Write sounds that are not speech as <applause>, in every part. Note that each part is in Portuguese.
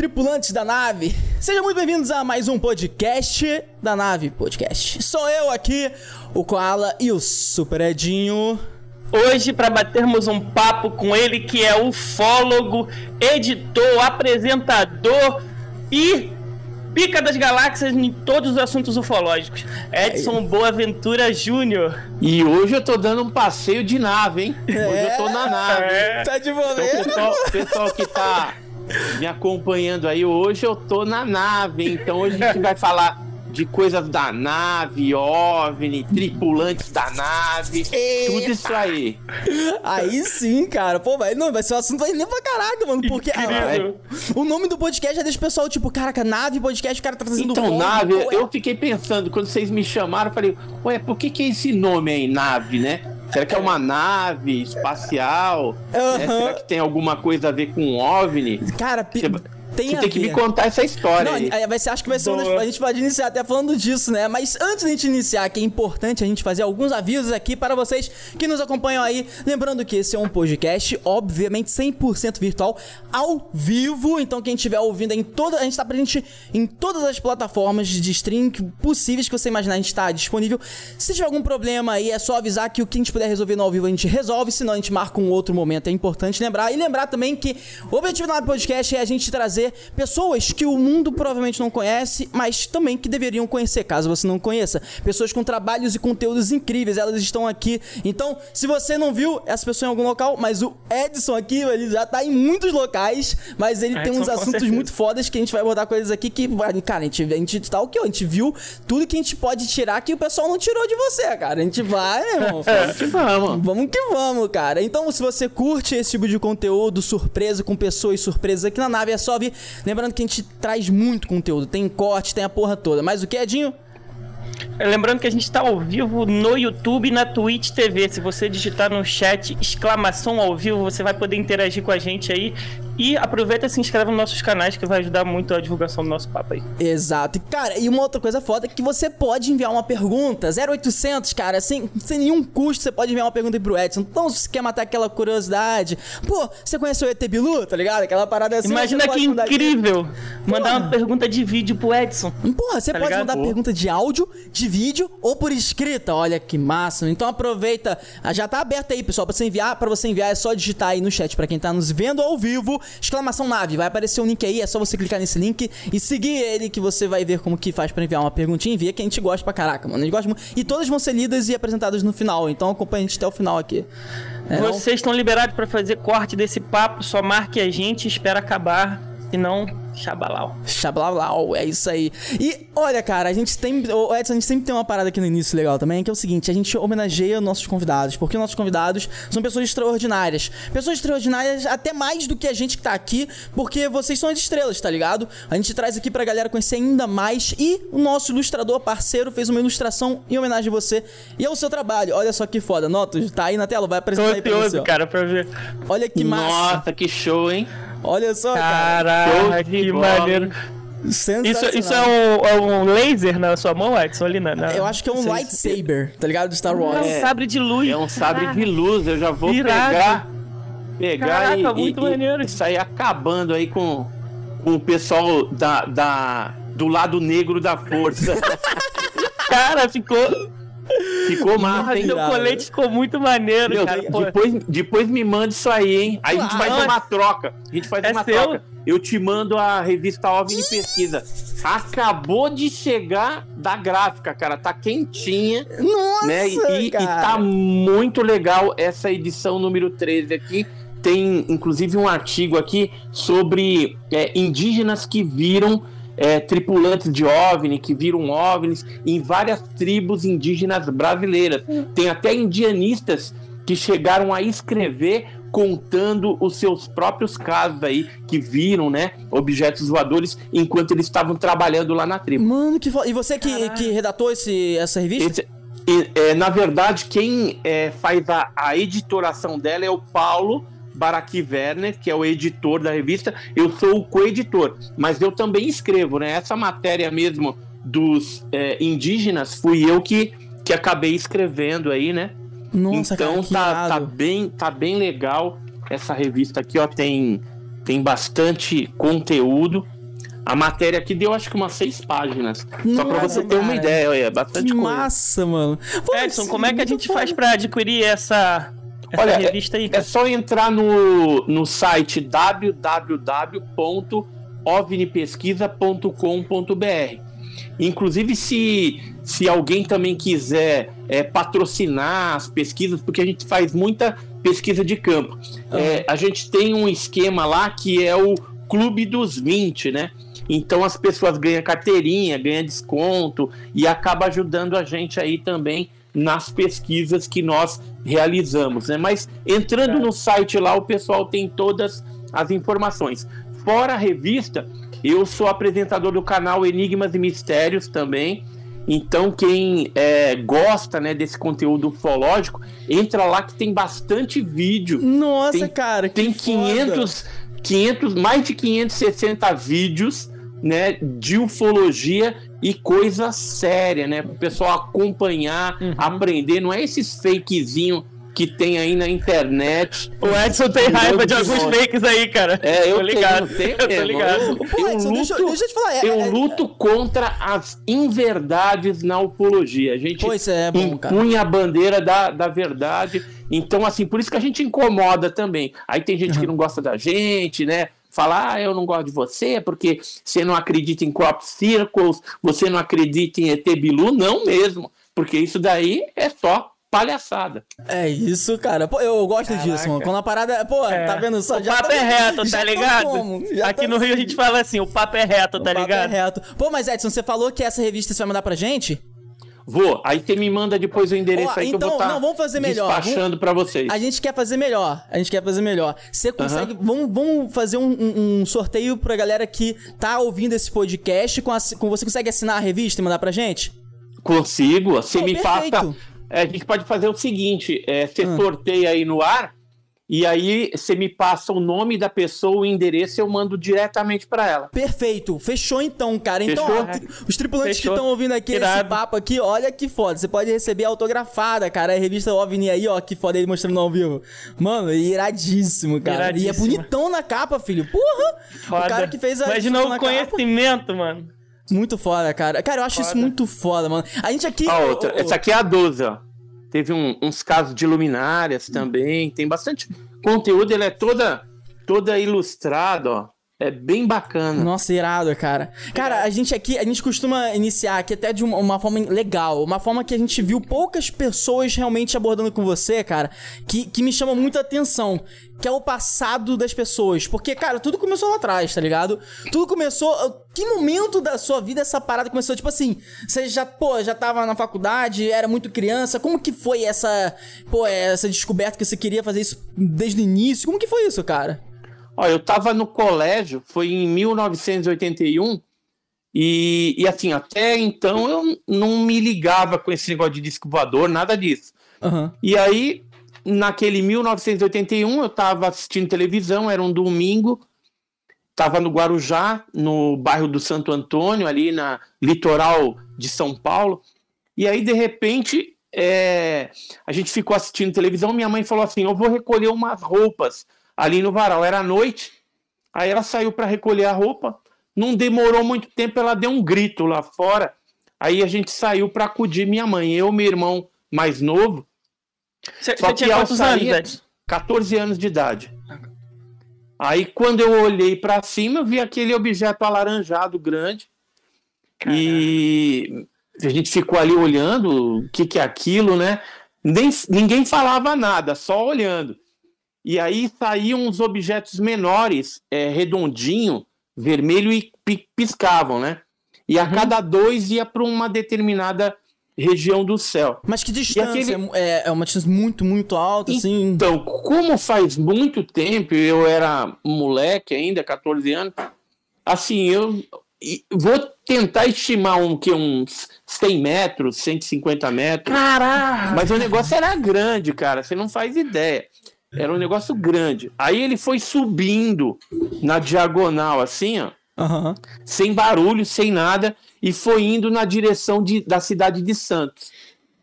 tripulantes da nave! Sejam muito bem-vindos a mais um podcast da nave podcast. Sou eu aqui, o Koala e o Super Edinho. Hoje, para batermos um papo com ele, que é ufólogo, editor, apresentador e pica das galáxias em todos os assuntos ufológicos. Edson Boaventura Júnior. E hoje eu tô dando um passeio de nave, hein? Hoje eu tô na nave. É. Tá de Então, boleiro? pessoal, pessoal que tá me acompanhando aí, hoje eu tô na nave? Então hoje a gente vai falar de coisas da nave, OVNI, tripulantes da nave, tudo isso aí. Aí sim, cara. Pô, vai, não, vai ser um assunto aí nem pra caraca, mano. Porque ah, o nome do podcast já deixa o pessoal, tipo, caraca, nave podcast, o cara tá trazendo Então, nave, é? eu fiquei pensando, quando vocês me chamaram, eu falei, ué, por que que é esse nome aí, nave, né? Será que é uma nave espacial? Né? Aham. Será que tem alguma coisa a ver com OVNI? Cara, Você- tem Você a tem que ver. me contar essa história Não, aí. aí vai ser, acho que vai ser uma das. A gente pode iniciar até falando disso, né? Mas antes da gente iniciar, que é importante a gente fazer alguns avisos aqui para vocês que nos acompanham aí. Lembrando que esse é um podcast, obviamente, 100% virtual, ao vivo. Então, quem estiver ouvindo em toda. A gente tá presente em todas as plataformas de streaming possíveis que você imaginar, a gente tá disponível. Se tiver algum problema aí, é só avisar que o que a gente puder resolver no ao vivo a gente resolve, senão a gente marca um outro momento. É importante lembrar. E lembrar também que o objetivo do podcast é a gente trazer pessoas que o mundo provavelmente não conhece, mas também que deveriam conhecer, caso você não conheça. Pessoas com trabalhos e conteúdos incríveis, elas estão aqui. Então, se você não viu essa pessoa em algum local, mas o Edson aqui, ele já tá em muitos locais, mas ele tem Edson, uns com assuntos certeza. muito fodas que a gente vai abordar coisas aqui que, cara, a gente, a gente tá o que? A gente viu tudo que a gente pode tirar que o pessoal não tirou de você, cara. A gente vai, né, irmão. <laughs> Vamos. Vamos que vamos, cara. Então, se você curte esse tipo de conteúdo, surpresa com pessoas surpresas aqui na nave, é só vir. Lembrando que a gente traz muito conteúdo. Tem corte, tem a porra toda. Mas o que, Edinho? Lembrando que a gente está ao vivo no YouTube e na Twitch TV. Se você digitar no chat exclamação ao vivo, você vai poder interagir com a gente aí. E aproveita e se inscreve nos nossos canais que vai ajudar muito a divulgação do nosso papo aí. Exato. E, cara, e uma outra coisa foda é que você pode enviar uma pergunta. 0800, cara, sem, sem nenhum custo, você pode enviar uma pergunta aí pro Edson. Então, se você quer matar aquela curiosidade, pô, você conheceu o ET Bilu, tá ligado? Aquela parada assim. Imagina que incrível mandar Porra. uma pergunta de vídeo pro Edson. Porra, você Tá pode ligado? mandar Pô. pergunta de áudio, de vídeo ou por escrita. Olha que massa. Então aproveita. Já tá aberto aí, pessoal, pra você enviar. Pra você enviar é só digitar aí no chat pra quem tá nos vendo ao vivo. Exclamação nave. Vai aparecer um link aí, é só você clicar nesse link e seguir ele que você vai ver como que faz pra enviar uma perguntinha. Envia que a gente gosta pra caraca, mano. A gente gosta muito. E todas vão ser lidas e apresentadas no final. Então acompanha a gente até o final aqui. É, não? Vocês estão liberados para fazer corte desse papo, só marque a gente, espera acabar, senão, xabalau. Xablablau, é isso aí. E olha, cara, a gente tem. Edson, a gente sempre tem uma parada aqui no início legal também, que é o seguinte: a gente homenageia nossos convidados, porque nossos convidados são pessoas extraordinárias. Pessoas extraordinárias até mais do que a gente que tá aqui, porque vocês são as estrelas, tá ligado? A gente traz aqui pra galera conhecer ainda mais. E o nosso ilustrador parceiro fez uma ilustração em homenagem a você e ao seu trabalho. Olha só que foda. Notos, tá aí na tela? Vai Tô apresentar aí pra você. ó. cara, pra ver. Olha que massa. Nossa, que show, hein? Olha só, cara. Caraca, Show de que maneiro. Isso, isso é, um, é um laser na sua mão, Edson, ali na... na- Eu acho que é um sei lightsaber, tá ligado? De Star Wars. É um sabre de luz. É um sabre de luz, eu já vou Irado. pegar. Pegar Caraca, e, muito e, maneiro. e sair acabando aí com, com o pessoal da, da, do lado negro da força. <laughs> Cara, ficou... Ficou massa, hein? Seu colete ficou muito maneiro, Meu, cara. Pô, depois, depois me manda isso aí, hein? Aí a gente faz uma troca. A gente faz É uma seu? troca. Eu te mando a revista OVNI Pesquisa. Acabou de chegar da gráfica, cara. Tá quentinha. Nossa, né? E, e- e tá muito legal essa edição número 13 aqui. Tem inclusive um artigo aqui sobre é, indígenas que viram é, tripulantes de OVNI, que viram OVNIs em várias tribos indígenas brasileiras. Tem até indianistas que chegaram a escrever contando os seus próprios casos aí, que viram, né, objetos voadores enquanto eles estavam trabalhando lá na tribo. Mano, que foda. E você que, Caralho. que redatou esse, essa revista? Esse- e, é, na verdade, quem é, faz a, a editoração dela é o Paulo Baraki Werner, que é o editor da revista. Eu sou o co-editor, mas eu também escrevo, né? Essa matéria mesmo dos é, indígenas fui eu que, que acabei escrevendo aí, né? Nossa, então cara, que tá, tá bem tá bem legal essa revista aqui, ó. Tem tem bastante conteúdo. A matéria aqui deu acho que umas seis páginas. Só pra Nossa, você ter uma ideia, é bastante Que coisa. massa, mano. Edson, como é que a gente foda. faz pra adquirir essa, essa Olha, revista aí? É só entrar no, no site www.ovnipesquisa.com.br. Inclusive, se, se alguém também quiser é, patrocinar as pesquisas, porque a gente faz muita pesquisa de campo. É, a gente tem um esquema lá que é o Clube dos 20, né? Então as pessoas ganham carteirinha, ganham desconto e acaba ajudando a gente aí também nas pesquisas que nós realizamos, né? Mas entrando no site lá, o pessoal tem todas as informações. Fora a revista, eu sou apresentador do canal Enigmas e Mistérios também. Então, quem é, gosta né, desse conteúdo ufológico, entra lá que tem bastante vídeo. Nossa, Tem- cara, que Tem foda. 500, 500, mais de 560 vídeos né, de ufologia e coisa séria, né? Para o pessoal acompanhar, Uhum. aprender. Não é esses fakezinho que tem aí na internet. O Edson tem raiva de alguns fakes aí, cara. É, eu tô ligado. tenho, tenho eu ligado. Eu- Pô, eu Edson, deixa, luto- deixa eu te falar. é- Eu é- luto contra as inverdades na ufologia. A gente Pô, isso é bom, cara. impunha a bandeira da, da verdade. Então, assim, por isso que a gente incomoda também. Aí tem gente que não gosta da gente, né? Falar, ah, eu não gosto de você porque você não acredita em crop circles, você não acredita em ET Bilu. Não mesmo, porque isso daí é só palhaçada. É isso, cara. Pô, eu gosto disso, mano. Quando a parada. Pô, É. tá vendo só? O papo é reto, já tá tamo ligado? como? Já Aqui no Rio a assim. gente fala assim, o papo é reto, O tá papo ligado? É reto. Pô, mas Edson, você falou que essa revista você vai mandar pra gente? Vou, aí você me manda depois o endereço Ó, aí que eu então, vou estar não, vamos fazer melhor. despachando pra vocês. A gente quer fazer melhor. A gente quer fazer melhor. Você consegue. Vamos, vamos fazer um, um- um sorteio pra galera que tá ouvindo esse podcast. Com, assi- com você consegue assinar a revista e mandar pra gente? Consigo, você Pô, me perfeito. passa. É, a gente pode fazer o seguinte: é, você Ah. sorteia aí no ar, e aí você me passa o nome da pessoa, o endereço, eu mando diretamente pra ela. Perfeito. Fechou então, cara. Então, Fechou? ó, tri- os tripulantes Fechou. que estão ouvindo aqui esse Irado. papo aqui, olha que foda. Você pode receber autografada, cara. A revista OVNI aí, ó, que foda ele mostrando ao vivo. Mano, iradíssimo, cara. E é Iradíssimo. bonitão na capa, filho. Porra! Foda. O cara que fez a Imagina o na capa. conhecimento, mano. Muito foda, cara. Cara, eu acho isso Foda. muito foda, mano. A gente aqui. A outra, ô, ô, essa aqui é a 12, ó. Teve um- uns casos de luminárias também, tem bastante conteúdo, ela é toda, toda ilustrada, ó. É bem bacana. Nossa, irado, cara. Cara, a gente aqui, a gente costuma iniciar aqui até de uma, uma forma legal. Uma forma que a gente viu poucas pessoas realmente abordando com você, cara. Que, que me chama muita atenção. Que é o passado das pessoas. Porque, cara, tudo começou lá atrás, tá ligado? Tudo começou. Que momento da sua vida essa parada começou? Tipo assim, você já, pô, já tava na faculdade, era muito criança. Como que foi essa, pô, essa descoberta que você queria fazer isso desde o início? Como que foi isso, cara? Ó, eu tava no colégio, foi em 1981, e, e assim, até então eu não me ligava com esse negócio de disco voador, nada disso. Aham. E aí, naquele 1981, eu tava assistindo televisão, era um domingo, tava no Guarujá, no bairro do Santo Antônio, ali na litoral de São Paulo, e aí, de repente, é, a gente ficou assistindo televisão, minha mãe falou assim, eu vou recolher umas roupas ali no varal, era noite, aí ela saiu para recolher a roupa, não demorou muito tempo, ela deu um grito lá fora, aí a gente saiu para acudir minha mãe, eu, meu irmão mais novo, Você Só você que tinha quantos anos, Edson? 14 anos de idade. Aí quando eu olhei para cima, eu vi aquele objeto alaranjado grande. E a gente ficou ali olhando o que, que é aquilo, né? Nem, ninguém falava nada, só olhando. E aí saíam uns objetos menores, é, redondinho, vermelho e pi- piscavam, né? E a cada dois ia para uma determinada região do céu. Mas que distância? aquele- É, é uma distância muito, muito alta, assim. Então, como faz muito tempo, eu era moleque ainda, 14 anos, assim, eu vou tentar estimar um que uns 100 metros, 150 metros, Caraca! mas o negócio era grande, cara, você não faz ideia. Era um negócio grande. Aí ele foi subindo na diagonal, assim, ó, Aham. sem barulho, sem nada, e foi indo na direção de- da cidade de Santos.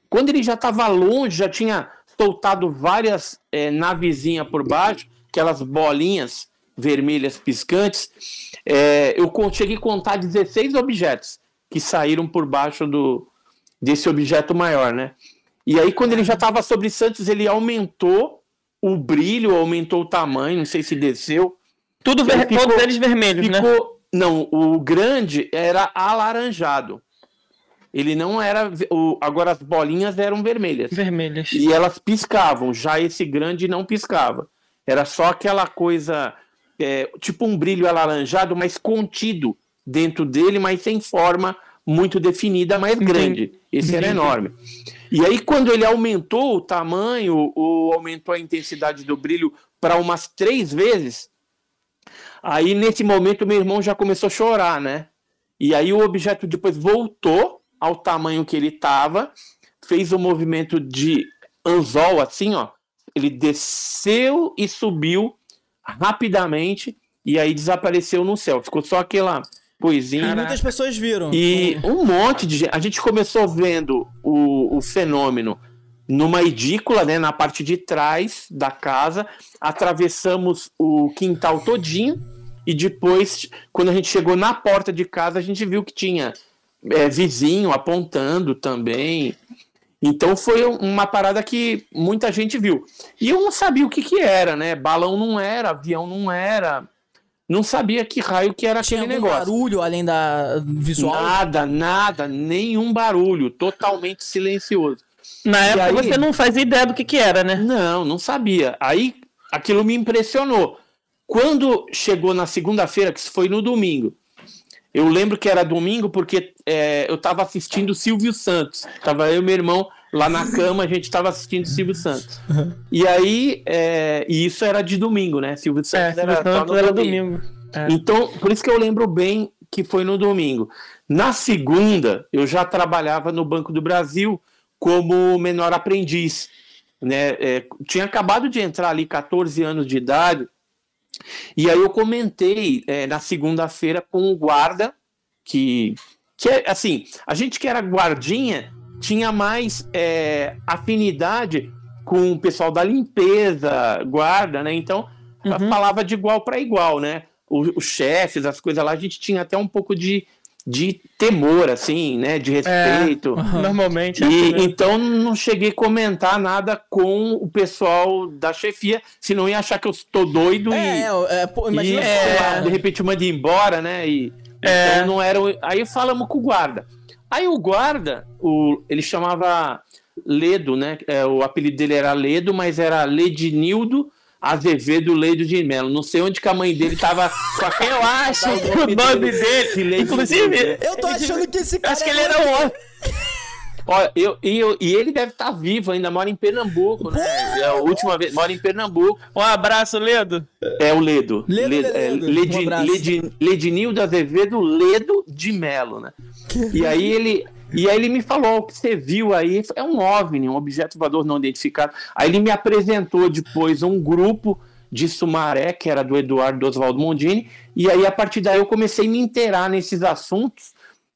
Quando ele já estava longe, já tinha soltado várias é, navezinhas por baixo, aquelas bolinhas vermelhas piscantes, é, eu cheguei a contar 16 objetos que saíram por baixo do, desse objeto maior, né? E aí, quando ele já estava sobre Santos, ele aumentou o brilho, aumentou o tamanho, não sei se desceu. Tudo ver... ficou, todos eles vermelhos, né? ficou, né? Não, o grande era alaranjado. Ele não era. O, agora as bolinhas eram vermelhas. Vermelhas. E elas piscavam. Já esse grande não piscava. Era só aquela coisa. É, tipo um brilho alaranjado, mas contido dentro dele, mas sem forma muito definida, mas grande. Esse era enorme. E aí, quando ele aumentou o tamanho, ou aumentou a intensidade do brilho para umas três vezes, aí nesse momento meu irmão já começou a chorar, né? E aí o objeto depois voltou ao tamanho que ele estava, fez um movimento de anzol, assim, ó. Ele desceu e subiu rapidamente e aí desapareceu no céu. Ficou só aquela coisinha. E muitas pessoas viram. E um monte de gente. A gente começou vendo o, o fenômeno numa edícula, né, na parte de trás da casa. Atravessamos o quintal todinho. E depois, quando a gente chegou na porta de casa, a gente viu que tinha é, vizinho apontando também. Então foi uma parada que muita gente viu. E eu não sabia o que, que era, né? Balão não era, avião não era. Não sabia que raio que era Tinha aquele negócio. barulho além da visual? Nada, nada, nenhum barulho, totalmente silencioso. Na e época aí, você não fazia ideia do que que era, né? Não, não sabia. Aí aquilo me impressionou. Quando chegou na segunda-feira, que foi no domingo, eu lembro que era domingo porque é, eu estava assistindo Silvio Santos. Tava eu e meu irmão lá na cama, a gente estava assistindo Silvio Santos. E aí, é, e isso era de domingo, né? Silvio Santos é, era, Silvio Santos era domingo. É. Então, por isso que eu lembro bem que foi no domingo. Na segunda, eu já trabalhava no Banco do Brasil como menor aprendiz. Né? É, tinha acabado de entrar ali, 14 anos de idade, e aí eu comentei é, na segunda-feira com o guarda, que, que é assim, a gente que era guardinha tinha mais é, afinidade com o pessoal da limpeza, guarda, né? Então, uhum. falava de igual para igual, né? Os chefes, as coisas lá, a gente tinha até um pouco de de temor, assim, né? De respeito. É, normalmente. É e, assim então não cheguei a comentar nada com o pessoal da chefia, senão ia achar que eu estou doido é, e, é, pô, imagina e é, lá, de repente manda ir né? E, é. Então não era. Aí falamos com o guarda. Aí o guarda, o, ele chamava Ledo, né? É, o apelido dele era Ledo, mas era Ledinildo Azevedo Leido de Melo. Não sei onde que a mãe dele tava com a Eu <laughs> acho que o nome dele. Inclusive, eu tô achando que esse cara. Acho que ele era um <laughs> homem. Olha, eu, e, eu, e ele deve estar tá vivo ainda, mora em Pernambuco, né? É a última vez, mora em Pernambuco. Um abraço, Ledo. É o Ledo. Ledo, Ledo, é, Ledo. É, Ledinildo Azevedo Ledo de Melo, né? E aí ele, e aí ele me falou: o que você viu aí é um OVNI, um objeto voador não identificado. Aí ele me apresentou depois um grupo de Sumaré, que era do Eduardo Oswaldo Mondini, e aí a partir daí eu comecei a me inteirar nesses assuntos.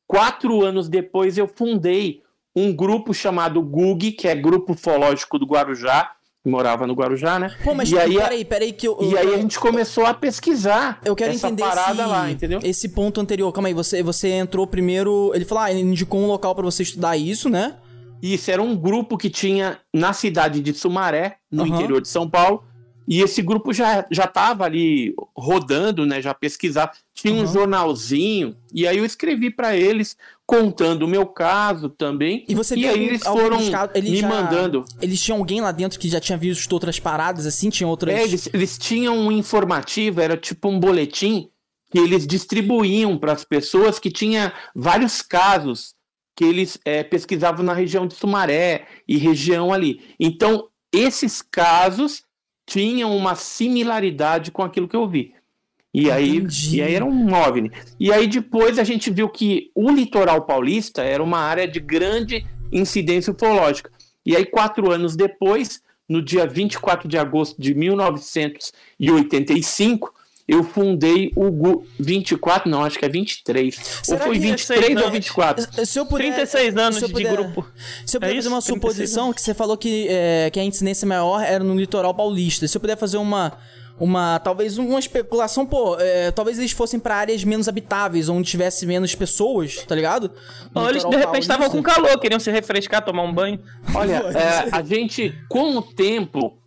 Quatro anos depois eu fundei um grupo chamado GUG, que é Grupo Ufológico do Guarujá, morava no Guarujá, né? Pô, mas e aí, peraí, peraí que eu, E aí a gente começou a pesquisar eu quero essa entender parada esse, lá, entendeu? Esse ponto anterior, calma aí, você, você entrou primeiro, ele falou, ah, ele indicou um local para você estudar isso, né? Isso, era um grupo que tinha na cidade de Sumaré, no uhum. interior de São Paulo, e esse grupo já já estava ali rodando, né? Já pesquisava. Tinha uhum. um jornalzinho e aí eu escrevi para eles contando o meu caso também. E você e aí eles foram eles me já, mandando. Eles tinham alguém lá dentro que já tinha visto outras paradas assim, tinham outras. É, eles, eles tinham um informativo, era tipo um boletim que eles distribuíam para as pessoas que tinha vários casos que eles é, pesquisavam na região de Sumaré e região ali. Então esses casos tinham uma similaridade com aquilo que eu vi. E aí, e aí era um OVNI. E aí depois a gente viu que o litoral paulista era uma área de grande incidência ufológica. E aí, quatro anos depois, no dia 24 de agosto de 1985, eu fundei o GU 24, não, acho que é 23. Será ou foi 23 ou 24? Se eu puder, 36 anos se puder, de grupo. Se eu puder é fazer uma suposição, que você falou que, é, que a incidência maior era no litoral paulista. Se eu puder fazer uma uma talvez uma especulação, pô, é, talvez eles fossem pra áreas menos habitáveis, onde tivesse menos pessoas, tá ligado? Ou eles de repente estavam com calor, queriam se refrescar, tomar um banho. Olha, <laughs> é, a gente, com o tempo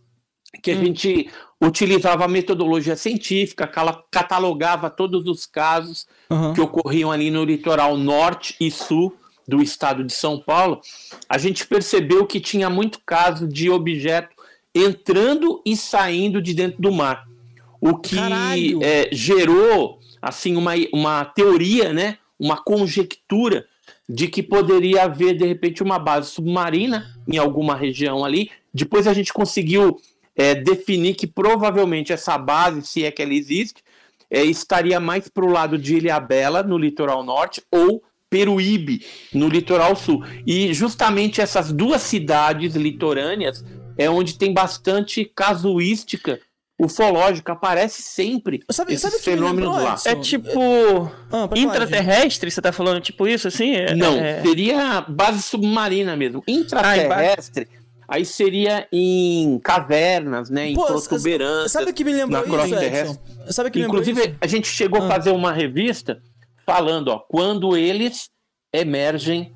que a hum. gente utilizava a metodologia científica, catalogava todos os casos uhum. que ocorriam ali no litoral norte e sul do estado de São Paulo, a gente percebeu que tinha muito caso de objeto entrando e saindo de dentro do mar. O que é, gerou assim uma, uma teoria, né, uma conjectura de que poderia haver de repente uma base submarina em alguma região ali. Depois a gente conseguiu é, definir que provavelmente essa base, se é que ela existe, é, estaria mais para o lado de Ilhabela, no litoral norte, ou Peruíbe, no litoral sul. E justamente essas duas cidades litorâneas é onde tem bastante casuística ufológica, aparece sempre sabe, esses sabe fenômenos lá. É tipo ah, intraterrestre, você tá falando tipo isso, assim? É, Não, é... seria base submarina mesmo. Intraterrestre... Ah, Aí seria em cavernas, né? Em Pô, protuberâncias. Sabe o que me lembrou isso, Edson? Sabe que Inclusive, isso? a gente chegou ah. a fazer uma revista falando, ó, quando eles emergem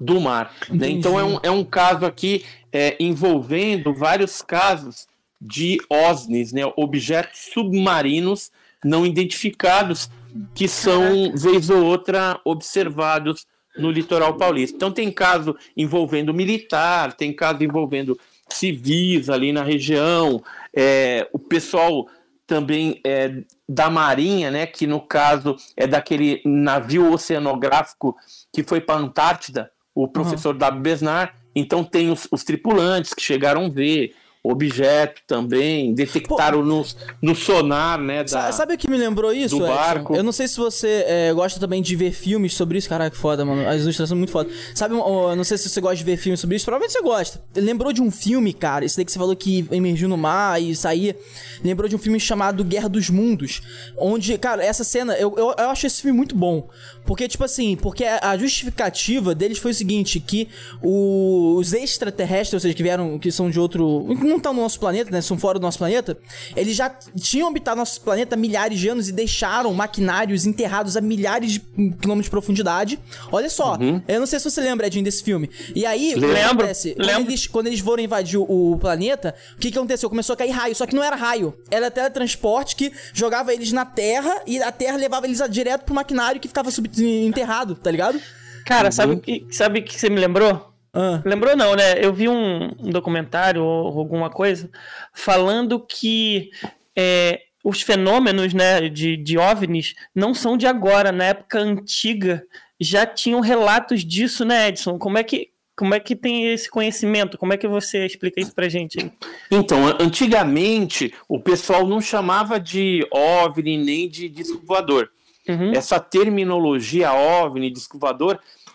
do mar. Né? Então é um, é um caso aqui é, envolvendo vários casos de OSNIs, né? Objetos submarinos não identificados que são, vez ou outra, observados no litoral paulista. Então tem caso envolvendo militar, tem caso envolvendo civis ali na região, é, o pessoal também é, da Marinha, né, que no caso é daquele navio oceanográfico que foi para a Antártida, o professor uhum. W. Besnar, então tem os, os tripulantes que chegaram a ver, objeto também, detectaram no, no sonar, né? Da, sabe o que me lembrou isso, do barco. Eu não sei se você é, gosta também de ver filmes sobre isso. Caraca, que foda, mano. As ilustrações são muito foda. Sabe, eu não sei se você gosta de ver filmes sobre isso. Provavelmente você gosta. Lembrou de um filme, cara, esse daí que você falou que emergiu no mar e saía. Lembrou de um filme chamado Guerra dos Mundos. Onde, cara, essa cena, eu, eu, eu acho esse filme muito bom. Porque, tipo assim, porque a justificativa deles foi o seguinte: que os extraterrestres, ou seja, que vieram, que são de outro não estão no nosso planeta, né? São fora do nosso planeta. Eles já tinham habitado nosso planeta há milhares de anos e deixaram maquinários enterrados a milhares de quilômetros de profundidade. Olha só, uhum. eu não sei se você lembra, Edinho, desse filme. E aí, o que acontece? Quando eles, quando eles foram invadir o, o planeta, o que, que aconteceu? Começou a cair raio, só que não era raio. Era teletransporte que jogava eles na Terra e a Terra levava eles direto pro maquinário que ficava enterrado, tá ligado? Cara, uhum. sabe o que, sabe que você me lembrou? Ah. Lembrou não, né? Eu vi um, um documentário ou alguma coisa falando que é, os fenômenos né, de, de OVNIs não são de agora. Na época antiga já tinham relatos disso, né, Edson? Como é que, como é que tem esse conhecimento? Como é que você explica isso pra gente? Então, antigamente o pessoal não chamava de OVNI nem de disco voador. Uhum. Essa terminologia OVNI, disco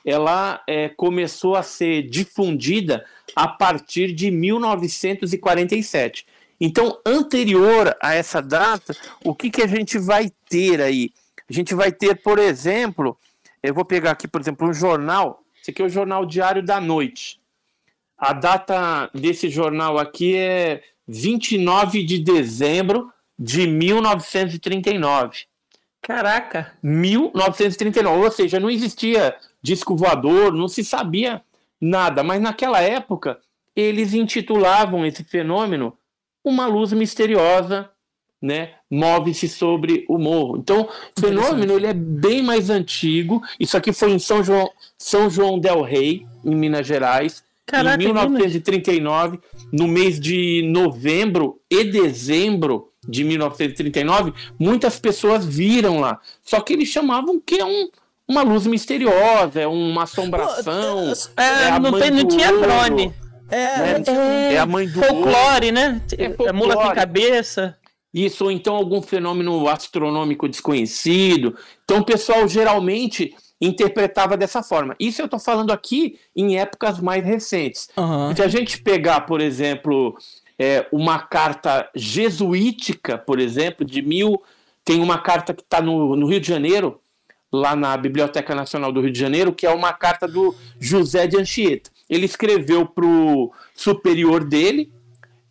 ela é, começou a ser difundida a partir de 1947. Então, anterior a essa data, o que, que a gente vai ter aí? A gente vai ter, por exemplo, eu vou pegar aqui, por exemplo, um jornal. Esse aqui é o Jornal Diário da Noite. A data desse jornal aqui é 29 de dezembro de 1939. Caraca! 1939, ou seja, não existia disco voador, não se sabia nada, mas naquela época eles intitulavam esse fenômeno uma luz misteriosa, né, move-se sobre o morro. Então, o fenômeno ele é bem mais antigo. Isso aqui foi em São João, São João del Rei, em Minas Gerais, Caraca, em 1939, no mês de novembro e dezembro de 1939, muitas pessoas viram lá. Só que eles chamavam que é um uma luz misteriosa, é uma assombração. É, é não, tem, não tinha drone. É, né? é, é, a mãe do folclore, né? É folclore. mula sem cabeça. Isso, ou então algum fenômeno astronômico desconhecido. Então o pessoal geralmente interpretava dessa forma. Isso eu estou falando aqui em épocas mais recentes. Uhum. Se a gente pegar, por exemplo, é, uma carta jesuítica, por exemplo, de mil. Tem uma carta que está no, no Rio de Janeiro, lá na Biblioteca Nacional do Rio de Janeiro, que é uma carta do José de Anchieta. Ele escreveu para o superior dele,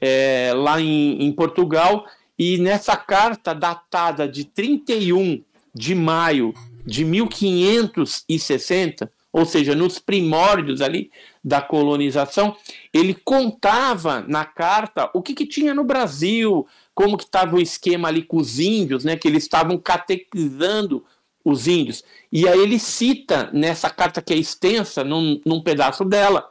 é, lá em, em, Portugal, E nessa carta datada de 31 de maio de 1560, ou seja, nos primórdios ali da colonização, ele contava na carta o que, que tinha no Brasil, como que estava o esquema ali com os índios, né, que eles estavam catequizando os índios. E aí ele cita nessa carta que é extensa, num, num pedaço dela,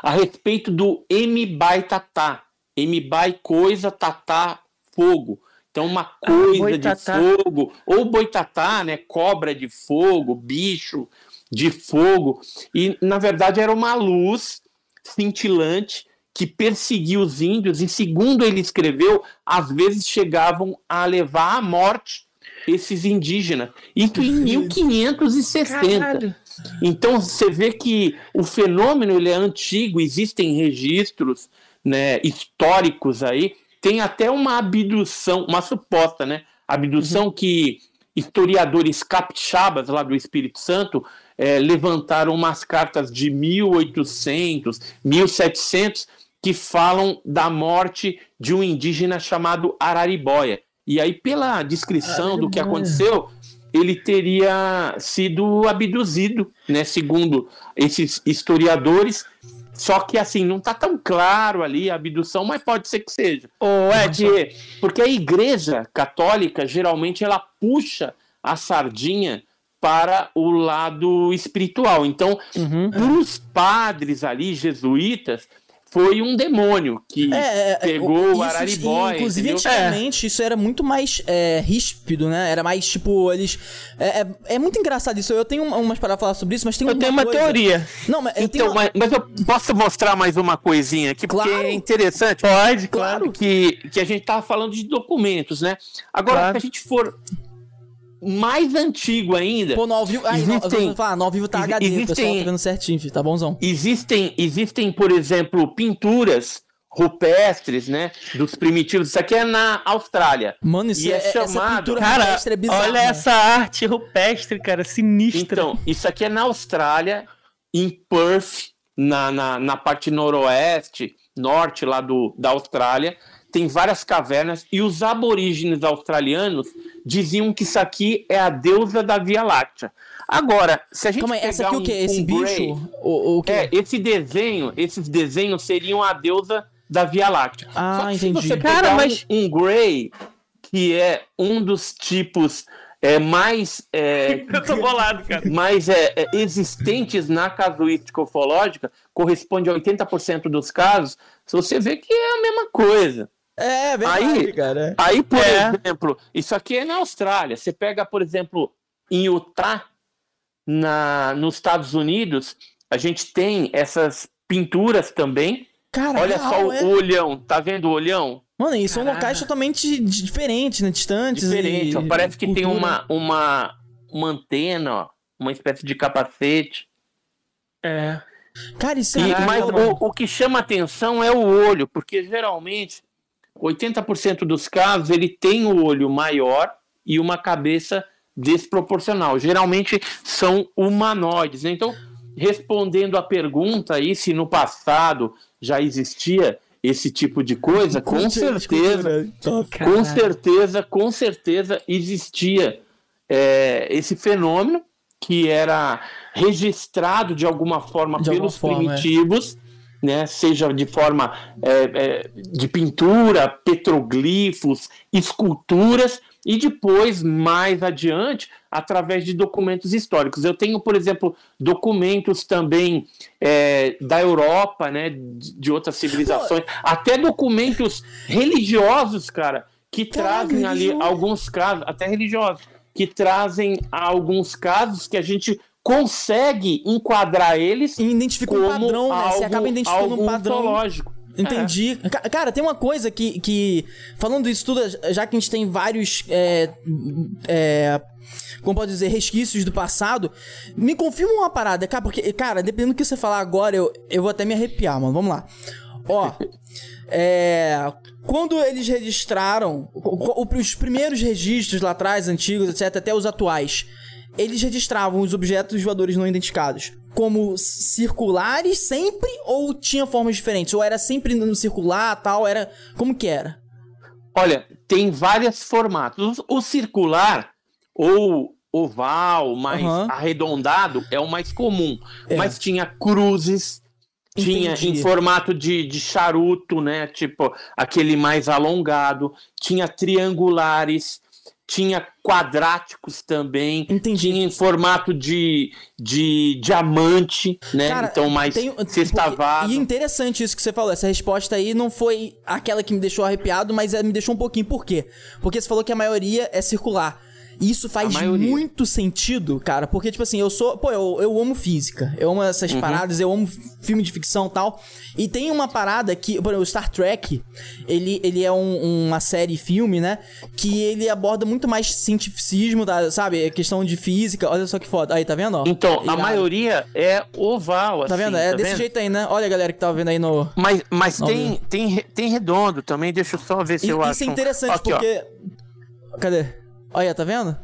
a respeito do Mbaitatá. Mbai coisa, tatá fogo. Então, uma ah, coisa ah, de fogo, ou boitatá, né? Cobra de fogo, bicho de fogo. E, na verdade, era uma luz cintilante que perseguia os índios, e segundo ele escreveu, às vezes chegavam a levar à morte esses indígenas. Isso em 1560. Caralho. Então você vê que o fenômeno ele é antigo, existem registros né, históricos aí, tem até uma abdução, uma suposta, né? Abdução uhum. que historiadores capixabas lá do Espírito Santo é, levantaram umas cartas de 1800, 1700 que falam da morte de um indígena chamado Araribóia. E aí, pela descrição do que aconteceu, ele teria sido abduzido, né, segundo esses historiadores. Só que assim, não está tão claro ali a abdução, mas pode ser que seja. Edson. Porque, porque a igreja católica, geralmente, ela puxa a sardinha para o lado espiritual. Então, uhum. para os padres ali, jesuítas, foi um demônio que é, é, é pegou isso, o Araribóia. Inclusive, entendeu? antigamente, é. isso era muito mais é, ríspido, né? Era mais tipo, eles. É, é, muito engraçado isso. Eu tenho umas para falar sobre isso, mas tem eu uma. Eu tenho uma coisa... teoria. Não, mas, então, uma... mas, eu posso mostrar mais uma coisinha aqui, claro. porque é interessante. Pode, claro. Que, que a gente tava falando de documentos, né? Agora, claro. se a gente for mais antigo ainda. Pô, no ao vivo. Aí, existem, no, falar, no ao vivo tá HD, existem, o pessoal tá vendo certinho, filho, tá bonzão. Existem, existem, por exemplo, pinturas rupestres, né? Dos primitivos. Isso aqui é na Austrália. Mano, isso e é, é chamado. cara, é bizarra, olha essa arte rupestre, cara, sinistra. Então, isso aqui é na Austrália, em Perth, na, na, na parte noroeste, norte lá do, da Austrália tem várias cavernas e os aborígenes australianos diziam que isso aqui é a deusa da Via Láctea. Agora, se a gente Calma, pegar essa aqui um, o quê? Esse um bicho? o, o quê? É, esse desenho, esses desenhos seriam a deusa da Via Láctea. Ah, Só que entendi. Se você Cara, mas um, um Grey, que é um dos tipos é, mais, é, <laughs> Eu tô bolado, cara. mais é, é, existentes na casuística ufológica, corresponde a 80% dos casos, você vê que é a mesma coisa. É, é, verdade, aí, cara. Aí, por é. exemplo, isso aqui é na Austrália. Você pega, por exemplo, em Utah, na, nos Estados Unidos, a gente tem essas pinturas também. Cara, Olha real, só o é? olhão, tá vendo o olhão? Mano, isso são locais totalmente diferentes, né? Distantes. Diferente, e... parece que cultura. tem uma, uma, uma antena, ó, uma espécie de capacete. É. Cara, isso é. Mas o, o que chama atenção é o olho, porque geralmente 80% dos casos ele tem o olho maior e uma cabeça desproporcional. Geralmente são humanoides. Né? Então, respondendo à pergunta aí se no passado já existia esse tipo de coisa, com certeza, com certeza, com certeza existia é, esse fenômeno que era registrado de alguma forma de pelos alguma primitivos. Forma, é né, seja de forma é, é, de pintura, petroglifos, esculturas, e depois, mais adiante, através de documentos históricos. Eu tenho, por exemplo, documentos também é, da Europa, né, de outras civilizações, até documentos religiosos, cara, que trazem ali alguns casos, até religiosos, que trazem alguns casos que a gente consegue enquadrar eles e identifica um padrão, né? Você acaba identificando um padrão. Lógico. Entendi. É. Cara, tem uma coisa que, que. Falando disso tudo, já que a gente tem vários. É, é, como pode dizer, resquícios do passado. Me confirma uma parada, cara, porque, cara, dependendo do que você falar agora, eu, eu vou até me arrepiar, mano. Vamos lá. Ó. é. Quando eles registraram. Os primeiros registros lá atrás, antigos, etc., até os atuais eles registravam os objetos voadores não identificados como circulares sempre ou tinha formas diferentes? Ou era sempre no circular, tal, era como que era? Olha, tem vários formatos. O, circular ou oval, mais Aham. arredondado é o mais comum. É. Mas tinha cruzes, tinha Entendi. em formato de, de charuto, né? Tipo aquele mais alongado. Tinha triangulares, tinha quadráticos também. Entendi. Tinha em formato de, de diamante, né? Cara, então mais tem- sextavado. E interessante isso que você falou. Essa resposta aí não foi aquela que me deixou arrepiado, mas é, me deixou um pouquinho. Por quê? Porque você falou que a maioria é circular. Isso faz A muito sentido, cara. Porque, tipo assim, eu sou. Pô, eu, eu amo física. Eu amo essas Uhum. paradas, eu amo filme de ficção e tal. E tem uma parada que, por exemplo, o Star Trek, ele, ele é um- uma série filme, né? Que ele aborda muito mais cientificismo, tá, sabe? A questão de física. Olha só que foda. Aí, tá vendo? ó? Então, a Irado. maioria é oval, Tá assim, vendo? É tá desse vendo? jeito aí, né? Olha a galera que tava vendo aí no. Mas, mas Não, tem, tem, tem redondo também, deixa eu só ver se E- eu acho. isso é um- interessante ó. porque. Cadê? Olha, tá vendo?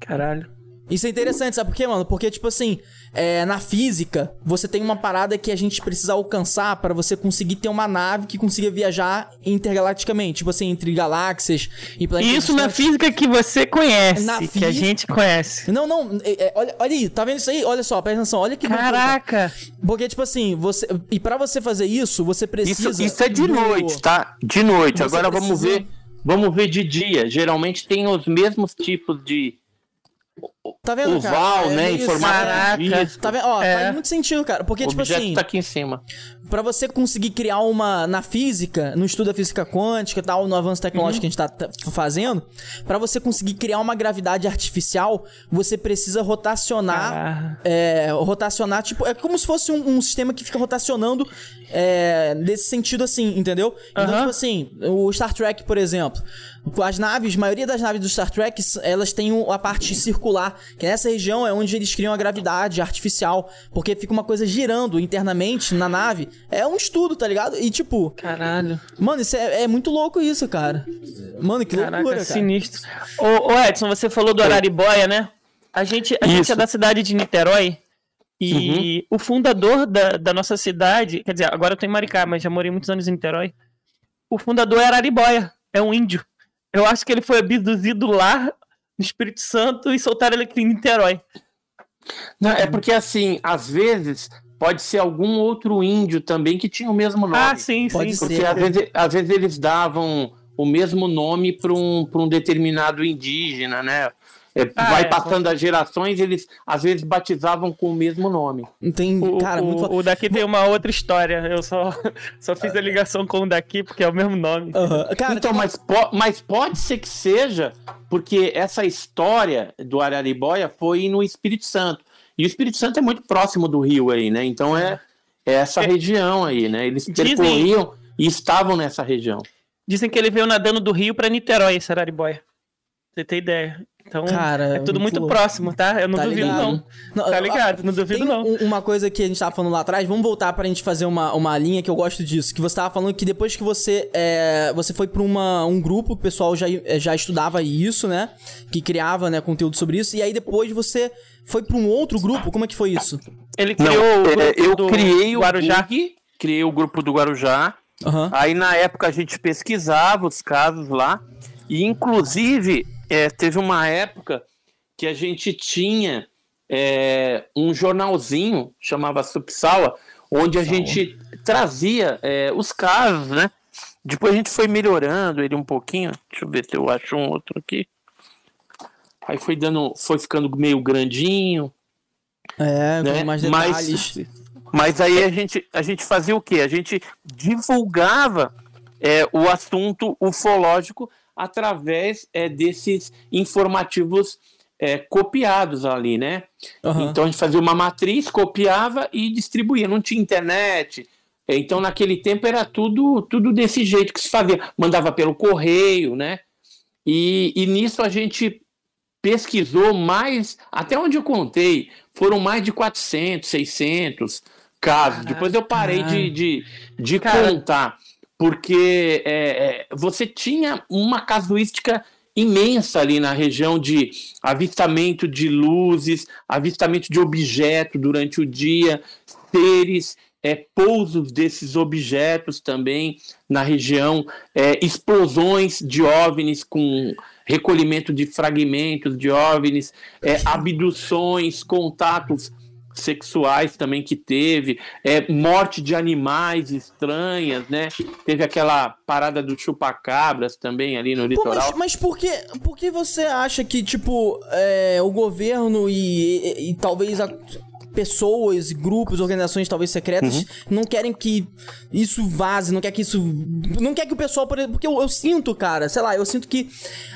Caralho. Isso é interessante, sabe por quê, mano? Porque, tipo assim, é, na física, você tem uma parada que a gente precisa alcançar pra você conseguir ter uma nave que consiga viajar intergalacticamente. Tipo assim, entre galáxias e planetas. Isso na física que você conhece, Na que a gente conhece. Não, não, é, é, olha, olha aí, tá vendo isso aí? Olha só, presta atenção, olha que loucura. Caraca! Porque, tipo assim, você. E pra você fazer isso, você precisa. Isso, isso é de do- noite, tá? De noite. Você Agora vamos precisa- ver. Vamos ver de dia. Geralmente tem os mesmos tipos de Tá vendo, cara? oval, É né? Disco. Tá vendo? Ó, É. faz muito sentido, cara. Porque, O tipo objeto assim. tá aqui em cima. Pra você conseguir criar uma na física, no estudo da física quântica e tal, no avanço tecnológico que a gente tá fazendo, pra você conseguir criar uma gravidade artificial, você precisa rotacionar, Ah. é, rotacionar, tipo, é como se fosse um, um sistema que fica rotacionando é, nesse sentido assim, entendeu? Então, Aham. tipo assim, o Star Trek, por exemplo, as naves, a maioria das naves do Star Trek, elas têm a parte circular, que nessa região é onde eles criam a gravidade artificial, porque fica uma coisa girando internamente na nave. É um estudo, tá ligado? E tipo, Caralho. mano, isso é, é muito louco isso, cara. Mano, que Caraca, loucura, cara. sinistro. Ô, ô, Edson, você falou do Araribóia, né? A gente, a gente Isso. é da cidade de Niterói. E o fundador da, da nossa cidade, quer dizer, agora eu tô em Maricá, mas já morei muitos anos em Niterói. O fundador é Araribóia, é um índio. Eu acho que ele foi abduzido lá no Espírito Santo e soltaram ele aqui em Niterói. Não, é porque assim, às vezes pode ser algum outro índio também que tinha o mesmo nome. Ah, sim, Pode sim. ser. Porque às vezes, às vezes eles davam o mesmo nome para um, pra um determinado indígena, né? É, Ah, vai é. passando as gerações, eles às vezes batizavam com o mesmo nome. Tem, O, cara, o, muito o daqui tem uma outra história. Eu só, <laughs> só fiz a ligação com o daqui porque é o mesmo nome. Aham. <laughs> Cara, então, tem mas, po- mas pode ser que seja, porque essa história do Araribóia foi no Espírito Santo. E o Espírito Santo é muito próximo do rio aí, né? Então é, é essa região aí, né? Eles Dizem- percorriam e estavam nessa região. Dizem que ele veio nadando do Rio pra Niterói, esse Araribóia. Você tem ideia? Então, Cara, é tudo muito louco. próximo, tá? Eu não Tá duvido, ligado? não. Não, Tá ligado? Não duvido, Tem não. um- uma coisa que a gente tava falando lá atrás, vamos voltar pra gente fazer uma, uma linha que eu gosto disso. Que você tava falando que depois que você é, você foi pra uma, um grupo, o pessoal já, eh, já estudava isso, né? Que criava né, conteúdo sobre isso. E aí depois você foi pra um outro grupo, como é que foi isso? Ele Não, criou o é, grupo eu do criei o Guarujá. GUG, criei o grupo do Guarujá. Aham. Aí na época a gente pesquisava os casos lá. E inclusive é, teve uma época que a gente tinha é, um jornalzinho, chamava Subsawa, onde a gente trazia é, os casos, né? Depois a gente foi melhorando ele um pouquinho. Deixa eu ver se eu acho um outro aqui. Aí foi dando, foi ficando meio grandinho. É, Né? mais Mas- detalhes. Mas aí a gente, a gente fazia o quê? A gente divulgava é, o assunto ufológico através é, desses informativos é, copiados ali, né? Aham. Então a gente fazia uma matriz, copiava e distribuía. Não tinha internet. Então naquele tempo era tudo, tudo desse jeito que se fazia. Mandava pelo correio, né? E, e nisso a gente pesquisou mais, até onde eu contei, foram mais de 400, 600 casos. Depois eu parei de, de, de Cara. contar, porque é, é, você tinha uma casuística imensa ali na região de avistamento de luzes, avistamento de objeto durante o dia, seres é, pousos desses objetos também na região, é, explosões de OVNIs com recolhimento de fragmentos de OVNIs, é, abduções, contatos sexuais também que teve, é, morte de animais estranhas, né? Teve aquela parada do chupacabras também ali no litoral. Pô, mas, mas por, que, por que você acha que, tipo, é, o governo e, e, e talvez a, pessoas, grupos, organizações talvez secretas uhum. não querem que isso vaze, não quer que isso. Não quer que o pessoal. Porque eu, eu sinto, cara, sei lá, eu sinto que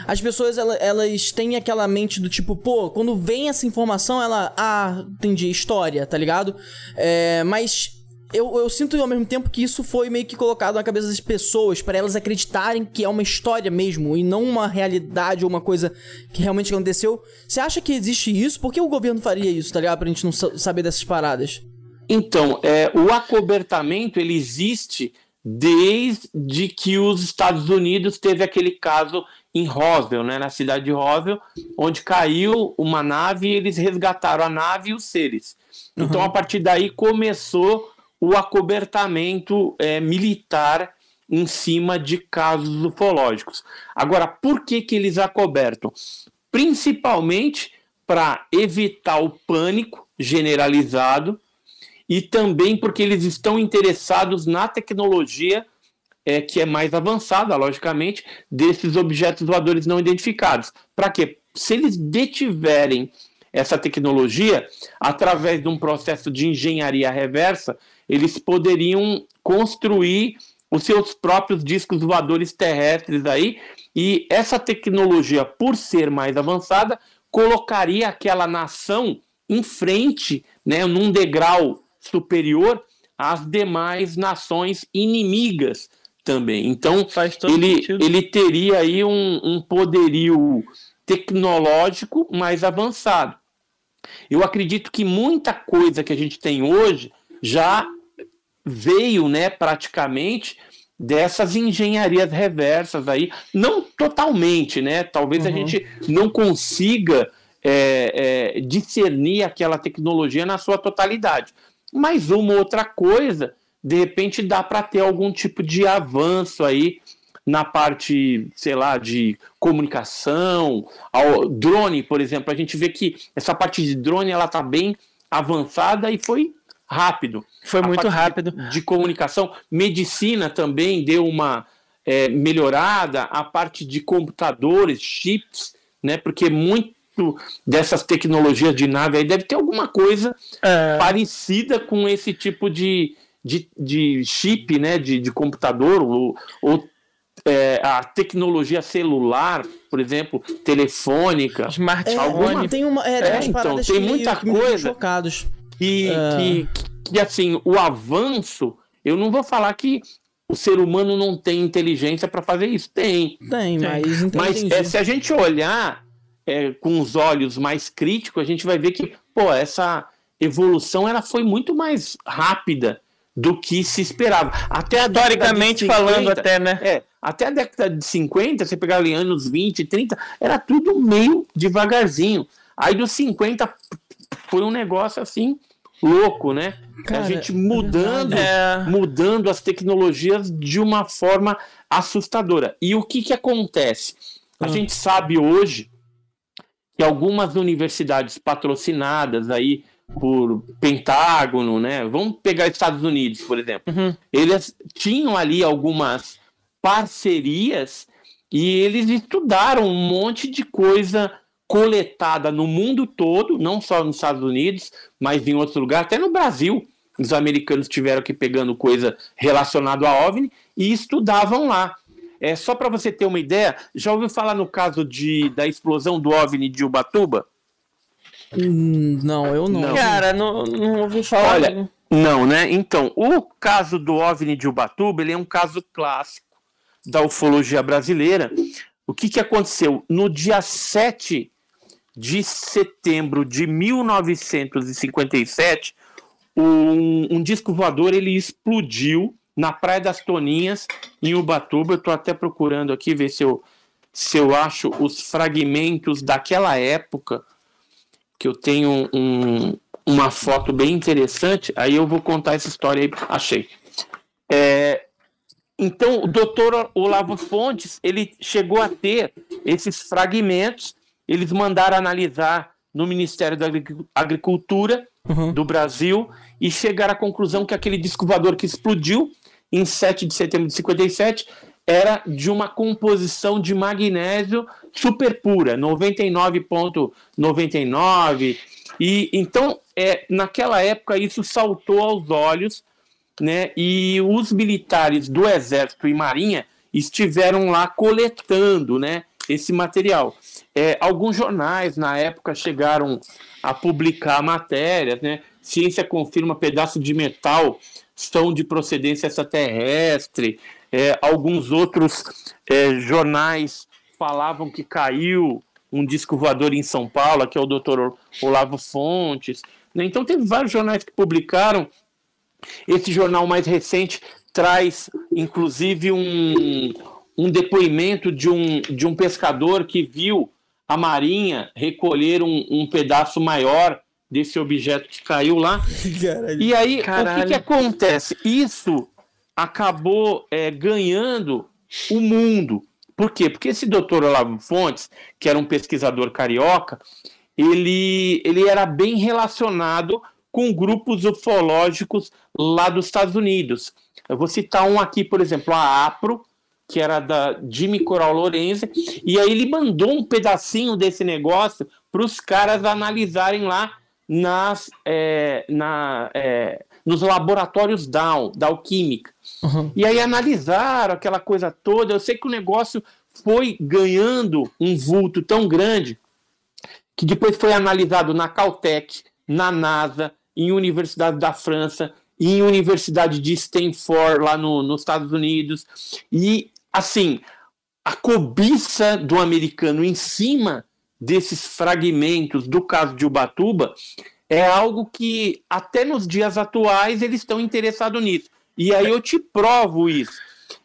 as pessoas elas, elas têm aquela mente do tipo, pô, quando vem essa informação, ela. Ah, entendi, história, tá ligado? É, mas eu, eu sinto ao mesmo tempo que isso foi meio que colocado na cabeça das pessoas para elas acreditarem que é uma história mesmo e não uma realidade ou uma coisa que realmente aconteceu. Você acha que existe isso? Por que o governo faria isso, tá ligado? Pra gente não saber dessas paradas. Então, é, o acobertamento ele existe desde que os Estados Unidos teve aquele caso em Roswell, né, na cidade de Roswell, onde caiu uma nave e eles resgataram a nave e os seres. Então, uhum. a partir daí começou o acobertamento é, militar em cima de casos ufológicos. Agora, por que, que eles acobertam? Principalmente para evitar o pânico generalizado e também porque eles estão interessados na tecnologia é, que é mais avançada, logicamente, desses objetos voadores não identificados. Para quê? Se eles detiverem essa tecnologia, através de um processo de engenharia reversa, eles poderiam construir os seus próprios discos voadores terrestres aí, e essa tecnologia, por ser mais avançada, colocaria aquela nação em frente, né, num degrau superior às demais nações inimigas também. Então, ele, ele teria aí um, um poderio tecnológico mais avançado. Eu acredito que muita coisa que a gente tem hoje já veio, né, praticamente dessas engenharias reversas aí, não totalmente, né? Talvez uhum. a gente não consiga é, é, discernir aquela tecnologia na sua totalidade. Mas uma outra coisa, de repente dá para ter algum tipo de avanço aí na parte, sei lá, de comunicação, ao drone, por exemplo, a gente vê que essa parte de drone ela tá bem avançada e foi rápido. Foi a muito rápido. De, de, comunicação. Medicina também deu uma é, melhorada. A parte de computadores, chips, né? Porque muito dessas tecnologias de nave aí deve ter alguma coisa é... parecida com esse tipo de, de, de chip, né? De, de computador ou, ou é, a tecnologia celular, por exemplo, telefônica, smartphone. Alguma... Tem uma, é, é, então, tem muita coisa. Chocados que, uh... que, que, assim, o avanço, eu não vou falar que o ser humano não tem inteligência para fazer isso. Tem. Tem, mas. Mas é, se a gente olhar é, com os olhos mais críticos, a gente vai ver que, pô, essa evolução ela foi muito mais rápida do que se esperava. Até Historicamente 50, falando, até, né? É, até a década de 50, você pegar ali anos 20, 30, era tudo meio devagarzinho. Aí dos 50 foi um negócio assim louco, né? Cara, a gente mudando, é... mudando as tecnologias de uma forma assustadora. E o que que acontece? A ah. gente sabe hoje que algumas universidades patrocinadas aí por Pentágono, né? Vamos pegar Estados Unidos, por exemplo. Uhum. Eles tinham ali algumas parcerias e eles estudaram um monte de coisa coletada no mundo todo, não só nos Estados Unidos, mas em outros lugares, até no Brasil. Os americanos tiveram que pegando coisa relacionada a OVNI e estudavam lá. É só para você ter uma ideia, já ouviu falar no caso de, da explosão do OVNI de Ubatuba? Hum, não, eu não. não. Cara, não, não ouvi falar. Olha, não, né? Então, o caso do OVNI de Ubatuba, ele é um caso clássico da ufologia brasileira. O que, que aconteceu? No dia 7 de setembro de 1957, um, um disco voador ele explodiu na Praia das Toninhas, em Ubatuba. Eu estou até procurando aqui ver se eu, se eu acho os fragmentos daquela época, que eu tenho um, uma foto bem interessante, aí eu vou contar essa história aí, achei. É, então, o doutor Olavo Fontes, ele chegou a ter esses fragmentos, eles mandaram analisar no Ministério da Agricultura uhum. do Brasil e chegaram à conclusão que aquele disco voador que explodiu em 7 de setembro de 57 era de uma composição de magnésio super pura, 99,99. ,99, e então, é, naquela época isso saltou aos olhos né? E os militares do Exército e Marinha estiveram lá coletando, né? Esse material. É, alguns jornais na época chegaram a publicar matérias, né? Ciência confirma pedaço de metal são de procedência extraterrestre. É, alguns outros é, jornais falavam que caiu um disco voador em São Paulo, que é o doutor Olavo Fontes. Né? Então, teve vários jornais que publicaram esse jornal mais recente traz, inclusive, um, um depoimento de um, de um pescador que viu a Marinha recolher um, um pedaço maior desse objeto que caiu lá. <laughs> Caralho. E aí, Caralho. o que, que, acontece? Isso acabou é, ganhando o mundo. Por quê? Porque esse doutor Olavo Fontes, que era um pesquisador carioca, ele, ele era bem relacionado com grupos ufológicos lá dos Estados Unidos. Eu vou citar um aqui, por exemplo, a APRO, que era da Jimmy Coral Lorenzi, e aí ele mandou um pedacinho desse negócio para os caras analisarem lá nas, é, na, é, nos laboratórios Dow, da Alquímica. Uhum. E aí analisaram aquela coisa toda. Eu sei que o negócio foi ganhando um vulto tão grande que depois foi analisado na Caltech, na NASA, em universidade da França, em universidade de Stanford, lá no, nos Estados Unidos. E, assim, a cobiça do americano em cima desses fragmentos do caso de Ubatuba é algo que, até nos dias atuais, eles estão interessados nisso. E aí eu te provo isso.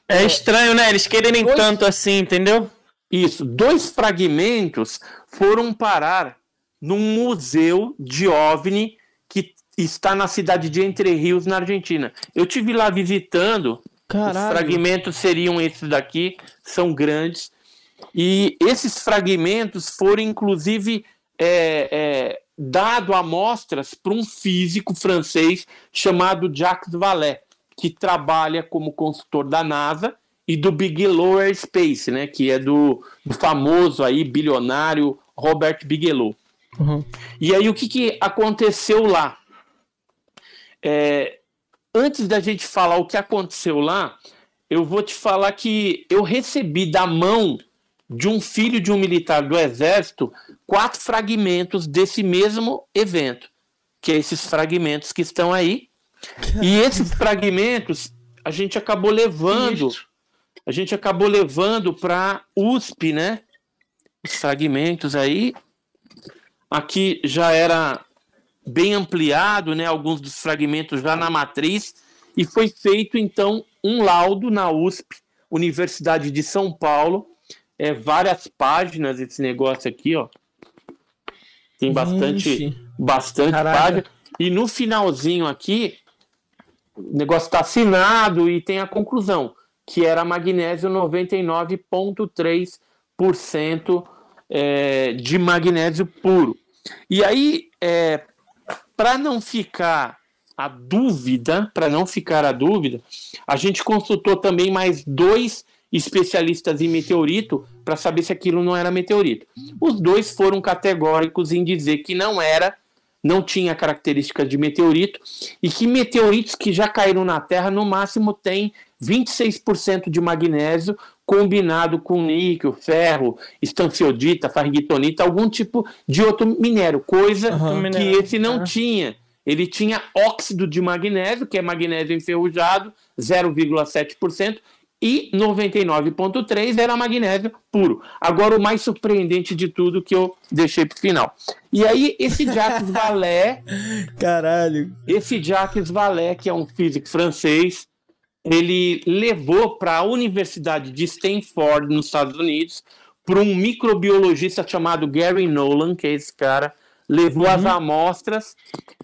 É estranho, né? Eles querem dois, tanto assim, entendeu? Isso. Dois fragmentos foram parar num museu de OVNI que está na cidade de Entre Rios, na Argentina. Eu tive lá visitando. Caralho. Os fragmentos seriam esses daqui, são grandes. E esses fragmentos foram, inclusive, é, é, dado amostras para um físico francês chamado Jacques Vallée, que trabalha como consultor da NASA e do Bigelow Aerospace, né, que é do, do famoso aí bilionário Robert Bigelow. Uhum. E aí o que, que aconteceu lá? É, antes da gente falar o que aconteceu lá, eu vou te falar que eu recebi da mão de um filho de um militar do exército quatro fragmentos desse mesmo evento, que é esses fragmentos que estão aí. E <laughs> esses fragmentos a gente acabou levando, a gente acabou levando para USP, né? Os fragmentos aí. Aqui já era bem ampliado, né, alguns dos fragmentos já na matriz, e foi feito então um laudo na USP, Universidade de São Paulo, é, várias páginas esse negócio aqui, ó. Tem bastante, bastante página. E no finalzinho aqui, o negócio está assinado e tem a conclusão, que era magnésio 99,3% é, de magnésio puro. E aí, é, para não ficar a dúvida, para não ficar a dúvida, a gente consultou também mais dois especialistas em meteorito para saber se aquilo não era meteorito. Os dois foram categóricos em dizer que não era, não tinha características de meteorito e que meteoritos que já caíram na Terra no máximo têm 26% de magnésio combinado com níquel, ferro, estanciodita, fargitonita, algum tipo de outro minério, coisa uhum. que esse não uhum. tinha. Ele tinha óxido de magnésio, que é magnésio enferrujado, 0,7%, e 99,3% era magnésio puro. Agora, o mais surpreendente de tudo que eu deixei para o final. E aí, esse Jacques Vallée. <laughs> Caralho. Esse Jacques Vallée, que é um físico francês, ele levou para a Universidade de Stanford, nos Estados Unidos, para um microbiologista chamado Gary Nolan, que é esse cara, levou uhum. as amostras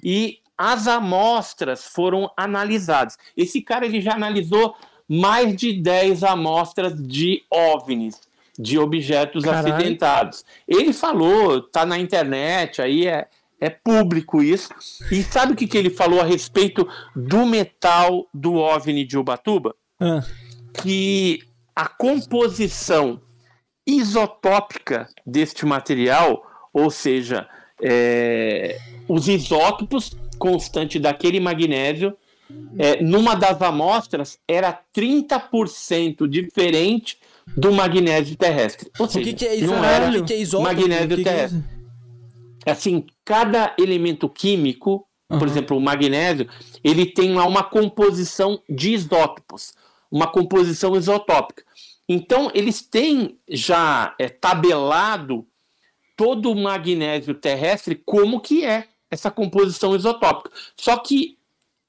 e as amostras foram analisadas. Esse cara ele já analisou mais de 10 amostras de OVNIs, de objetos Caralho. acidentados. Ele falou, tá na internet, aí é, é público isso. E sabe o que, que ele falou a respeito do metal do OVNI de Ubatuba? Ah. Que a composição isotópica deste material, ou seja, é, os isótopos constantes daquele magnésio, é, numa das amostras era 30% diferente do magnésio terrestre. Ou seja, o que, que é isótopo? Não era o que, é isótopo? magnésio que terrestre. É assim, cada elemento químico, uhum. por exemplo, o magnésio, ele tem lá uma composição de isótopos, uma composição isotópica. Então, eles têm já é, tabelado todo o magnésio terrestre como que é essa composição isotópica. Só que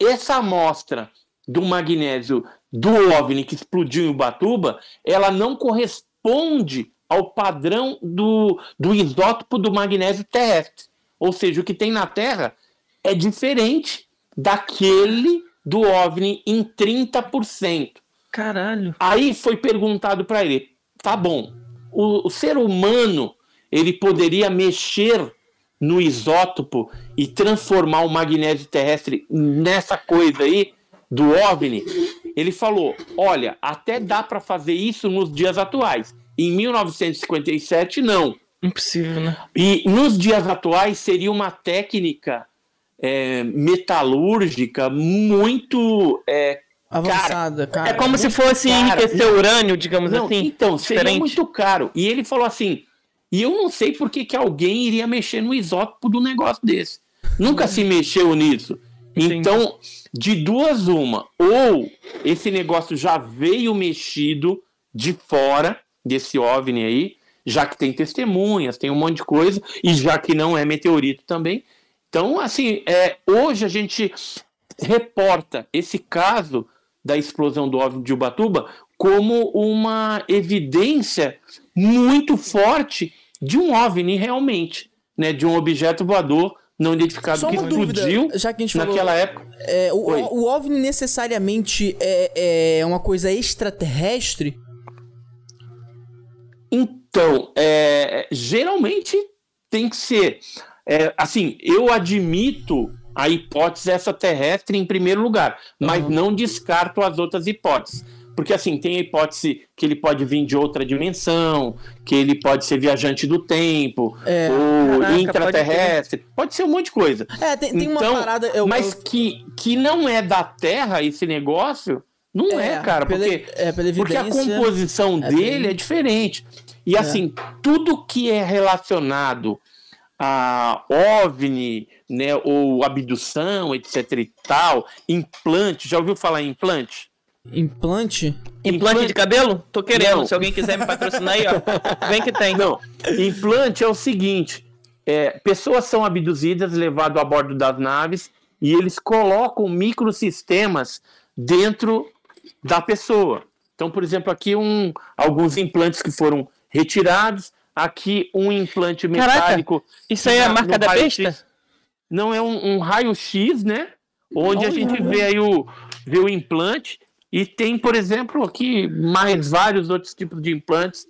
essa amostra do magnésio do OVNI que explodiu em Ubatuba, ela não corresponde ao padrão do, do isótopo do magnésio terrestre. Ou seja, o que tem na Terra é diferente daquele do OVNI em 30%. Caralho. Aí foi perguntado para ele: tá bom, o, o ser humano ele poderia mexer no isótopo e transformar o magnésio terrestre nessa coisa aí do OVNI, ele falou: olha, até dá para fazer isso nos dias atuais. Em 1957, não. Impossível, né? E nos dias atuais seria uma técnica é, metalúrgica muito é, avançada, cara. É como se fosse enriquecer urânio, digamos não, assim. Então, seria diferente. muito caro. E ele falou assim: e eu não sei por que, que alguém iria mexer no isótopo do negócio desse. Nunca se mexeu nisso. Então, de duas, uma. Ou esse negócio já veio mexido de fora desse OVNI aí, já que tem testemunhas, tem um monte de coisa, e já que não é meteorito também. Então, assim, é, hoje a gente reporta esse caso da explosão do OVNI de Ubatuba como uma evidência muito forte de um OVNI realmente, né, de um objeto voador não identificado Só que explodiu dúvida, já que a gente naquela falou, época. É, o, o, OVNI necessariamente é, é uma coisa extraterrestre? Então, é, geralmente tem que ser. É, assim, eu admito a hipótese extraterrestre em primeiro lugar, mas uhum. não descarto as outras hipóteses. Porque assim, tem a hipótese que ele pode vir de outra dimensão, que ele pode ser viajante do tempo, é, ou caraca, intraterrestre, pode, pode, ser um monte de coisa. É, tem, tem então, uma parada. Eu, mas eu... Que, que não é da Terra esse negócio, não é, é cara. Pela, porque, é, porque a composição é dele bem... é diferente. E é. assim, tudo que é relacionado a OVNI, né, ou abdução, etc e tal, implante, já ouviu falar em implante? Implante? Implante de cabelo? Tô querendo. Não. Se alguém quiser me patrocinar aí, ó. Vem que tem. Não. Implante é o seguinte: é, pessoas são abduzidas, levadas a bordo das naves, e eles colocam microsistemas dentro da pessoa. Então, por exemplo, aqui um, alguns implantes que foram retirados. Aqui um implante metálico. Caraca, isso aí é a marca da besta? Não, é um, um raio-x, né? Onde a gente vê aí o, vê o implante e tem, por exemplo, aqui mais vários outros tipos de implantes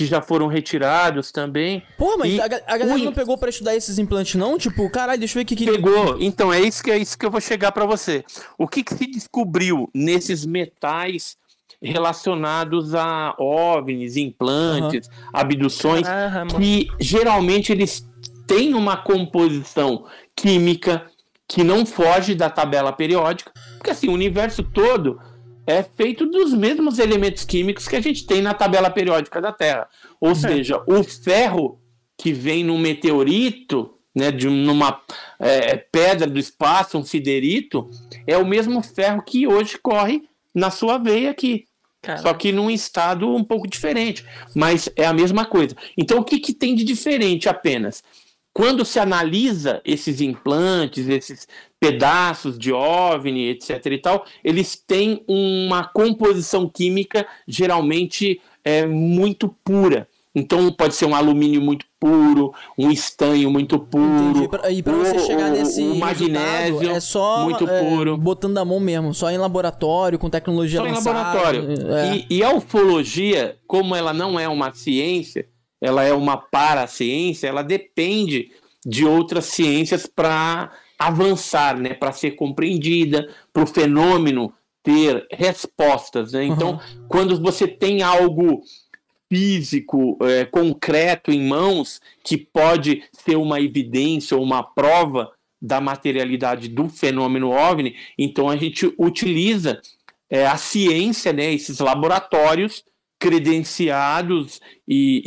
que já foram retirados também. Pô, mas a, a, galera não pegou para estudar esses implantes, não? Tipo, caralho, deixa eu ver o que, que. Pegou. Então, é isso que é isso que eu vou chegar para você. O que, que se descobriu nesses metais relacionados a OVNIs, implantes, uhum. abduções, Caramba. que geralmente eles têm uma composição química que não foge da tabela periódica, porque assim, o universo todo é feito dos mesmos elementos químicos que a gente tem na tabela periódica da Terra. Ou é. seja, o ferro que vem num meteorito, né, de numa é, pedra do espaço, um siderito, é o mesmo ferro que hoje corre na sua veia aqui. Caramba. Só que num estado um pouco diferente. Mas é a mesma coisa. Então, o que, que tem de diferente apenas? Quando se analisa esses implantes, esses pedaços de OVNI, etc. e tal, eles têm uma composição química geralmente é, muito pura. Então pode ser um alumínio muito puro, um estanho muito puro. Entendi. E para você chegar nesse um magnésio é só muito é, puro. botando a mão mesmo, só em laboratório, com tecnologia Só em laboratório. É. E, e a ufologia, como ela não é uma ciência, ela é uma paraciência, ela depende de outras ciências para avançar, né? para ser compreendida, para o fenômeno ter respostas. Né? Então, quando você tem algo físico, é, concreto em mãos, que pode ser uma evidência ou uma prova da materialidade do fenômeno OVNI, então a gente utiliza é, a ciência, né, esses laboratórios credenciados e,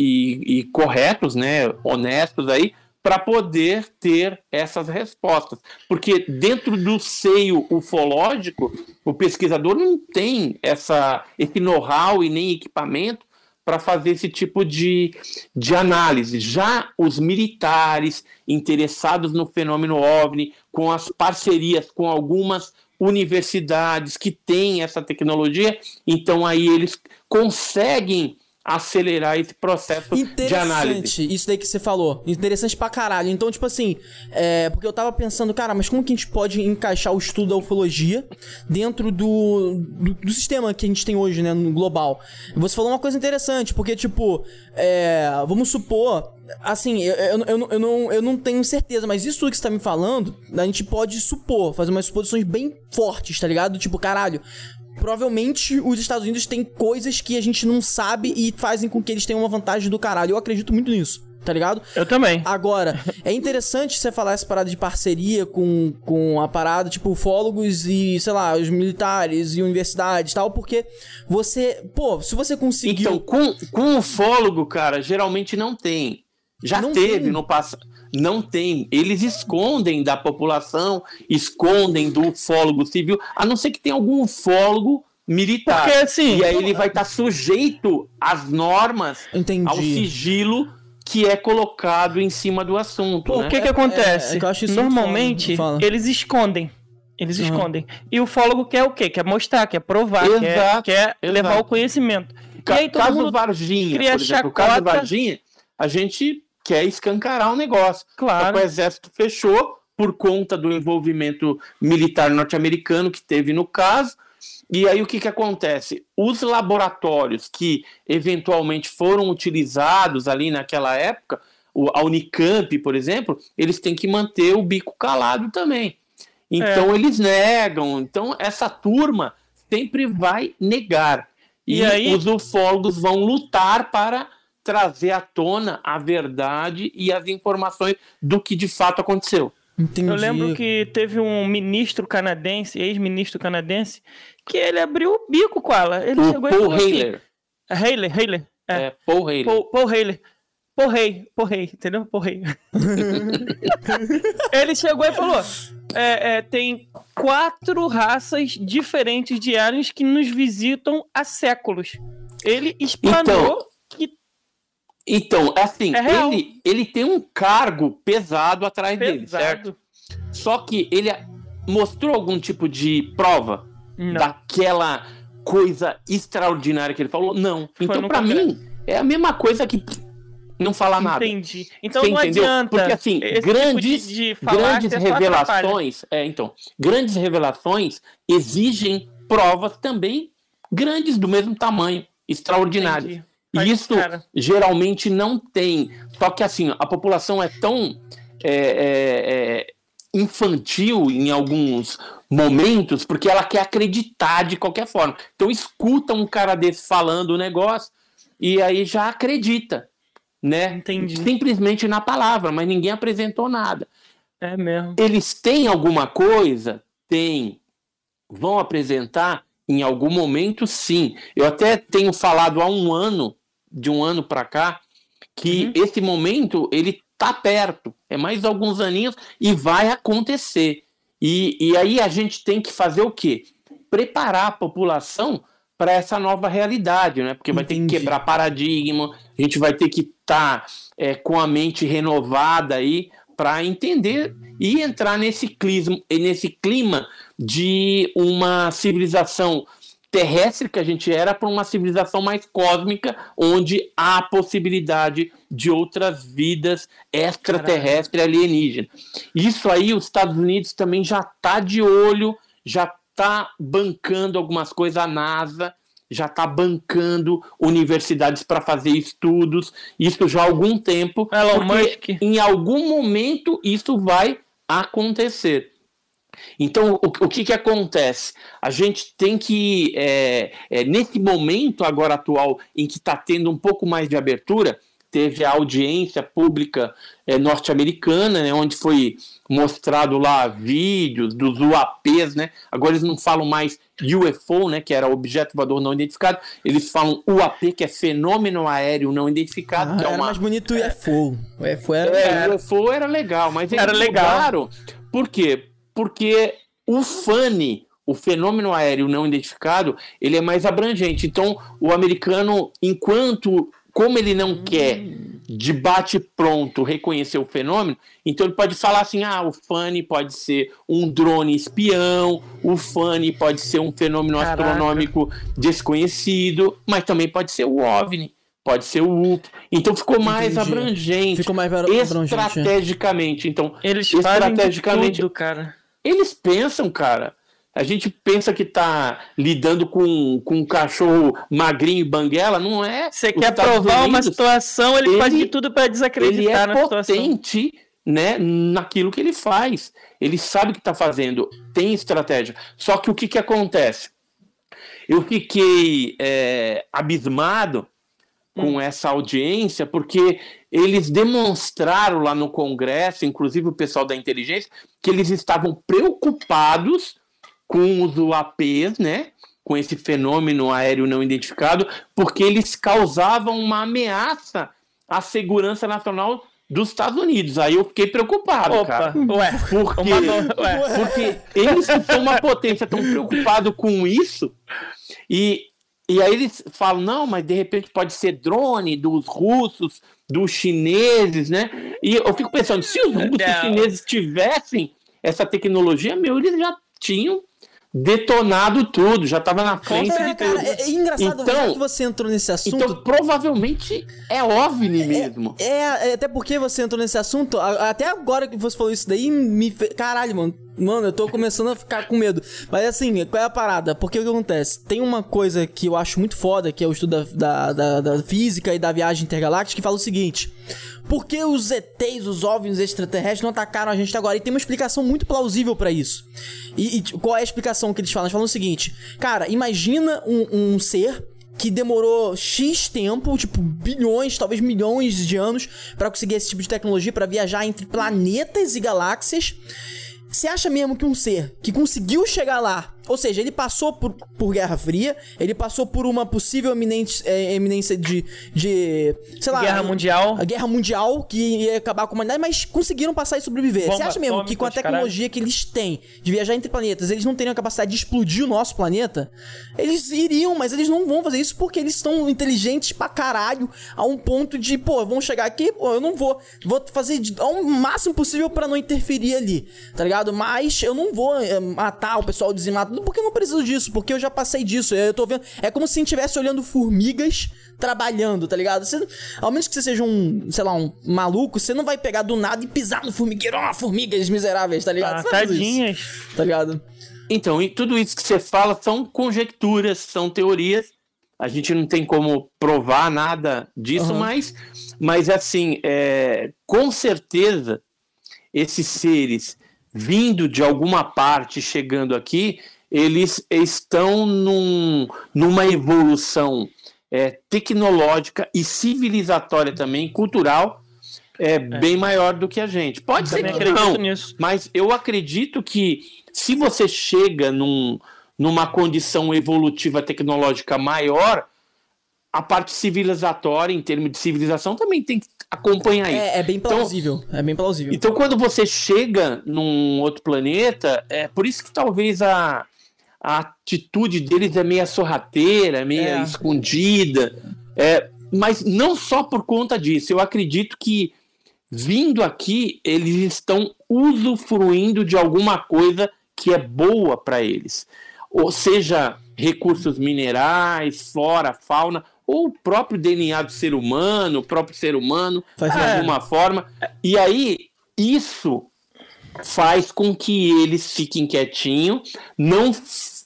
e- e corretos, né, honestos aí, para poder ter essas respostas. Porque dentro do seio ufológico, o pesquisador não tem essa, esse know-how e nem equipamento para fazer esse tipo de, de análise. Já os militares interessados no fenômeno OVNI, com as parcerias com algumas universidades que têm essa tecnologia, então aí eles conseguem acelerar esse processo de análise. Isso daí que você falou. Interessante pra caralho. Então, tipo assim, é, porque eu tava pensando, cara, mas como que a gente pode encaixar o estudo da ufologia dentro do, do, do sistema que a gente tem hoje, né, no global? Você falou uma coisa interessante, porque, tipo, é, vamos supor, assim, eu, eu, eu, não- eu, não, eu não tenho certeza, mas isso que você tá me falando, a gente pode supor, fazer umas suposições bem fortes, tá ligado? Tipo, caralho. Provavelmente os Estados Unidos têm coisas que a gente não sabe e fazem com que eles tenham uma vantagem do caralho. Eu acredito muito nisso, tá ligado? Eu também. Agora, é interessante você falar essa parada de parceria com, com a parada, tipo, ufólogos e, sei lá, os militares e universidades e tal, porque você, pô, se você conseguiu. Então, com, com ufólogo, cara, geralmente não tem. Já Não teve tem. no passado. Não tem. Eles escondem da população, escondem do ufólogo civil, a não ser que tenha algum ufólogo militar. Porque, assim, e aí ele vai estar sujeito às normas, Entendi. ao sigilo que é colocado em cima do assunto. Pô, né? o que que É- acontece? é- é que eu acho isso muito Normalmente, eles escondem. Eles Uhum. escondem. E o fólogo quer o quê? Quer mostrar, quer provar, quer, Exato, quer exato. levar o conhecimento. Ca- e aí todo caso mundo... Varginha, cria por exemplo, o caso chacota. Varginha, a gente quer escancarar o negócio. Claro. o exército fechou por conta do envolvimento militar norte-americano que teve no caso. E aí o que, que acontece? Os laboratórios que eventualmente foram utilizados ali naquela época, o- a Unicamp, por exemplo, eles têm que manter o bico calado também. Então eles negam. Então essa turma sempre vai negar. E, E aí- os ufólogos vão lutar para trazer à tona a verdade e as informações do que de fato aconteceu. Entendi. Eu lembro que teve um ministro canadense, ex-ministro canadense, que ele abriu o bico com ela. Ele O chegou e Paul falou assim- Haler. É Haler, Haler. É. É, Paul Haler. Paul, Paul Haler. Paul Rei, Paul Rei, entendeu? Paul Rei. <laughs> ele chegou e falou: é, é, tem quatro raças diferentes de aliens que nos visitam há séculos. Ele explanou Então, que Então, assim, É ele, ele tem um cargo pesado atrás dele, certo? pesado. Só que ele mostrou algum tipo de prova Não. daquela coisa extraordinária que ele falou? Não. Então, no pra Congresso. mim, é a mesma coisa que não falar nada. Entendi. Então Você não entendeu? adianta. Porque assim, esse grandes, tipo de, de grandes revelações, é, então, grandes revelações exigem provas também grandes do mesmo tamanho, extraordinárias. Entendi. E Mas, isso cara- geralmente não tem. Só que assim, a população é tão é, é, é, infantil em alguns momentos, porque ela quer acreditar de qualquer forma. Então escuta um cara desse falando o negócio e aí já acredita, né? Entendi. Simplesmente na palavra, mas ninguém apresentou nada. É mesmo. Eles têm alguma coisa? Tem. Vão apresentar em algum momento, sim. Eu até tenho falado há um ano, de um ano para cá, que Uhum. esse momento ele tá perto. É mais alguns aninhos e vai acontecer. E, e aí a gente tem que fazer o quê? Preparar a população para essa nova realidade, né? Porque vai ter que Entendi. quebrar paradigma, a gente vai ter que estar com a mente renovada aí para entender e entrar nesse clima, nesse clima de uma civilização terrestre que a gente era para uma civilização mais cósmica, onde há a possibilidade de outras vidas extraterrestres alienígenas. Isso aí os Estados Unidos também já está de olho, já está bancando algumas coisas, a NASA já está bancando universidades para fazer estudos, isso já há algum tempo, Elon Musk. em algum momento isso vai acontecer. Então, o, o que, que acontece? A gente tem que, é, é, nesse momento agora atual, em que está tendo um pouco mais de abertura, teve a audiência pública é, norte-americana, né, onde foi mostrado lá vídeos dos UAPs, né? Agora eles não falam mais UFO, né, que era objeto voador não identificado, eles falam UAP, que é fenômeno aéreo não identificado, Ah, é era uma mais bonito UFO. O UFO era... é, UFO era legal, mas eles Era legal. Por quê? Porque o FANI, o fenômeno aéreo não identificado, ele é mais abrangente. Então, o americano, enquanto, como ele não quer de bate pronto reconhecer o fenômeno, então ele pode falar assim: ah, o FANI pode ser um drone espião, o FANI pode ser um fenômeno Caraca. astronômico desconhecido, mas também pode ser o OVNI. Pode ser o UFO. Então ficou mais Entendi. abrangente Ficou mais abrangente. é. estrategicamente. Então, Eles estrategicamente, tudo, cara. Eles pensam, cara. A gente pensa que tá lidando com, com um cachorro magrinho e banguela, não é? Você quer Estados provar uma Unidos, situação, ele, ele- faz de tudo pra Ele desacreditar é na situação. potente, né, naquilo que ele faz. Ele sabe o que tá fazendo, tem estratégia. Só que o que que acontece? Eu fiquei é, abismado com essa audiência, porque eles demonstraram lá no Congresso, inclusive o pessoal da inteligência, que eles estavam preocupados com os UAPs, né? Com esse fenômeno aéreo não identificado, porque eles causavam uma ameaça à segurança nacional dos Estados Unidos. Aí eu fiquei preocupado, Opa, cara. ué. Porque, Uma ué. porque eles que são uma potência tão preocupados com isso e, e aí eles falam, não, mas de repente pode ser drone dos russos, dos chineses, né? E eu fico pensando, se os russos e os Não. chineses tivessem essa tecnologia, meu, eles já tinham detonado tudo, já estava na frente É, de cara, tudo. é, é engraçado Então- que você entrou nesse assunto. Então, provavelmente é OVNI mesmo. É, é, até porque você entrou nesse assunto, até agora que você falou isso daí, me. Caralho, mano. Mano, eu tô começando a ficar com medo. Mas assim, qual é a parada? Porque o que acontece? Tem uma coisa que eu acho muito foda, que é o estudo da, da, da- da física e da viagem intergaláctica, que fala o seguinte: Por que os ETs, os OVNIs extraterrestres, não atacaram a gente agora? E tem uma explicação muito plausível pra isso. E, e, tipo, qual é a explicação que eles falam? Eles falam o seguinte: Cara, imagina um, um ser que demorou X tempo, tipo bilhões, talvez milhões de anos, pra conseguir esse tipo de tecnologia, pra viajar entre planetas e galáxias. Você acha mesmo que um ser que conseguiu chegar lá, ou seja, ele passou por, por Guerra Fria, ele passou por uma possível eminente, é, eminência de, de. sei lá. Guerra Mundial. A guerra mundial que ia acabar com a humanidade, mas conseguiram passar e sobreviver. Você Bomba acha mesmo que com a tecnologia que eles têm de viajar entre planetas, eles não teriam a capacidade de explodir o nosso planeta? Eles iriam, mas eles não vão fazer isso porque eles estão inteligentes pra caralho a um ponto de, pô, vão chegar aqui, pô, eu não vou. Vou fazer ao máximo possível pra não interferir ali, tá ligado? Mas eu não vou eh, matar o pessoal, dizimar tudo, porque eu não preciso disso, porque eu já passei disso. Eu tô vendo. É como se a gente estivesse olhando formigas trabalhando, tá ligado? Você, ao menos que você seja um, sei lá, um maluco, você não vai pegar do nada e pisar no formigueiro, ó, formigas miseráveis, tá ligado? Ah, fazer isso, tadinhas. Tá ligado? Então, e tudo isso que você fala são conjecturas, são teorias. A gente não tem como provar nada disso, Uhum. mas, mas assim, é, com certeza, esses seres vindo de alguma parte, chegando aqui, eles estão num, numa evolução é, tecnológica e civilizatória também, cultural, é, bem maior do que a gente. Pode ser Também que não, nisso. mas eu acredito que se você chega num, numa condição evolutiva tecnológica maior, a parte civilizatória, em termos de civilização, também tem que acompanhar isso. É, é bem Então- plausível. é bem plausível. Então, quando você chega num outro planeta, é por isso que talvez a, a atitude deles é meia sorrateira, meia É. escondida. É, mas não só por conta disso. Eu acredito que vindo aqui, eles estão usufruindo de alguma coisa que é boa para eles. Ou seja, recursos minerais, flora, fauna, ou o próprio DNA do ser humano, o próprio ser humano, Faz de sentido. alguma forma. E aí, isso faz com que eles fiquem quietinhos, não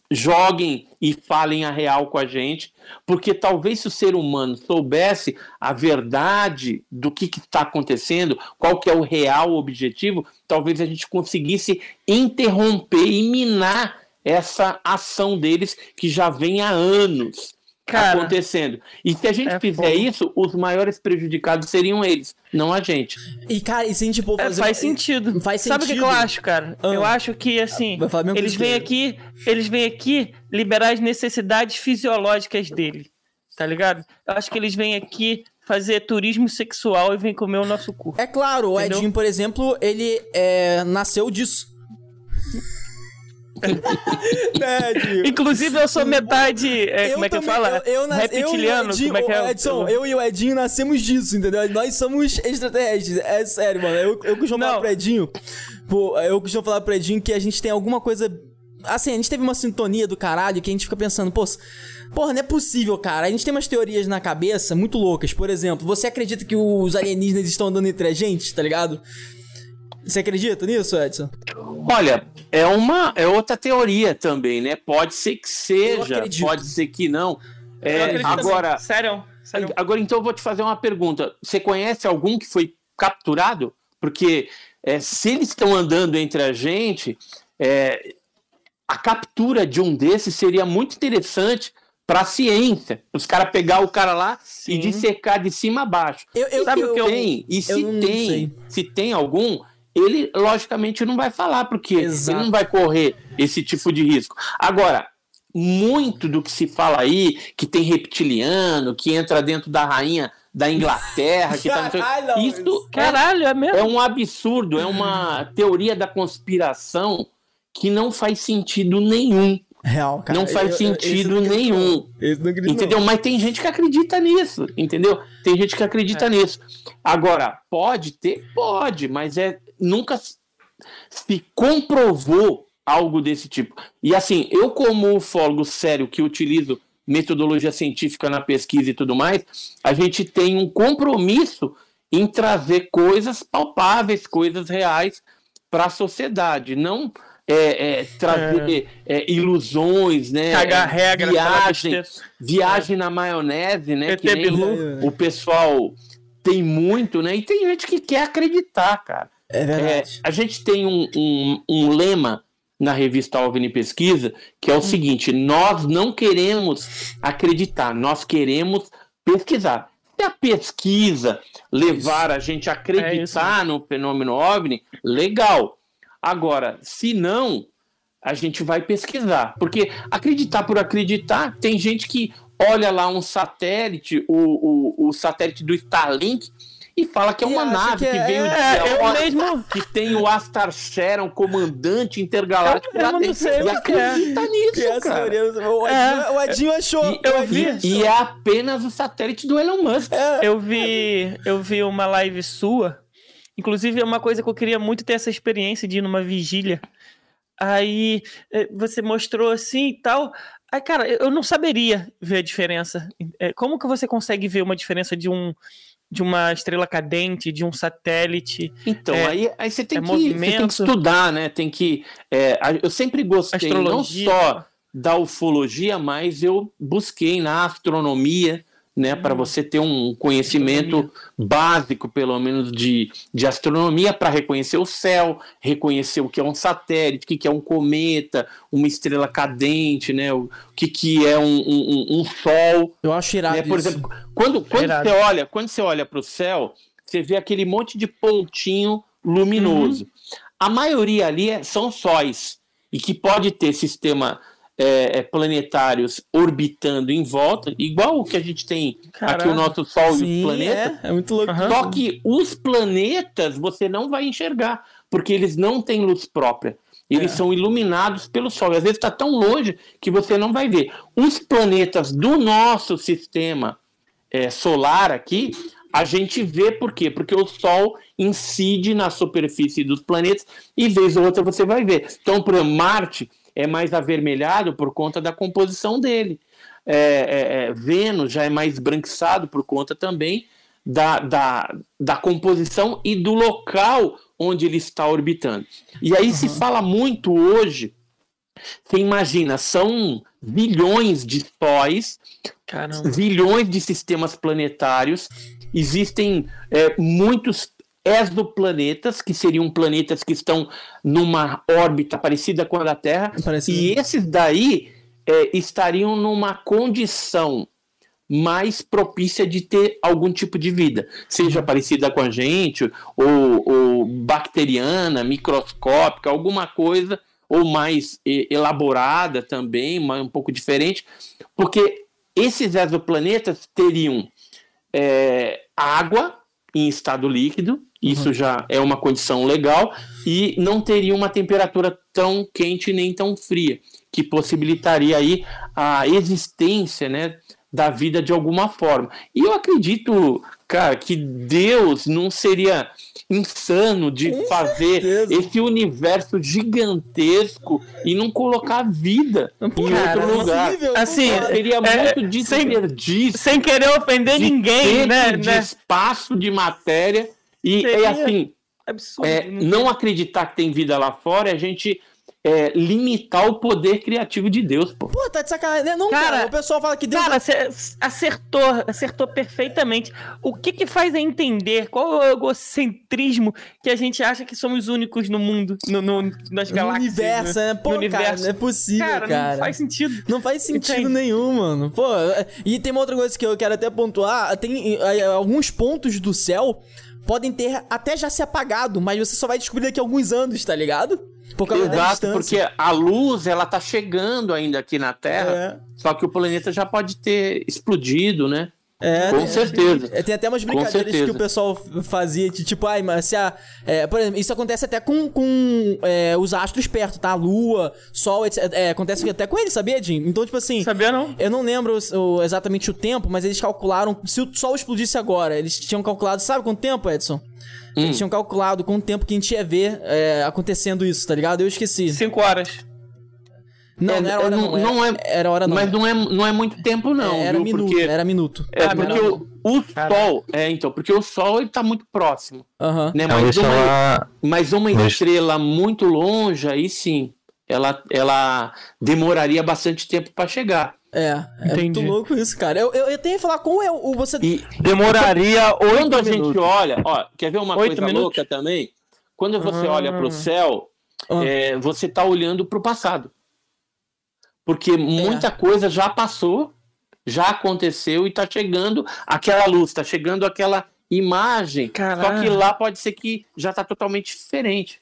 joguem e falem a real com a gente, porque talvez se o ser humano soubesse a verdade do que está acontecendo, qual que é o real objetivo, talvez a gente conseguisse interromper e minar essa ação deles que já vem há anos Cara, acontecendo. E se a gente é fizer fogo. isso, os maiores prejudicados seriam eles, não a gente. E, cara, e se a gente for É, fazer. faz uma- sentido. Faz Sabe o que, que eu sentido. acho, cara? Ah. Eu acho que, assim, eles vêm aqui, eles vêm aqui liberar as necessidades fisiológicas dele, tá ligado? Eu acho que eles vêm aqui fazer turismo sexual e vêm comer o nosso cu. É claro, o? Edinho, por exemplo, ele é, nasceu disso. <laughs> Inclusive, eu sou metade. é, Eu como é que eu falo? Eu, eu, nas- eu o Reptiliano, Edinho, como é que é? Edson, eu e o Edinho nascemos disso, entendeu? Nós somos extraterrestres. É sério, mano. Eu, eu costumo falar Não. pro Edinho. Pô, eu costumo falar pro Edinho que a gente tem alguma coisa. Assim, a gente teve uma sintonia do caralho que a gente fica pensando, pô, porra, não é possível, cara. A gente tem umas teorias na cabeça muito loucas. Por exemplo, você acredita que os alienígenas estão andando entre a gente, tá ligado? Você acredita nisso, Edson? Olha, é uma é outra teoria também, né? Pode ser que seja, pode ser que não. Eu É, acredito agora, também. Sério, sério. agora então eu vou te fazer uma pergunta. Você conhece algum que foi capturado? Porque é, se eles estão andando entre a gente, é, a captura de um desses seria muito interessante para a ciência. Os caras pegar o cara lá e Sim. dissecar de cima a baixo. Eu, eu, Sabe eu, o que tem? E se tem, sei. se tem algum, ele logicamente não vai falar, porque Exato. ele não vai correr esse tipo de risco. Agora, muito do que se fala aí, que tem reptiliano, que entra dentro da rainha da Inglaterra, que tá no <laughs> seu- Caralho, não, isso é, Caralho, é mesmo? é um absurdo, é uma teoria da conspiração que não faz sentido nenhum. Real, cara. não faz Eu- sentido eu não nenhum. não. Não acredito, Entendeu? Mas tem gente que acredita nisso, entendeu? Tem gente que acredita É. nisso. Agora, pode ter? Pode, mas é nunca se comprovou algo desse tipo. E assim, eu como ufólogo sério que utilizo metodologia científica na pesquisa e tudo mais, a gente tem um compromisso em trazer coisas palpáveis, coisas reais para a sociedade, não é, é, trazer é, ilusões, né? Cagar regra, falar viagem, viagem na maionese, né? Que o pessoal tem muito, né? E tem gente que quer acreditar, cara. É É, verdade. a gente tem um, um, um lema na revista OVNI Pesquisa, que é Hum. o seguinte: nós não queremos acreditar, nós queremos pesquisar. Se a pesquisa levar a gente a É acreditar no fenômeno OVNI, legal. Agora, se não, a gente vai pesquisar. Porque acreditar por acreditar, tem gente que olha lá um satélite, o, o, o satélite do Starlink, e fala que é uma nave que que, é- veio de É, eu fora, mesmo. que tem o Astar Shera, um comandante intergaláctico Eu lá não dentro. sei E o que é. acredita nisso, Que cara. o, Edinho, o Edinho achou. E eu vi- E é apenas o satélite do Elon Musk. É, Eu vi, eu vi uma live sua. Inclusive, é uma coisa que eu queria muito ter essa experiência de ir numa vigília. Aí eh, você mostrou assim e tal. Aí, cara, eu não saberia ver a diferença. Eh, Como que você consegue ver uma diferença de um de uma estrela cadente, de um satélite? Então, É, aí, aí você, tem é que, você tem que estudar, né? Tem que. é, eu sempre gostei não Astrologia. só da ufologia, mas eu busquei na astronomia, né? Para Hum. você ter um conhecimento básico, pelo menos, de, de astronomia, para reconhecer o céu, reconhecer o que é um satélite, o que, é um cometa, uma estrela cadente, né? O que, que é um, um, um- sol. eu acho irado né? Por isso. exemplo, quando, quando irado. você olha, quando você olha para o céu, você vê aquele monte de pontinho luminoso. Uhum. A maioria ali é- são sóis e que pode ter sistema é, é, planetários orbitando em volta, igual o que a gente tem aqui Caraca. o nosso Sol e o Sim, planeta. é, é muito louco. Aham. Só que os planetas você não vai enxergar, porque eles não têm luz própria. Eles É. são iluminados pelo Sol. E às vezes está tão longe que você não vai ver. Os planetas do nosso sistema é, solar aqui, a gente vê por quê? Porque o Sol incide na superfície dos planetas e vez ou outra você vai ver. Então, por exemplo, Marte, é mais avermelhado por conta da composição dele. É, é, é, Vênus já é mais branquiçado por conta também da, da, da composição e do local onde ele está orbitando. E aí uhum. se fala muito hoje, você imagina, são bilhões de sóis, Caramba. bilhões de sistemas planetários, existem é, muitos exoplanetas, que seriam planetas que estão numa órbita parecida com a da Terra, Parecido. e esses daí é, estariam numa condição mais propícia de ter algum tipo de vida, seja parecida com a gente, ou, ou bacteriana, microscópica, alguma coisa, ou mais elaborada também, um pouco diferente, porque esses exoplanetas teriam é, água em estado líquido, isso uhum. já é uma condição legal, e não teria uma temperatura tão quente nem tão fria, que possibilitaria aí a existência, né, da vida de alguma forma. E eu acredito, cara, que Deus não seria insano de Com fazer certeza. esse universo gigantesco e não colocar vida em cara, outro lugar. assim, seria é, muito desperdício. Sem, sem querer ofender ninguém, né? De né? espaço de matéria e, e assim, absurdo, é, não acreditar que tem vida lá fora, é a gente é, limitar o poder criativo de Deus, pô. Pô, tá de sacanagem. Né? Não, cara, cara, o pessoal fala que Deus. Cara, acertou, acertou perfeitamente. O que que faz a entender qual é o egocentrismo que a gente acha que somos únicos no mundo, no, no nas galáxias? No universo, né? Pô, no cara, universo. não é possível, cara, cara. Não faz sentido. Não faz sentido Entendi. nenhum, mano. Pô, e tem uma outra coisa que eu quero até pontuar. Tem alguns pontos do céu podem ter até já se apagado, mas você só vai descobrir daqui a alguns anos, tá ligado? Por causa Exato, porque a luz ela tá chegando ainda aqui na Terra, é. só que o planeta já pode ter explodido, né? É, com tem, certeza. Tem, tem, até umas brincadeiras que o pessoal fazia de tipo, ai, mas se a. É, por exemplo, isso acontece até com, com é, os astros perto, tá? Lua, Sol, etc. É, acontece até com eles, sabia, Jim? Então, tipo assim. Sabia não? Eu não lembro o, exatamente o tempo, mas eles calcularam. Se o Sol explodisse agora, eles tinham calculado, sabe quanto tempo, Edson? Hum. Eles tinham calculado quanto tempo que a gente ia ver é, acontecendo isso, tá ligado? Eu esqueci. Cinco horas. Não, é, não era hora não. não, não era, é, era hora não. Mas não é, não é muito tempo, não. É, era, viu? minuto, porque, era minuto. É, ah, porque o, o Sol. É, então, porque o Sol ele tá muito próximo. Uhum. Né? Mas, uma, mas uma estrela muito longe, aí sim. Ela, ela demoraria bastante tempo para chegar. É, é muito louco isso, cara. Eu, eu, eu tenho que falar como é o você. E demoraria oito Quando a minutos. gente olha, ó, quer ver uma oito coisa minutos? louca também? Quando você olha para o céu, é, você tá olhando para o passado. Porque é. muita coisa já passou, já aconteceu e tá chegando aquela luz, tá chegando aquela imagem. Caralho. Só que lá pode ser que já tá totalmente diferente.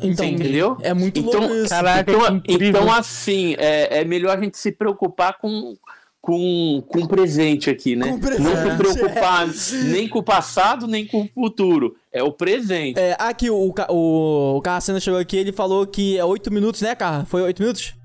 Então, entendeu? É muito então, louco isso. Caraca, então, então assim, é, é melhor a gente se preocupar com, com, com o presente aqui, né? Presente, não se preocupar é. nem com o passado, nem com o futuro. É o presente. É, aqui, o, o, o Carracena chegou aqui, ele falou que é 8 minutos, né, Carra? Foi 8 minutos?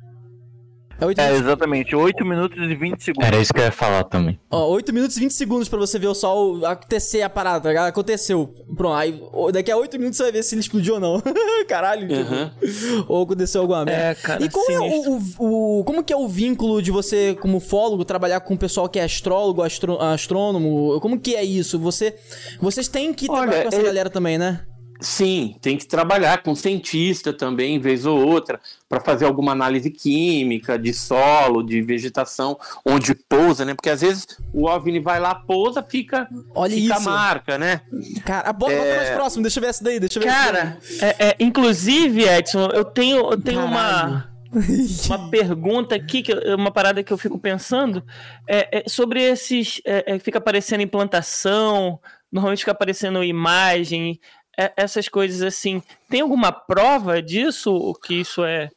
É, 8 é exatamente, 8 minutos e 20 segundos. Era isso que eu ia falar também. Ó, 8 minutos e 20 segundos pra você ver o sol acontecer a parada, tá ligado? Aconteceu. Pronto, aí daqui a 8 minutos você vai ver se ele explodiu ou não. <laughs> Caralho, uhum. tipo, ou aconteceu alguma merda. É, cara, e como é o, o, o, como que é o vínculo de você, como ufólogo, trabalhar com o pessoal que é astrólogo, astro, astrônomo? Como que é isso? Você, vocês têm que trabalhar Olha, com essa é... galera também, né? Sim, tem que trabalhar com cientista também, vez ou outra, para fazer alguma análise química de solo, de vegetação, onde pousa, né? Porque às vezes o OVNI vai lá, pousa, fica, Olha fica isso. a marca, né? Cara, bota, é... mais próximo, deixa eu ver essa daí, deixa eu ver Cara, é, é, inclusive, Edson, eu tenho, eu tenho uma <laughs> uma pergunta aqui, que, uma parada que eu fico pensando, é, é sobre esses. É, é, fica aparecendo implantação, normalmente fica aparecendo imagem, é, essas coisas assim. Tem alguma prova disso? Que isso é.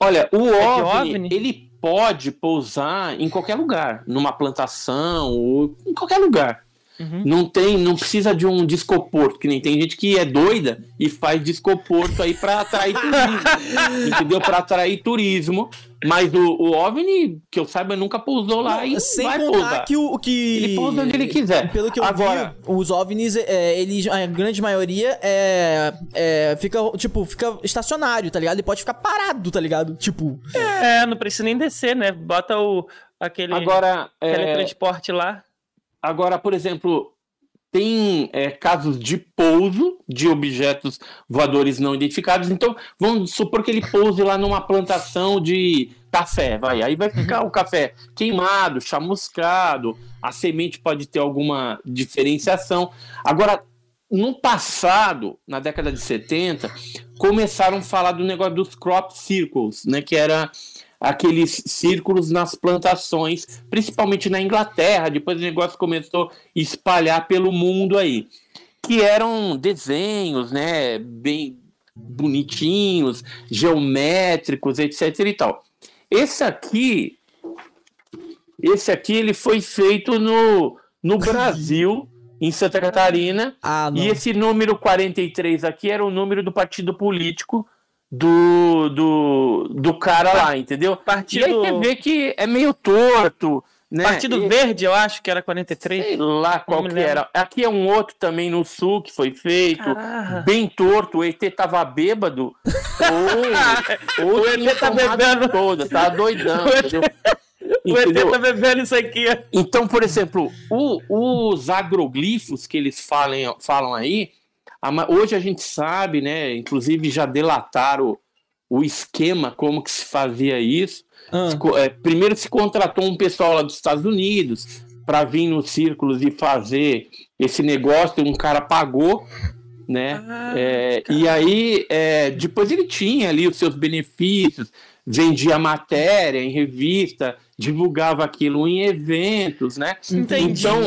Olha, o é OVNI, OVNI, ele pode pousar em qualquer lugar, numa plantação ou em qualquer lugar. Uhum. Não tem, não precisa de um discoporto, que nem tem gente que é doida e faz discoporto aí para atrair turismo. <laughs> entendeu? Para atrair turismo. Mas o, o OVNI, que eu saiba, nunca pousou lá não, e sem vai contar pousar. que o que ele pousa onde ele quiser. Pelo que eu Agora, vi, os OVNIs, é, eles, a grande maioria é, é fica tipo fica estacionário, tá ligado? Ele pode ficar parado, tá ligado? Tipo, é, não precisa nem descer, né? Bota o aquele Agora, é, teletransporte é... lá. Agora, por exemplo, tem é, casos de pouso de objetos voadores não identificados. Então, vamos supor que ele pouse lá numa plantação de café, vai. Aí vai ficar o café queimado, chamuscado, a semente pode ter alguma diferenciação. Agora, no passado, na década de 70, começaram a falar do negócio dos crop circles, né, que era aqueles círculos nas plantações, principalmente na Inglaterra. Depois o negócio começou a espalhar pelo mundo aí, que eram desenhos, né, bem bonitinhos, geométricos, etc e tal. Esse aqui, esse aqui ele foi feito no, no <laughs> Brasil, em Santa Catarina, ah, e esse número 43 aqui era o número do partido político do, do, do cara lá, entendeu? Partido... E aí você vê que é meio torto, né? Partido e... Verde, eu acho que era 43. Sei lá qual que era. Aqui é um outro também no sul que foi feito, Caraca. bem torto, o ET tava bêbado. <laughs> ou, ou o ET tá bebendo toda, tá doidão? <laughs> O ET <laughs> tá bebendo isso aqui. Então, por exemplo, o, os agroglifos que eles falam, falam aí, Hoje a gente sabe, né? Inclusive já delataram o, o esquema, como que se fazia isso. Ah. É, primeiro se contratou um pessoal lá dos Estados Unidos para vir nos círculos e fazer esse negócio. Um cara pagou, né? Ah, é, e aí é, depois ele tinha ali os seus benefícios, vendia matéria em revista, divulgava aquilo em eventos, né? Entendi. Então,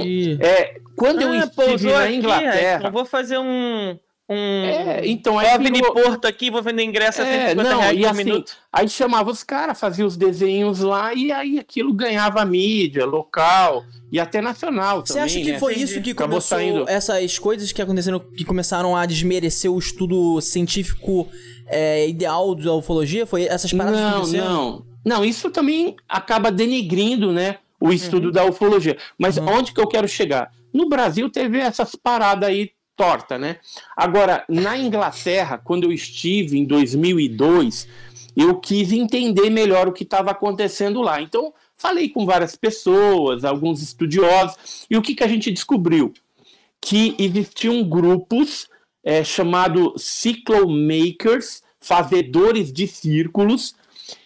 é, quando ah, eu estive na Inglaterra. Aqui, eu vou fazer um. Um é, então aí virou... Porto aqui, vou vender ingresso a é, não, reais e assim, minuto. Aí chamava os caras, fazia os desenhos lá e aí aquilo ganhava mídia local e até nacional Você acha que né? foi Entendi. isso que Acabou começou saindo... essas coisas que aconteceram que começaram a desmerecer o estudo científico é, ideal da ufologia? Foi essas paradas não, que aconteceram? Não, não. Isso também acaba denegrindo, né? O estudo uhum. da ufologia. Mas uhum. onde que eu quero chegar? No Brasil teve essas paradas aí torta, né? Agora, na Inglaterra, quando eu estive em 2002, eu quis entender melhor o que estava acontecendo lá. Então, falei com várias pessoas, alguns estudiosos, e o que, que a gente descobriu? Que existiam grupos é, chamados Cyclomakers, fazedores de círculos,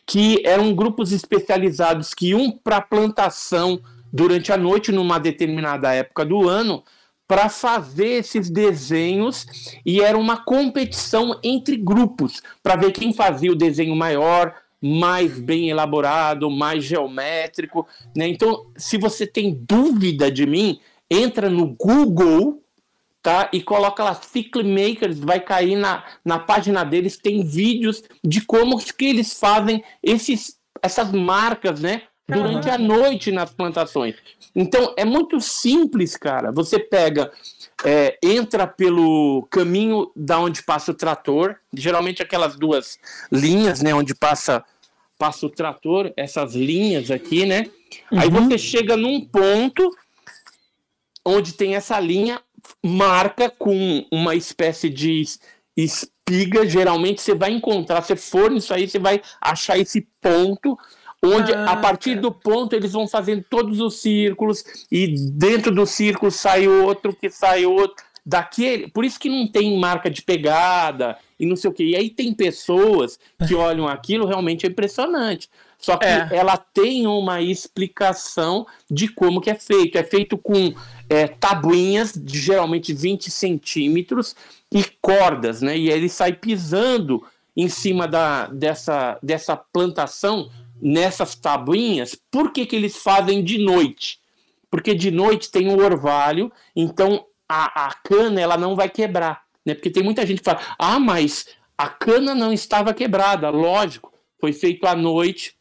que eram grupos especializados que iam para plantação durante a noite, numa determinada época do ano, para fazer esses desenhos e era uma competição entre grupos para ver quem fazia o desenho maior, mais bem elaborado, mais geométrico, né? Então, se você tem dúvida de mim, entra no Google, tá? E coloca lá Makers, vai cair na, na página deles, tem vídeos de como que eles fazem esses essas marcas, né? Durante uhum. a noite nas plantações. Então é muito simples, cara. Você pega, é, entra pelo caminho da onde passa o trator, geralmente aquelas duas linhas, né, onde passa passa o trator, essas linhas aqui, né? Uhum. Aí você chega num ponto onde tem essa linha, marca com uma espécie de espiga. Geralmente você vai encontrar, se for nisso aí, você vai achar esse ponto onde ah, a partir tá. do ponto eles vão fazendo todos os círculos e dentro do círculo sai outro que sai outro daquele, por isso que não tem marca de pegada e não sei o que. E aí tem pessoas que <laughs> olham aquilo realmente é impressionante. Só que é. ela tem uma explicação de como que é feito. É feito com é, tabuinhas de geralmente 20 centímetros e cordas, né? E ele sai pisando em cima da, dessa, dessa plantação nessas tabuinhas, por que, que eles fazem de noite? Porque de noite tem o orvalho, então a, a cana ela não vai quebrar. Né? Porque tem muita gente que fala, ah, mas a cana não estava quebrada. Lógico, foi feito à noite,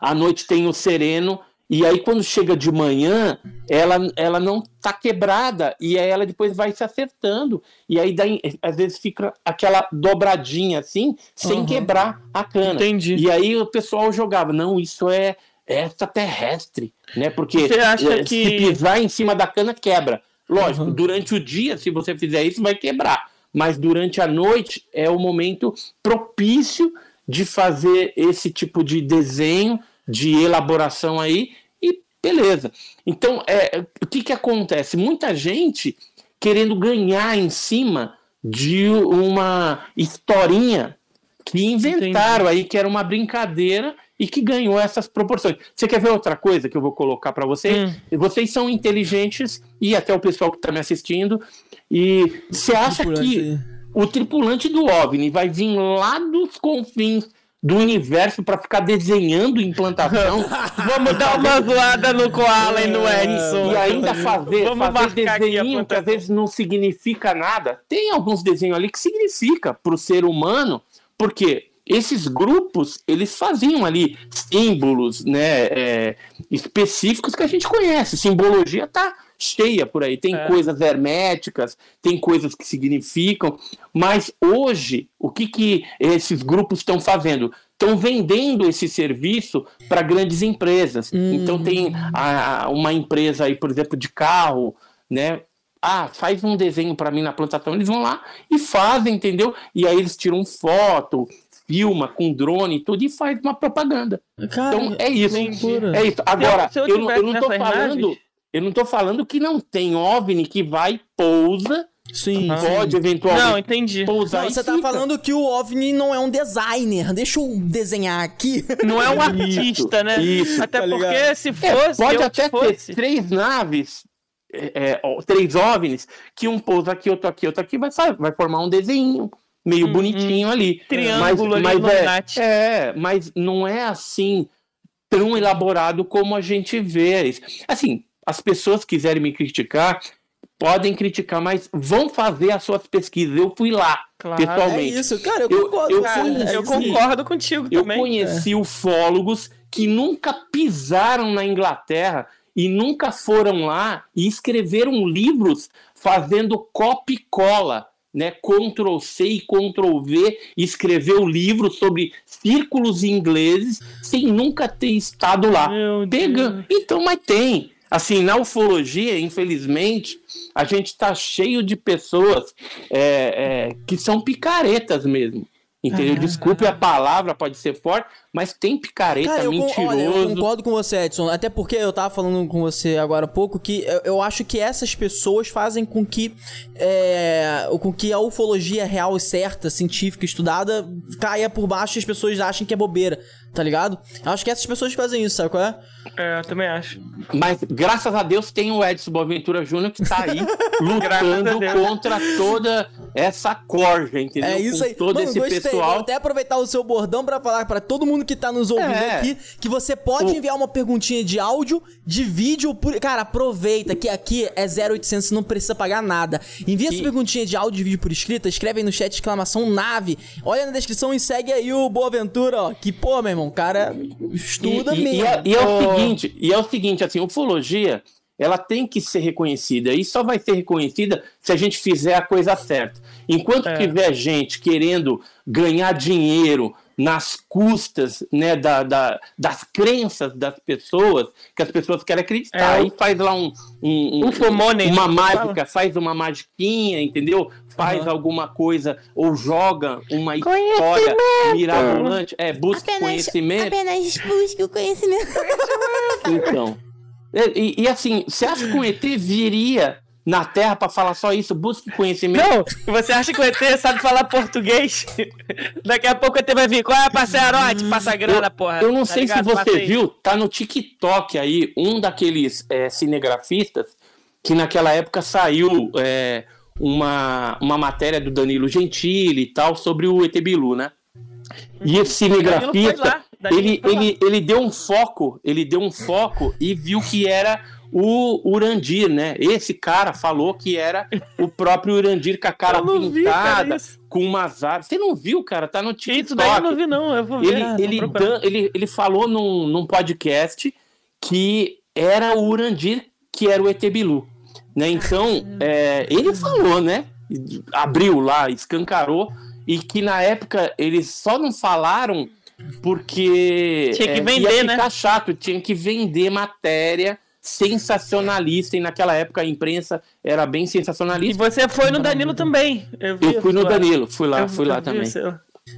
à noite tem o sereno, e aí quando chega de manhã, ela, ela não tá quebrada e aí ela depois vai se acertando e aí daí, às vezes fica aquela dobradinha assim sem uhum. quebrar a cana. Entendi. E aí o pessoal jogava, não, isso é extraterrestre, né? Porque eh, que... se pisar em cima da cana quebra. Lógico, uhum. durante o dia, se você fizer isso, vai quebrar. Mas durante a noite é o momento propício de fazer esse tipo de desenho, de elaboração aí, e beleza. Então, é, o que, que acontece? Muita gente querendo ganhar em cima de uma historinha que inventaram Entendi. aí, que era uma brincadeira e que ganhou essas proporções. Você quer ver outra coisa que eu vou colocar para vocês? Hum. Vocês são inteligentes e até o pessoal que está me assistindo. E você acha que o tripulante do OVNI vai vir lá dos confins do universo para ficar desenhando implantação. <laughs> Vamos dar uma zoada no Koala e no é. Edson. E ainda fazer, Vamos fazer desenho que às vezes não significa nada. Tem alguns desenhos ali que significa para o ser humano, porque esses grupos eles faziam ali símbolos né, é, específicos que a gente conhece. Simbologia tá cheia por aí. Tem é. coisas herméticas, tem coisas que significam, mas hoje o que, que esses grupos estão fazendo? Estão vendendo esse serviço para grandes empresas. Hum. Então tem a, uma empresa aí, por exemplo, de carro, né? Ah, faz um desenho para mim na plantação. Eles vão lá e fazem, entendeu? E aí eles tiram foto, filma com drone e tudo e faz uma propaganda. Cara, então é isso. É isso. Agora, eu, eu, eu, não tô falando. Eu não tô falando que não tem OVNI que vai, pousa. Sim, pode sim. eventualmente não, entendi. pousar. Não, você tá fica. falando que o OVNI não é um designer. Deixa eu desenhar aqui. Não é um artista, né? Isso. Até tá porque se fosse. É, pode até fosse. ter três naves, é, é, três OVNIs, que um pousa aqui, outro aqui, outro aqui, vai, vai formar um desenho meio uhum. bonitinho ali. Triângulo mas, mas é, é, mas não é assim tão elaborado como a gente vê. Assim, as pessoas quiserem me criticar, podem criticar, mas vão fazer as suas pesquisas. Eu fui lá, claro, pessoalmente. É isso, cara, eu concordo. Eu, eu, conheci, eu concordo contigo eu também. Eu conheci é. ufólogos que nunca pisaram na Inglaterra e nunca foram lá e escreveram livros fazendo copy-cola né, Ctrl C e Ctrl V, escreveu livro sobre círculos ingleses sem nunca ter estado lá. Pega, então, mas tem. Assim, na ufologia, infelizmente, a gente está cheio de pessoas é, é, que são picaretas mesmo. Entendeu? Ah, Desculpe a palavra, pode ser forte, mas tem picareta, Cara, eu mentiroso. Olha, eu concordo com você, Edson. Até porque eu tava falando com você agora há pouco que eu, eu acho que essas pessoas fazem com que é, com que a ufologia real e certa, científica, estudada, caia por baixo e as pessoas achem que é bobeira tá ligado? Eu acho que essas pessoas fazem isso, sabe qual é? É, eu também acho. Mas graças a Deus tem o Edson Boaventura Júnior que tá aí <laughs> lutando contra toda essa corja, entendeu? É isso aí. Com todo Mano, esse gostei. pessoal. Vou até aproveitar o seu bordão para falar para todo mundo que tá nos ouvindo é. aqui que você pode o... enviar uma perguntinha de áudio, de vídeo, por... cara, aproveita que aqui é 0800, não precisa pagar nada. Envia e... essa perguntinha de áudio e vídeo por escrita, escreve aí no chat exclamação nave. Olha na descrição e segue aí o Boaventura, ó. Que pô, meu irmão, o cara estuda e, mesmo. E é, e é o seguinte, e é o seguinte, assim, ufologia, ela tem que ser reconhecida e só vai ser reconhecida se a gente fizer a coisa certa. Enquanto é. tiver gente querendo ganhar dinheiro nas custas né, da, da, das crenças das pessoas, que as pessoas querem acreditar. É, aí faz lá um, um, um uma mágica, faz uma magiquinha, entendeu? Faz uhum. alguma coisa ou joga uma história mirabolante. É, busca apenas, conhecimento. Apenas busque o conhecimento. então. E, e, assim, você acha que o ET viria na Terra para falar só isso, busque conhecimento. Não, você acha que o ET sabe falar português? <laughs> Daqui a pouco o ET vai vir. Qual é, parceirote? Passa grana, porra. Eu não tá sei ligado? se você viu, tá no TikTok aí, um daqueles é, cinegrafistas que naquela época saiu é, uma, uma matéria do Danilo Gentili e tal sobre o ET Bilu, né? E esse cinegrafista, ele, ele, ele deu um foco, ele deu um foco e viu que era o Urandir, né? Esse cara falou que era o próprio Urandir com a cara pintada, vi, com umas árvores. Você não viu, cara? Tá no TikTok. Isso daí eu não vi, não. Eu vou ver. Ele, ah, ele, ele, ele falou num, num podcast que era o Urandir que era o ET Bilu. Né? Então, é, ele falou, né? Abriu lá, escancarou, e que na época eles só não falaram porque tinha que é, vender, ia ficar né? chato, tinha que vender matéria sensacionalista e naquela época a imprensa era bem sensacionalista. E você foi no Danilo também. Eu, vi, eu fui no Danilo, fui lá, eu, fui lá também.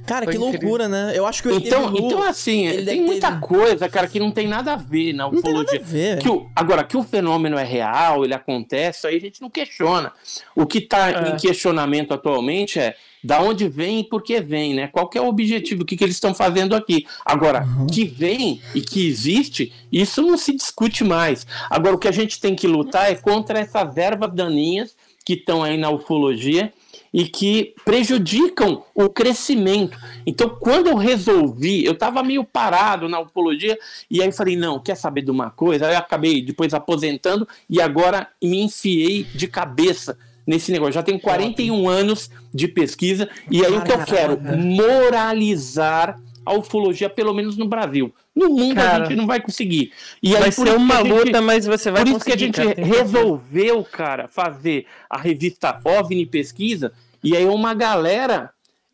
Cara, Foi que incrível. loucura, né? Eu acho que o então, então assim, tem muita ter... coisa, cara, que não tem nada a ver na ufologia. Não tem nada a ver. Que o, agora, que o fenômeno é real, ele acontece, aí a gente não questiona. O que está é. em questionamento atualmente é da onde vem e por que vem, né? Qual é o objetivo, o que, que eles estão fazendo aqui. Agora, uhum. que vem e que existe, isso não se discute mais. Agora, o que a gente tem que lutar é contra essas ervas daninhas que estão aí na ufologia e que prejudicam o crescimento. Então, quando eu resolvi, eu estava meio parado na ufologia, e aí falei, não, quer saber de uma coisa? Aí eu acabei depois aposentando e agora me enfiei de cabeça nesse negócio. Já tenho 41 anos de pesquisa, e aí o que eu quero? Moralizar a ufologia, pelo menos no Brasil. No mundo cara, a gente não vai conseguir. E vai ser uma gente, luta, mas você vai Por isso que a gente cara, resolveu, cara, fazer a revista OVNI Pesquisa, e aí uma galera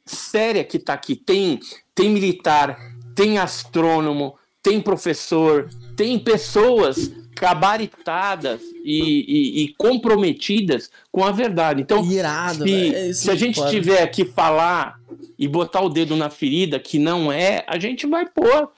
séria que tá aqui. Tem, tem militar, tem astrônomo, tem professor, tem pessoas gabaritadas e, e, e, comprometidas com a verdade. Então, Irado, se, é se a gente pode. tiver que falar e botar o dedo na ferida que não é, a gente vai pôr.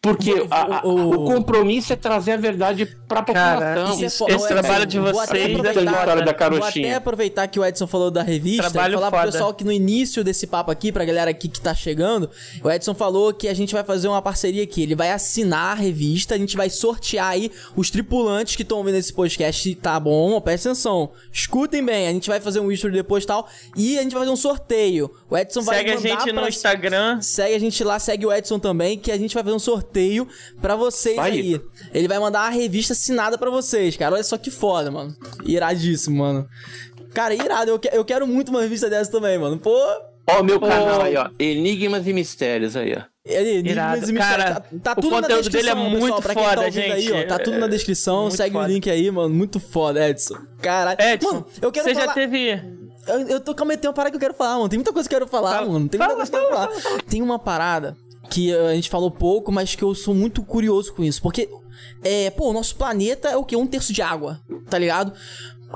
Porque o, a, o, o, compromisso é trazer a verdade para a população. Isso é, esse trabalho de vocês da história da carochinha. Vou até aproveitar que o Edson falou da revista trabalho e falar foda. pro pessoal que no início desse papo aqui, pra galera aqui que tá chegando, o Edson falou que a gente vai fazer uma parceria aqui. Ele vai assinar a revista, a gente vai sortear aí os tripulantes que estão ouvindo esse podcast, tá bom? Presta atenção. Escutem bem, a gente vai fazer um history depois e tal. E a gente vai fazer um sorteio. O Edson vai Segue a gente no Instagram. Segue a gente lá, segue o Edson também, que a gente vai fazer um sorteio sorteio para vocês vai. aí. Ele vai mandar uma revista assinada para vocês, cara. Olha só que foda, mano. Iradíssimo, mano. Cara, irado. Eu, que, eu quero muito uma revista dessa também, mano. Pô. Ó, o meu canal aí, ó. Enigmas e Mistérios aí, ó. Enigmas e Mistérios. Tá, tá tudo o conteúdo dele é muito pessoal, foda, tá gente. Aí, ó, tá tudo na é descrição. Segue foda. o link aí, mano. Muito foda, Edson. Caralho. Edson, mano, eu quero você falar... já teve... Eu, eu tô, calma tem uma parada que eu quero falar, mano. Tem muita coisa que eu quero falar, fala, mano. Tem muita fala, coisa que eu quero falar. Tem uma parada que a gente falou pouco, mas que eu sou muito curioso com isso. Porque, é, pô, o nosso planeta é o quê? Um terço de água, tá ligado?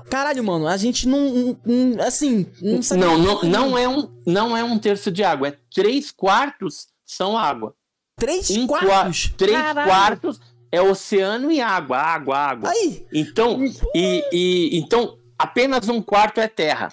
Caralho, mano, a gente não. não assim, não sabe. Não, não, não, é um, não é um terço de água, é três quartos são água. Três um quartos? Qua três Caralho. quartos é oceano e água, água, água. Aí. Então, e, e, então apenas um quarto é terra.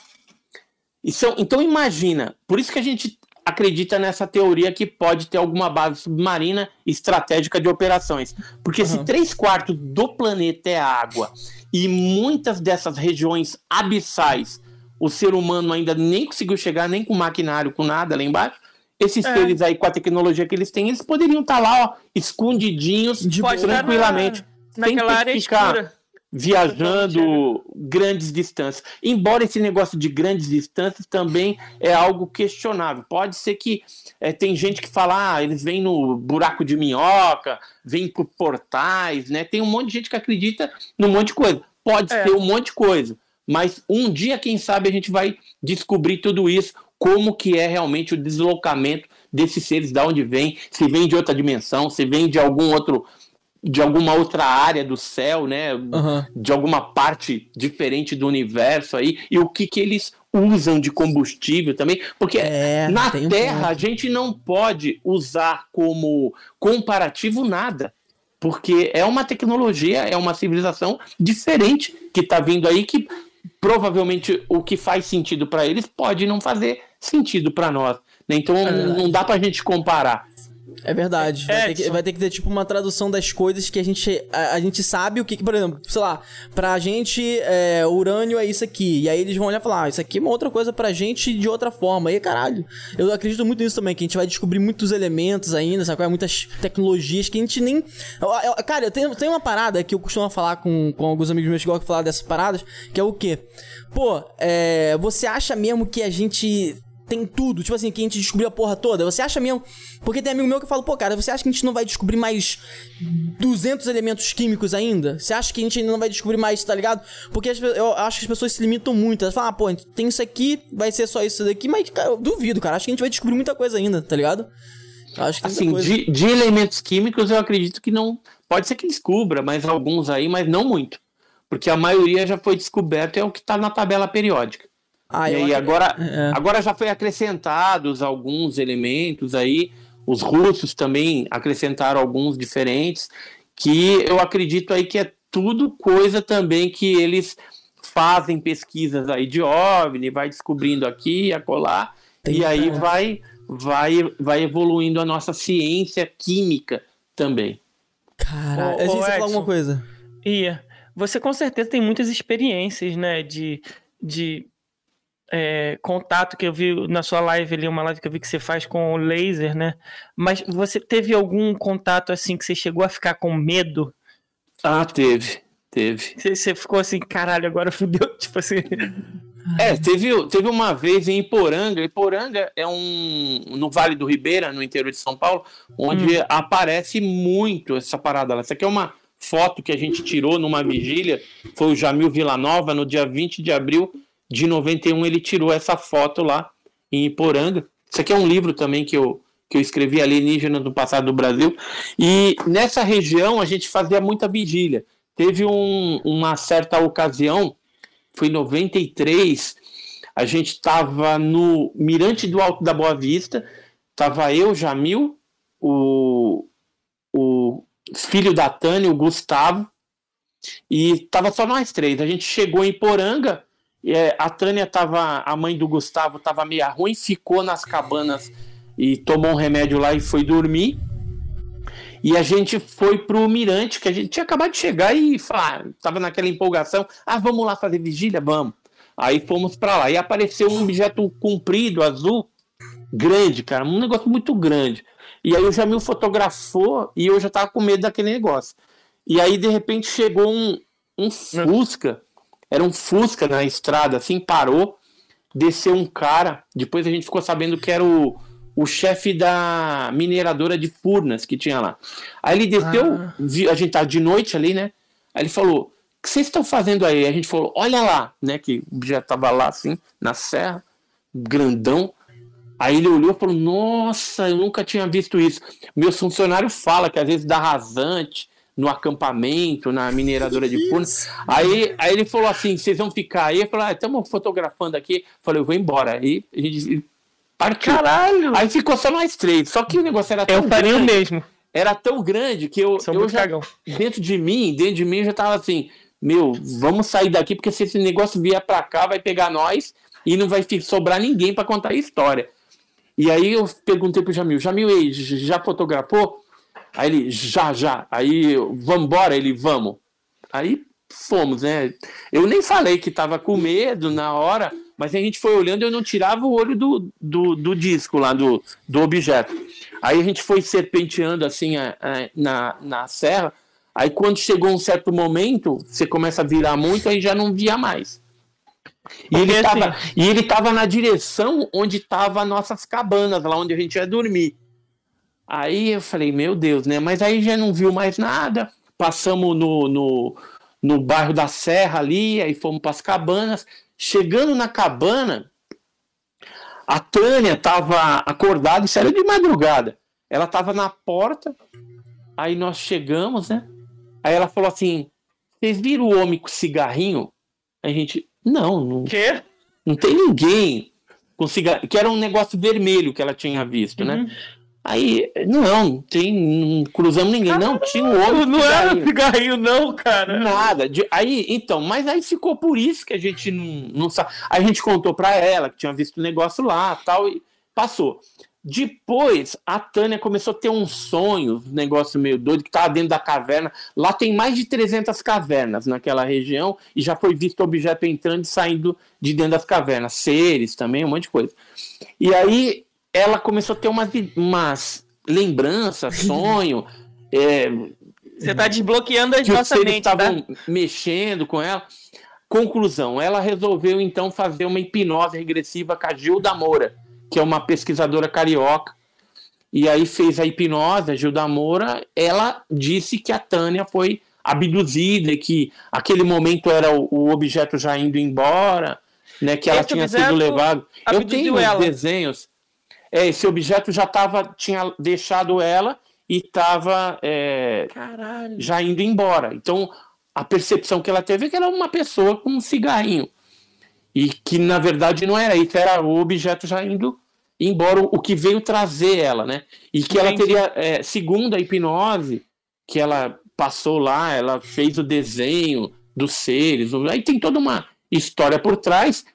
Então, então imagina, por isso que a gente acredita nessa teoria que pode ter alguma base submarina estratégica de operações. Porque uhum. se três quartos do planeta é água e muitas dessas regiões abissais o ser humano ainda nem conseguiu chegar, nem com maquinário, com nada lá embaixo, esses é. seres aí, com a tecnologia que eles têm, eles poderiam estar tá lá, ó, escondidinhos, de tranquilamente. Na, naquela área ficar... escura viajando grandes distâncias. Embora esse negócio de grandes distâncias também é algo questionável. Pode ser que é, tem gente que fala, ah, eles vêm no buraco de minhoca, vêm por portais, né? Tem um monte de gente que acredita num monte de coisa. Pode é. ser um monte de coisa. Mas um dia, quem sabe, a gente vai descobrir tudo isso, como que é realmente o deslocamento desses seres, de onde vem, se vem de outra dimensão, se vem de algum outro de alguma outra área do céu, né? Uhum. De alguma parte diferente do universo aí, e o que, que eles usam de combustível também, porque é, na Terra um a gente não pode usar como comparativo nada, porque é uma tecnologia, é uma civilização diferente que está vindo aí que provavelmente o que faz sentido para eles pode não fazer sentido para nós. Né? Então é não dá para a gente comparar. É verdade. Vai, ter que, vai, ter que, ter tipo uma tradução das coisas que a gente, a, a gente sabe o que, por exemplo, sei lá, pra gente é, urânio é isso aqui. E aí eles vão olhar e falar, ah, isso aqui é uma outra coisa pra gente de outra forma. E caralho, eu acredito muito nisso também, que a gente vai descobrir muitos elementos ainda, sabe? Muitas tecnologias que a gente nem. Eu, eu, cara, eu tenho, tenho uma parada que eu costumo falar com, com alguns amigos meus que gostam de falar dessas paradas, que é o quê? Pô, é, você acha mesmo que a gente tem tudo, tipo assim, que a gente descobriu a porra toda. Você acha mesmo? Porque tem amigo meu que fala, pô, cara, você acha que a gente não vai descobrir mais 200 elementos químicos ainda? Você acha que a gente ainda não vai descobrir mais, tá ligado? Porque eu acho que as pessoas se limitam muito. Elas falam, ah, pô, tem isso aqui, vai ser só isso daqui, mas, cara, eu duvido, cara. Acho que a gente vai descobrir muita coisa ainda, tá ligado? Acho que assim, de, de elementos químicos eu acredito que não. Pode ser que descubra, mas alguns aí, mas não muito. Porque a maioria já foi descoberto, é o que está na tabela periódica. Ah, e aí, agora, é. agora já foi acrescentados alguns elementos aí. Os russos também acrescentaram alguns diferentes, que eu acredito aí que é tudo coisa também que eles fazem pesquisas aí de OVNI, vai descobrindo aqui, acolá, Tem e aí vai, vai, vai evoluindo a nossa ciência química também. Cara, a gente falar alguma coisa. Ia. Você com certeza tem muitas experiências, né, de, de é, contato que eu vi na sua live ali, uma live que eu vi que você faz com o laser, né? Mas você teve algum contato assim que você chegou a ficar com medo? Ah, teve, teve. Você, você ficou assim, caralho, agora fudeu, <laughs> tipo assim. É, teve, teve uma vez em Iporanga. Iporanga é um. no Vale do Ribeira, no interior de São Paulo, onde hum. aparece muito essa parada lá. Essa aqui é uma foto que a gente tirou numa vigília. Foi o Jamil Villanova, no dia 20 de abril de 91 ele tirou essa foto lá em Iporanga. Isso aqui é um livro também que eu, que eu escrevi, Alienígenas do Passado do Brasil. E nessa região a gente fazia muita vigília. Teve um, uma certa ocasião, foi em 93, a gente estava no Mirante do Alto da Boa Vista, estava eu, Jamil, o, o filho da Tânia, o Gustavo, e estava só nós três. A gente chegou em Poranga, é, a Tânia tava, a mãe do Gustavo tava meio ruim, ficou nas cabanas e tomou um remédio lá e foi dormir. E a gente foi pro Mirante, que a gente tinha acabado de chegar e falar, tava naquela empolgação, ah, vamos lá fazer vigília, vamos. Aí fomos para lá e apareceu um objeto comprido, azul, grande, cara, um negócio muito grande. E aí o Jamil fotografou e eu já tava com medo daquele negócio. E aí de repente chegou um, um Fusca era um Fusca na estrada, assim, parou, desceu um cara. Depois a gente ficou sabendo que era o, o chefe da mineradora de Furnas que tinha lá. Aí ele desceu, ah. a gente tava de noite ali, né? Aí ele falou: O que vocês estão fazendo aí? A gente falou: Olha lá, né? Que já tava lá, assim, na serra, grandão. Aí ele olhou e falou: Nossa, eu nunca tinha visto isso. Meu funcionário fala que às vezes dá rasante, no acampamento, na mineradora de Furnas. Aí, aí ele falou assim: vocês vão ficar aí? Eu falei: ah, estamos fotografando aqui. Eu falei: eu vou embora. Aí a gente partiu. Caralho! Aí ficou só nós três. Só que o negócio era tão eu mesmo. Era tão grande que eu, eu já, cagão. dentro de mim, dentro de mim, eu já tava assim: meu, vamos sair daqui, porque se esse negócio vier pra cá, vai pegar nós e não vai sobrar ninguém para contar a história. E aí eu perguntei pro Jamil: Jamil, ei, já fotografou? Aí ele, já, já. Aí, vamos embora? Ele, vamos. Aí fomos, né? Eu nem falei que tava com medo na hora, mas a gente foi olhando e eu não tirava o olho do, do, do, disco lá, do, do objeto. Aí a gente foi serpenteando assim a, a, na, na serra. Aí quando chegou um certo momento, você começa a virar muito, aí já não via mais. E ele, estava assim... e ele tava na direção onde estavam nossas cabanas, lá onde a gente ia dormir. Aí eu falei, meu Deus, né? Mas aí já não viu mais nada. Passamos no, no, no bairro da Serra ali, aí fomos para as cabanas. Chegando na cabana, a Tânia estava acordada, isso era de madrugada. Ela estava na porta, aí nós chegamos, né? Aí ela falou assim: Vocês viram o homem com cigarrinho? A gente, não, não. Quê? Não tem ninguém com cigarrinho. Que era um negócio vermelho que ela tinha visto, né? uhum. né? Aí, não, tem, não cruzamos ninguém. não, tinha um homem. Não era cigarrinho, não, cara. Nada. De, aí, então, mas aí ficou por isso que a gente não, não sabe. Aí a gente contou pra ela que tinha visto o negócio lá tal, e passou. Depois, a Tânia começou a ter um sonho, um negócio meio doido, que estava dentro da caverna. Lá tem mais de 300 cavernas naquela região, e já foi visto objeto entrando e saindo de dentro das cavernas. Seres também, um monte de coisa. E aí, ela começou a ter umas, umas lembranças, <laughs> sonho. é, Você está desbloqueando a nossa mente. estavam tá? mexendo com ela. Conclusão, ela resolveu então fazer uma hipnose regressiva com a Gilda Moura, que é uma pesquisadora carioca, e aí fez a hipnose, a Gilda Moura, ela disse que a Tânia foi abduzida, que aquele momento era o, o objeto já indo embora, né, que ela esse tinha sido levado. Eu tenho ela. desenhos. É, esse objeto já tava, tinha deixado ela e estava é, já indo embora. Então, a percepção que ela teve é que era uma pessoa com um cigarrinho. E que, na verdade, não era isso, era o objeto já indo embora, o que veio trazer ela, né? E que ela teria, é, segundo a hipnose, que ela passou lá, ela fez o desenho dos seres, aí tem toda uma história por trás.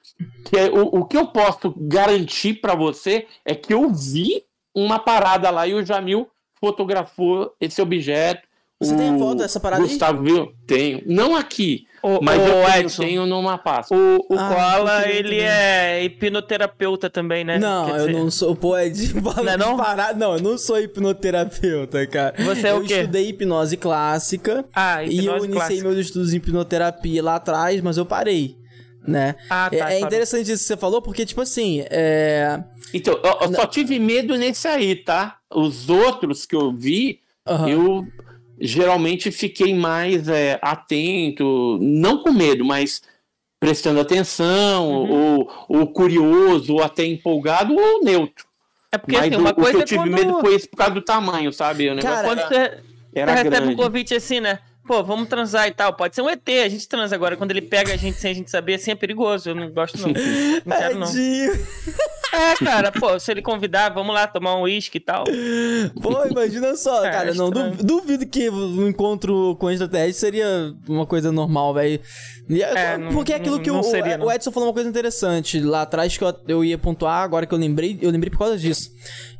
Que é, o, o que eu posso garantir para você é que eu vi uma parada lá e o Jamil fotografou esse objeto. Você o tem foto dessa parada Gustavo aí? viu? Tenho. Não aqui, o, mas o eu Edson, tenho numa pasta. O, o ah, Koala, ele é hipnoterapeuta também, né? Não, Quer eu dizer... não sou. Pô, é de, <laughs> não, é não? Parar. não, eu não sou hipnoterapeuta, cara. Você é eu o quê? Eu estudei hipnose clássica. Ah, hipnose E eu iniciei clássica. meus estudos em hipnoterapia lá atrás, mas eu parei né? Ah, tá, é, é interessante isso que você falou, porque, tipo assim, é... Então, eu, eu só tive medo nesse aí, tá? Os outros que eu vi, uhum. eu geralmente fiquei mais é, atento, não com medo, mas prestando atenção, uhum. ou, ou curioso, ou até empolgado, ou neutro. É porque mas assim, uma o, coisa o que eu tive quando... medo foi isso por causa do tamanho, sabe? O Cara, quando você, era você recebe um convite assim, né? Pô, vamos transar e tal. Pode ser um ET, a gente transa agora. Quando ele pega a gente sem a gente saber, assim é perigoso. Eu não gosto, não. Não quero, não. É, cara, pô, se ele convidar, vamos lá tomar um uísque e tal. Pô, imagina só, <laughs> é, cara. Não, duvido que um encontro com extraterrestre seria uma coisa normal, velho. É, porque é aquilo que o, seria, o, Edson falou uma coisa interessante lá atrás que eu, eu ia pontuar, agora que eu lembrei, eu lembrei por causa disso.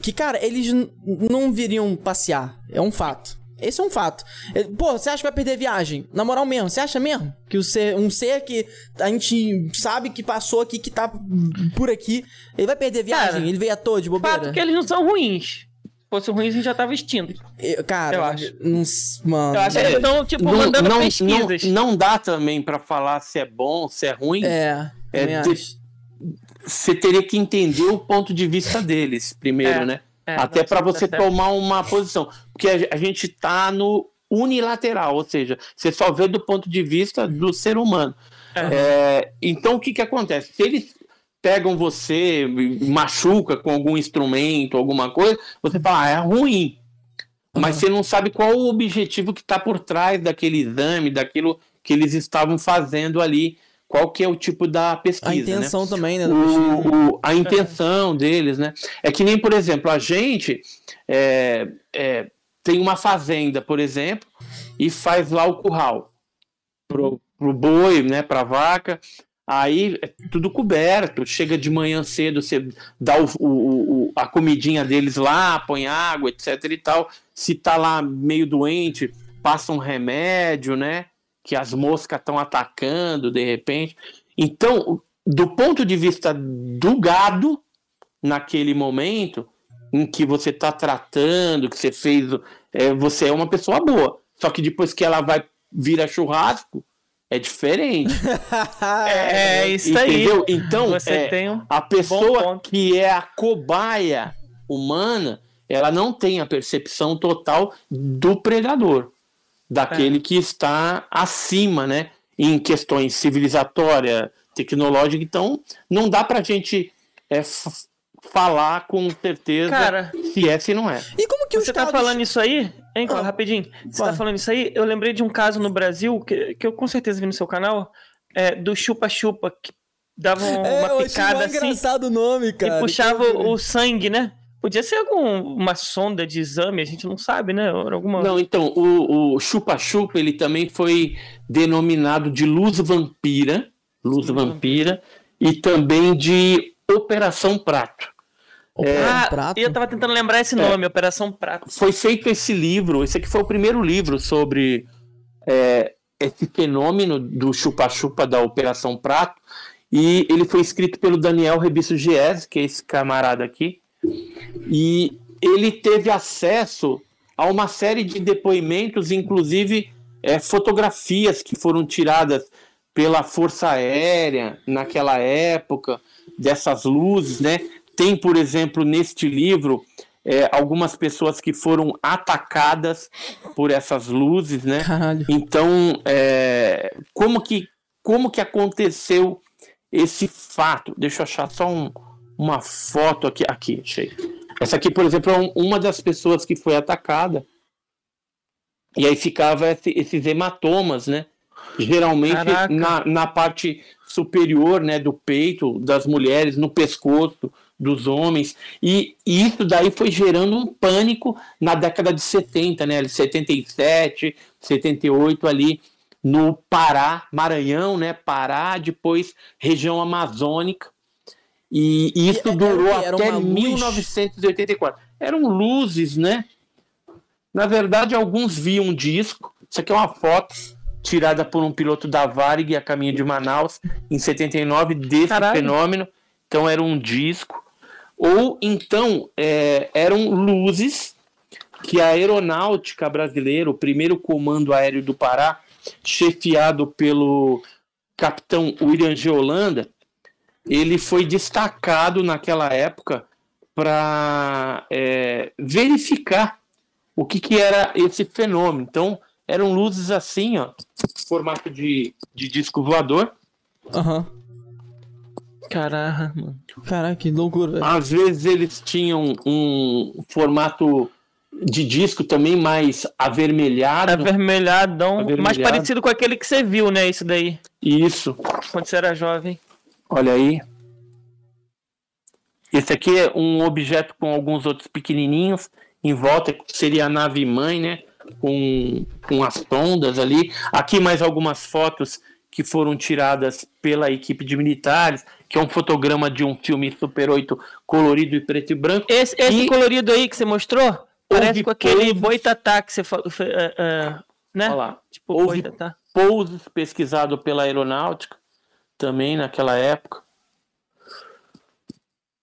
Que, cara, eles não viriam passear. É um fato. Esse é um fato. Pô, você acha que vai perder viagem? Na moral mesmo, você acha mesmo? Que o ser, um ser que a gente sabe que passou aqui, que tá por aqui, ele vai perder viagem? Cara, ele veio à toa de bobeira? Fato que eles não são ruins. Se fosse ruins, a gente já tava extinto. Eu, cara, eu acho. Não, mano. Eu acho que eles estão, tipo, não, mandando não, pesquisas. Não, não dá também para falar se é bom, se é ruim. É. é você teria que entender o ponto de vista deles primeiro, é. né? É, Até para você tá tomar uma posição. Porque a, gente está no unilateral, ou seja, você só vê do ponto de vista do ser humano. É. É, então, o que, que acontece? Se eles pegam você, machuca com algum instrumento, alguma coisa, você fala, ah, é ruim. Mas uhum. você não sabe qual o objetivo que está por trás daquele exame, daquilo que eles estavam fazendo ali qual que é o tipo da pesquisa. A né? intenção né? também, né? O, o, a intenção deles, né? É que nem, por exemplo, a gente é, é, tem uma fazenda, por exemplo, e faz lá o curral pro, pro boi, né? Pra vaca. Aí é tudo coberto, chega de manhã cedo, você dá o, o, o, a comidinha deles lá, põe água, etc e tal. Se tá lá meio doente, passa um remédio, né? que as moscas estão atacando de repente. Então, do ponto de vista do gado, naquele momento em que você está tratando, que você fez, é, você é uma pessoa boa. Só que depois que ela vai virar churrasco, é diferente. <laughs> é, é, isso entendeu? aí. Então, você é, tem um a pessoa que é a cobaia humana, ela não tem a percepção total do predador daquele é. que está acima, né? Em questões civilizatórias, tecnológicas. Então, não dá pra gente é, falar com certeza Cara, se é, se não é. E como que você tá falando isso aí? Hein, ah, rapidinho. Você vai. tá falando isso aí? Eu lembrei de um caso no Brasil que, que eu com certeza vi no seu canal, é, do chupa-chupa, que dava é, uma picada assim. engraçado o nome, cara. E puxava o, o sangue, né? Podia ser alguma sonda de exame, a gente não sabe, né? Alguma... Não, então, o chupa-chupa, ele também foi denominado de luz vampira, luz vampira, e também de Operação Prato. Operação é, Prato? eu tava tentando lembrar esse nome, é, Operação Prato. Foi feito esse livro, esse aqui foi o primeiro livro sobre é, esse fenômeno do chupa-chupa da Operação Prato, e ele foi escrito pelo Daniel Rebisso Gies, que é esse camarada aqui, e ele teve acesso a uma série de depoimentos, inclusive é, fotografias que foram tiradas pela Força Aérea naquela época, dessas luzes, né? Tem, por exemplo, neste livro, é, algumas pessoas que foram atacadas por essas luzes, né? Caralho. Então, é, como que como que aconteceu esse fato? Deixa eu achar só um, uma foto aqui. Aqui, achei. Essa aqui, por exemplo, é uma das pessoas que foi atacada. E aí ficava esse, esses hematomas, né? Geralmente na, na parte superior né, do peito das mulheres, no pescoço dos homens. E, e isso daí foi gerando um pânico na década de 70, né? 77, 78 ali no Pará, Maranhão, né? Pará, depois região amazônica. E, e isso e durou até 1984. Eram luzes, né? Na verdade, alguns viam um disco. Isso aqui é uma foto tirada por um piloto da Varig a caminho de Manaus em 79 desse Caralho. fenômeno. Então era um disco. Ou então é, eram luzes que a aeronáutica brasileira, o primeiro comando aéreo do Pará, chefiado pelo capitão William G. Holanda, ele foi destacado naquela época para é, verificar o que, que era esse fenômeno. Então, eram luzes assim, ó, formato de, de disco voador. Uhum. Caraca, mano. Caraca, que loucura. Às vezes eles tinham um formato de disco também mais avermelhado. Avermelhadão, Avermelhado. mais parecido com aquele que você viu, né? Isso daí. Isso. Quando você era jovem. Olha aí. Esse aqui é um objeto com alguns outros pequenininhos em volta, seria a nave mãe, né? Com, com as sondas ali. Aqui mais algumas fotos que foram tiradas pela equipe de militares, que é um fotograma de um filme Super 8 colorido e preto e branco. Esse, esse e... colorido aí que você mostrou? Parece com aquele boitatá que você falou, uh, uh, né? Olha lá. Tipo, houve boitatá. pousos pesquisado pela aeronáutica também naquela época.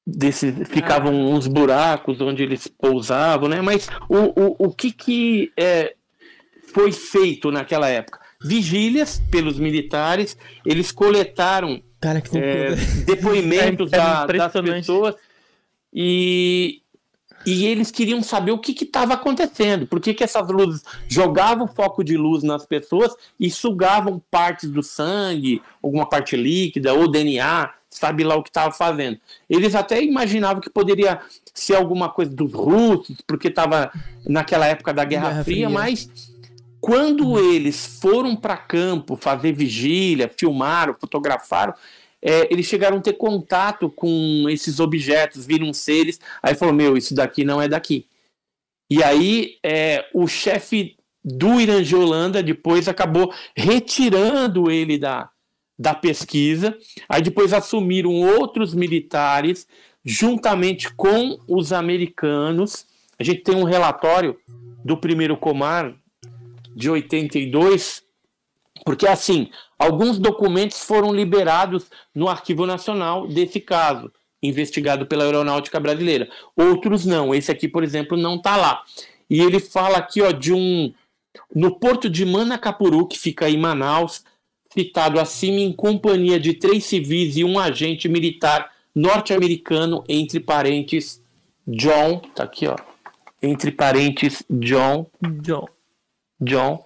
Desse, ficavam ah. uns buracos onde eles pousavam, né? Mas o, o, o que, que é, foi feito naquela época? Vigílias pelos militares, eles coletaram Cara, <laughs> é, depoimentos é, da, das pessoas. E, e eles queriam saber o que estava acontecendo, por que, que essas luzes jogavam foco de luz nas pessoas e sugavam partes do sangue, alguma parte líquida ou DNA, sabe lá o que estava fazendo. Eles até imaginavam que poderia ser alguma coisa dos russos, porque estava naquela época da Guerra, Guerra Fria, Fria, mas quando eles foram para campo fazer vigília, filmaram, fotografaram, é, eles chegaram a ter contato com esses objetos, viram seres, aí falou: Meu, isso daqui não é daqui. E aí é, o chefe do Irã de Holanda depois acabou retirando ele da, da pesquisa. Aí depois assumiram outros militares, juntamente com os americanos. A gente tem um relatório do primeiro Comar de 82, porque assim, Alguns documentos foram liberados no Arquivo Nacional desse caso, investigado pela Aeronáutica Brasileira. Outros não. Esse aqui, por exemplo, não está lá. E ele fala aqui ó, de um. No porto de Manacapuru, que fica em Manaus, citado acima em companhia de três civis e um agente militar norte-americano, entre parentes, John. Tá aqui, ó. Entre parentes, John. John. John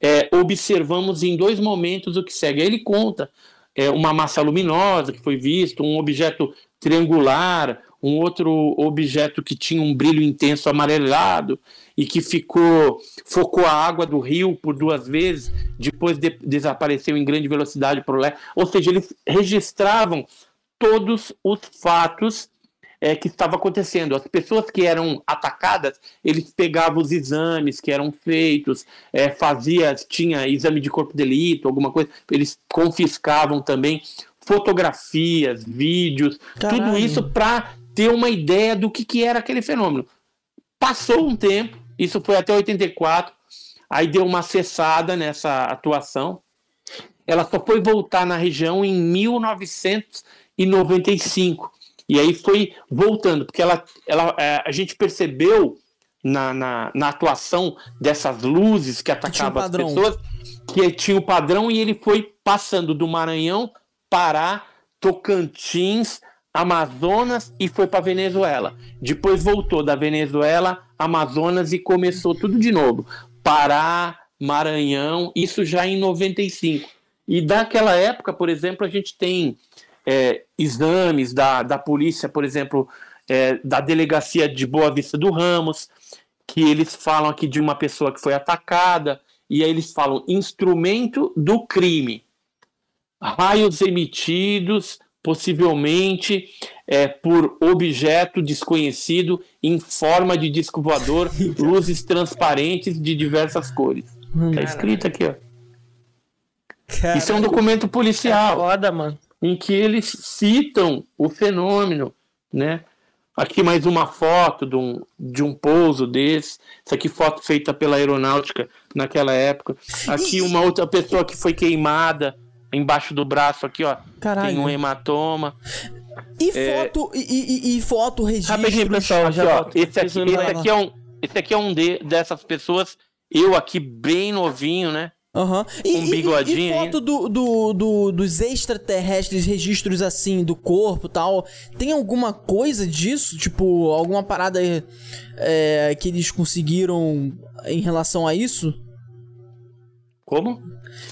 é, observamos em dois momentos o que segue. Aí ele conta é, uma massa luminosa que foi visto, um objeto triangular, um outro objeto que tinha um brilho intenso amarelado e que ficou focou a água do rio por duas vezes, depois de, desapareceu em grande velocidade para o leste. Ou seja, eles registravam todos os fatos é, que estava acontecendo. As pessoas que eram atacadas, eles pegavam os exames que eram feitos, é, fazia, tinha exame de corpo de delito, alguma coisa, eles confiscavam também fotografias, vídeos, Caralho. tudo isso para ter uma ideia do que, que era aquele fenômeno. Passou um tempo, isso foi até 84, aí deu uma cessada nessa atuação. Ela só foi voltar na região em 1995. E aí foi voltando, porque ela, ela, é, a gente percebeu na, na, na, atuação dessas luzes que atacavam as pessoas que tinha o padrão e ele foi passando do Maranhão, Pará, Tocantins, Amazonas e foi para Venezuela. Depois voltou da Venezuela, Amazonas e começou tudo de novo. Pará, Maranhão, isso já em 95. E daquela época, por exemplo, a gente tem é, exames da, da polícia, por exemplo, é, da delegacia de Boa Vista do Ramos, que eles falam aqui de uma pessoa que foi atacada, e aí eles falam instrumento do crime, raios emitidos, possivelmente é, por objeto desconhecido em forma de disco voador, <laughs> luzes transparentes de diversas cores. Tá escrito aqui, ó. Caramba. Isso é um documento policial. É foda, mano. Em que eles citam o fenômeno, né? Aqui mais uma foto de um, de um pouso desse. Isso aqui foto feita pela aeronáutica naquela época. Aqui uma outra pessoa que foi queimada embaixo do braço aqui, ó. Caralho. Tem um hematoma. E é... foto, e, e, e, foto, registro. Rapidinho, pessoal. Aqui, ó, esse, aqui, esse, aqui é um, esse aqui é um de, dessas pessoas. Eu aqui bem novinho, né? Uhum. E, um bigodinho. E, e foto do, do, do, dos extraterrestres, registros assim, do corpo tal. Tem alguma coisa disso? Tipo, alguma parada é, que eles conseguiram em relação a isso? Como?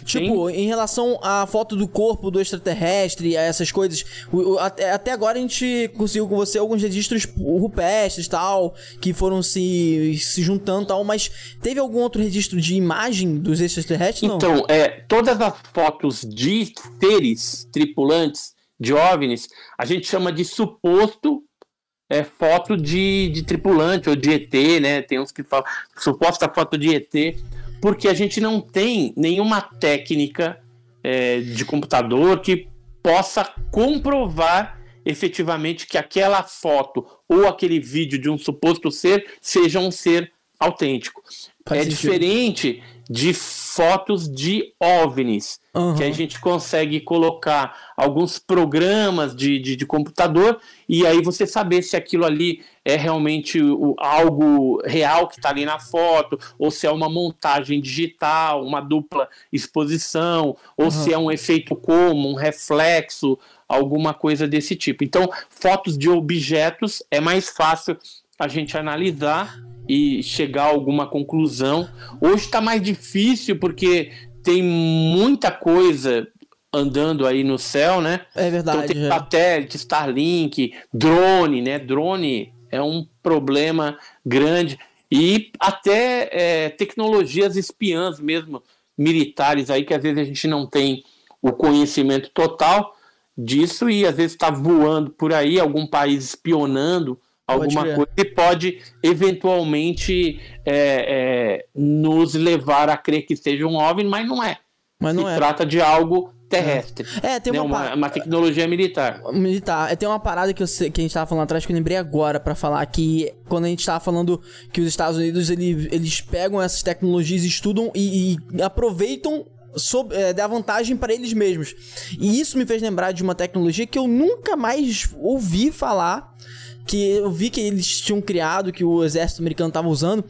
Tipo, Sim. em relação à foto do corpo do extraterrestre, a essas coisas, o, o, até, até, agora a gente conseguiu com você alguns registros rupestres tal, que foram se, se juntando tal, mas teve algum outro registro de imagem dos extraterrestres? Então, não? é, todas as fotos de seres tripulantes de OVNIs, a gente chama de suposto é, foto de, de tripulante ou de ET, né? Tem uns que falam suposta foto de ET porque a gente não tem nenhuma técnica é, de computador que possa comprovar efetivamente que aquela foto ou aquele vídeo de um suposto ser seja um ser autêntico. Faz é sentido. diferente de fotos de OVNIs, uhum. que a gente consegue colocar alguns programas de, de, de, computador e aí você saber se aquilo ali é realmente o, algo real que está ali na foto, ou se é uma montagem digital, uma dupla exposição, ou uhum. se é um efeito como, um reflexo, alguma coisa desse tipo. Então, fotos de objetos é mais fácil a gente analisar e chegar a alguma conclusão. Hoje está mais difícil porque tem muita coisa andando aí no céu, né? É verdade. Então tem é. satélite, Starlink, drone, né? Drone é um problema grande e até é, tecnologias espiãs mesmo militares aí que às vezes a gente não tem o conhecimento total disso e às vezes está voando por aí algum país espionando alguma coisa que pode eventualmente é, é, nos levar a crer que seja um OVNI, mas não é. Mas não Se é. trata de algo terrestre. É, tem uma, né? uma, uma, tecnologia militar. Militar. É, tem uma parada que, eu, que a gente tava falando atrás que eu lembrei agora para falar que quando a gente tava falando que os Estados Unidos ele, eles pegam essas tecnologias, estudam e, e aproveitam sob, é, da vantagem para eles mesmos. E isso me fez lembrar de uma tecnologia que eu nunca mais ouvi falar que eu vi que eles tinham criado, que o exército americano estava usando,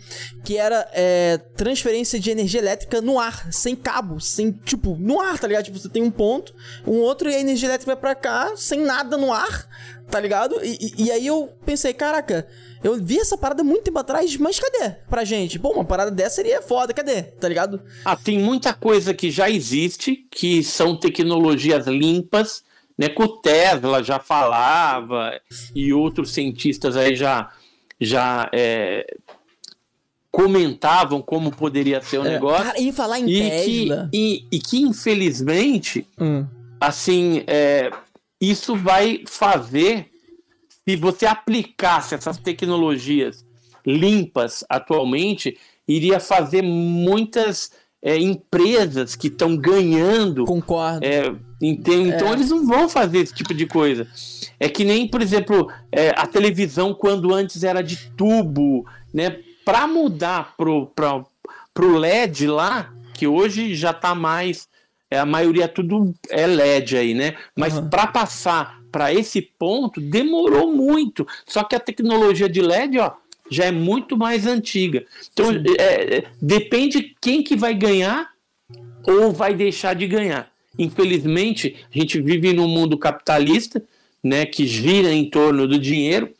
que era é, transferência de energia elétrica no ar, sem cabo, sem, tipo, no ar, tá ligado? Tipo, você tem um ponto, um outro, e a energia elétrica vai pra cá, sem nada no ar, tá ligado? E, e, e aí eu pensei, caraca, eu vi essa parada muito tempo atrás, mas cadê pra gente? Pô, uma parada dessa seria foda, cadê? Tá ligado? Ah, tem muita coisa que já existe, que são tecnologias limpas, né, que o Tesla já falava e outros cientistas aí já, já é, comentavam como poderia ser o é, negócio. Cara, e falar em e Tesla. Que, e, e que, infelizmente, hum. assim, é, isso vai fazer, se você aplicasse essas tecnologias limpas atualmente, iria fazer muitas é, empresas que estão ganhando. Concordo. É, então, então eles não vão fazer esse tipo de coisa. É que nem, por exemplo, é, a televisão quando antes era de tubo, né? Para mudar pro, pro, pro LED lá, que hoje já tá mais. É, a maioria tudo é LED aí, né? Mas uhum. para passar para esse ponto demorou muito. Só que a tecnologia de LED, ó, já é muito mais antiga. Então, é, é, depende quem que vai ganhar ou vai deixar de ganhar. Infelizmente, a gente vive num mundo capitalista, né, que gira em torno do dinheiro.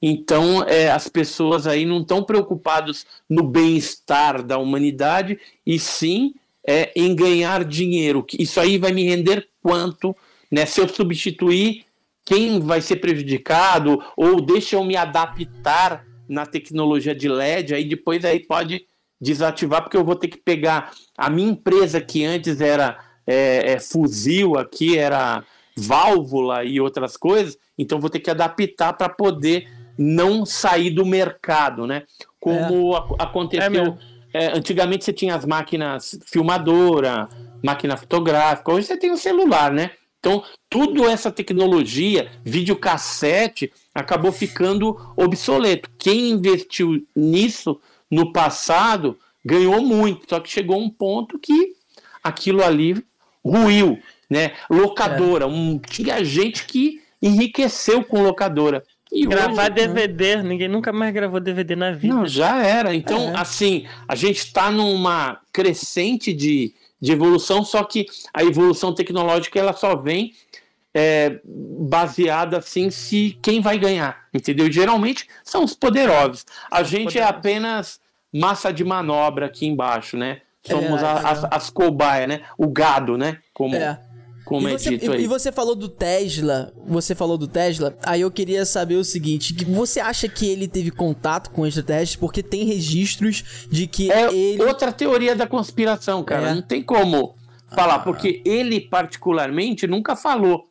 Então, é, as pessoas aí não estão preocupadas no bem-estar da humanidade, e sim é, em ganhar dinheiro. Isso aí vai me render quanto? Né? Se eu substituir, quem vai ser prejudicado? Ou deixa eu me adaptar na tecnologia de LED, aí depois aí pode desativar, porque eu vou ter que pegar a minha empresa que antes era é, é, fuzil aqui, era válvula e outras coisas, então vou ter que adaptar para poder não sair do mercado, né? Como é. aconteceu. É, é antigamente você tinha as máquinas filmadora, máquina fotográfica, hoje você tem o celular, né? Então, tudo essa tecnologia, videocassete, acabou ficando obsoleto. Quem investiu nisso no passado ganhou muito, só que chegou um ponto que aquilo ali ruiu, né? Locadora, é. um, tinha gente que enriqueceu com locadora. E Gravar hoje, DVD, né? ninguém nunca mais gravou DVD na vida. Não, já era. Então, é. assim, a gente está numa crescente de, de evolução, só que a evolução tecnológica ela só vem é, baseada assim se quem vai ganhar, entendeu? E, geralmente são os poderosos. A gente é poderosos. é apenas massa de manobra aqui embaixo, né? É Somos é, a, as, as cobaias, né? O gado, né? Como é como e é você, dito aí. E você falou do Tesla, você falou do Tesla, aí eu queria saber o seguinte, que você acha que ele teve contato com extraterrestres porque tem registros de que é ele... outra teoria da conspiração, cara, é. não tem como falar, ah. porque ele particularmente nunca falou.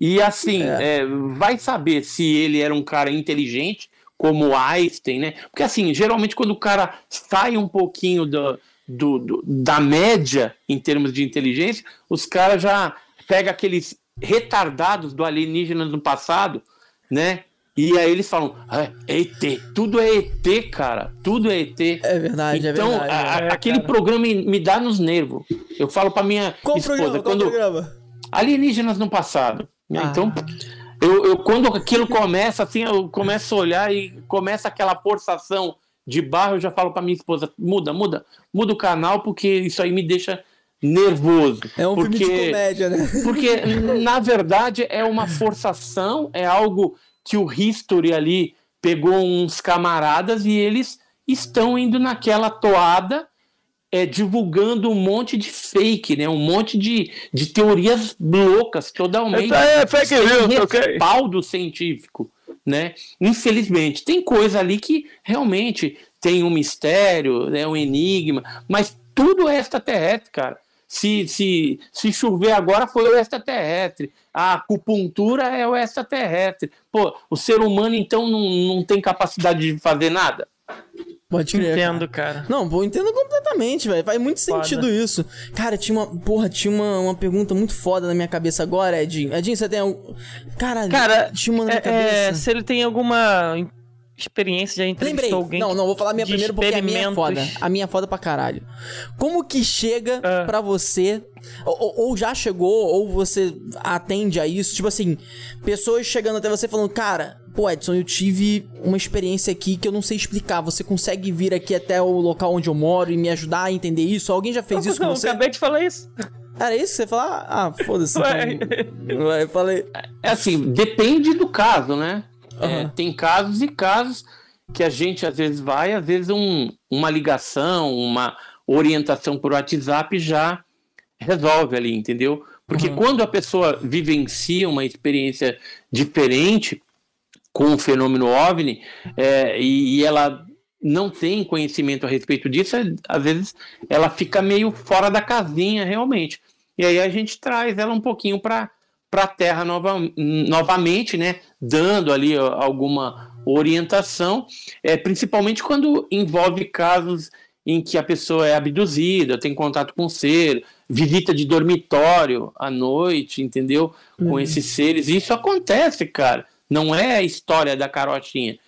E assim, é. É, vai saber se ele era um cara inteligente, como Einstein, né? Porque assim, geralmente quando o cara sai um pouquinho do, do, do, da média em termos de inteligência, os caras já pegam aqueles retardados do alienígena no passado, né? E aí eles falam, ah, é ET, tudo é ET, cara, tudo é ET. É verdade, é então, é verdade. Então, aquele cara. programa me dá nos nervos. Eu falo pra minha Qual esposa, programa? quando programa? alienígenas no passado. Ah. Então, eu, eu, quando aquilo começa, assim, eu começo a olhar e começa aquela forçação de barro, eu já falo para minha esposa: muda, muda, muda o canal, porque isso aí me deixa nervoso. É um porque, filme de comédia, né? <laughs> Porque, na verdade, é uma forçação, é algo que o History ali pegou uns camaradas e eles estão indo naquela toada. É, divulgando um monte de fake, né? Um monte de, de teorias loucas, totalmente é fake news, respaldo okay. científico né? Infelizmente, tem coisa ali que realmente tem um mistério, né, um enigma, mas tudo é extraterrestre, cara. Se, se, se chover agora foi o extraterrestre. A acupuntura é o extraterrestre. Pô, o ser humano então não, não tem capacidade de fazer nada? Pode crer. Entendo, cara. cara. Não, vou entendo completamente, velho. Faz muito foda. sentido isso. Cara, tinha uma. Porra, tinha uma, uma pergunta muito foda na minha cabeça agora, Edinho. Edinho, você tem algum. Cara, cara tinha uma na minha é, cabeça. É, se ele tem alguma experiência, já entrevistou Lembrei. alguém. Não, não, vou falar a minha primeiro porque a minha é foda. A minha é foda pra caralho. Como que chega uh. pra você, ou, ou, já chegou, ou você atende a isso, tipo assim, pessoas chegando até você falando, cara, pô, Edson, eu tive uma experiência aqui que eu não sei explicar. Você consegue vir aqui até o local onde eu moro e me ajudar a entender isso? Alguém já fez isso com você? Eu acabei de falar isso. Era isso que você falar? Ah, foda-se. Então... Eu falei. É assim, depende do caso, né? Uhum. É, tem casos e casos que a gente às vezes vai, às vezes um, uma ligação, uma orientação por WhatsApp já resolve ali, entendeu? Porque uhum. quando a pessoa vivencia uma experiência diferente com o fenômeno OVNI é, e, e, ela não tem conhecimento a respeito disso, é, às vezes ela fica meio fora da casinha realmente. E aí a gente traz ela um pouquinho para para a Terra nova, novamente, né, dando ali alguma orientação, é, principalmente quando envolve casos em que a pessoa é abduzida, tem contato com o ser, visita de dormitório à noite, entendeu? Com uhum. esses seres. Isso acontece, cara. Não é a história da carotinha.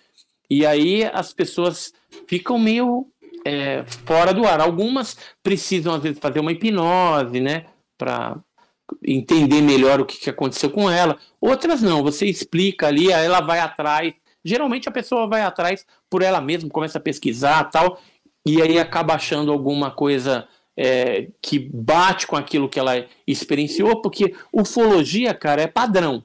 E aí as pessoas ficam meio é, fora do ar. Algumas precisam, às vezes, fazer uma hipnose, né? Para entender melhor o que, aconteceu com ela. Outras não, você explica ali, aí ela vai atrás. Geralmente a pessoa vai atrás por ela mesma, começa a pesquisar tal, e aí acaba achando alguma coisa é, que bate com aquilo que ela experienciou, porque ufologia, cara, é padrão.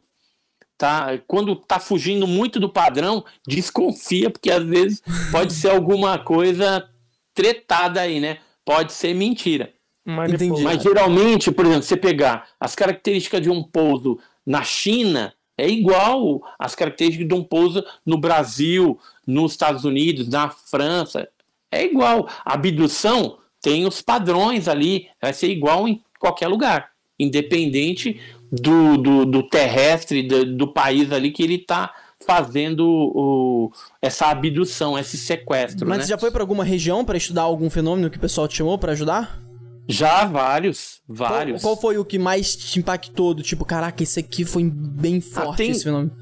tá? Quando tá fugindo muito do padrão, <laughs> desconfia, porque às vezes pode ser alguma coisa tretada aí, né? Pode ser mentira. Mas, Mas geralmente, por exemplo, você pegar as características de um pouso na China, é igual às características de um pouso no Brasil, nos Estados Unidos, na França. É igual. A abdução tem os padrões ali, vai ser igual em qualquer lugar, independente do, do, do terrestre, do, do, país ali que ele está fazendo o, essa abdução, esse sequestro. Mas né? você já foi para alguma região para estudar algum fenômeno que o pessoal te chamou para ajudar? Já, vários, vários. Qual, qual, foi o que mais te impactou? Do tipo, caraca, esse aqui foi bem ah, forte, ah, tem, esse fenômeno.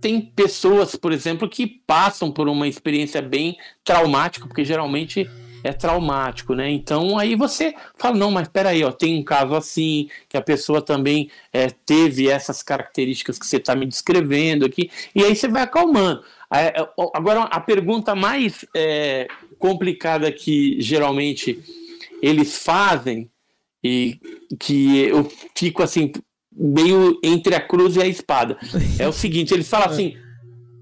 Tem pessoas, por exemplo, que passam por uma experiência bem traumática, porque geralmente é traumático, né? Então aí você fala, não, mas peraí, ó, tem um caso assim, que a pessoa também é, teve essas características que você está me descrevendo aqui, e aí você vai acalmando. É, agora, a pergunta mais é, complicada que geralmente eles fazem, e que eu fico assim, meio entre a cruz e a espada, é o seguinte: eles falam assim,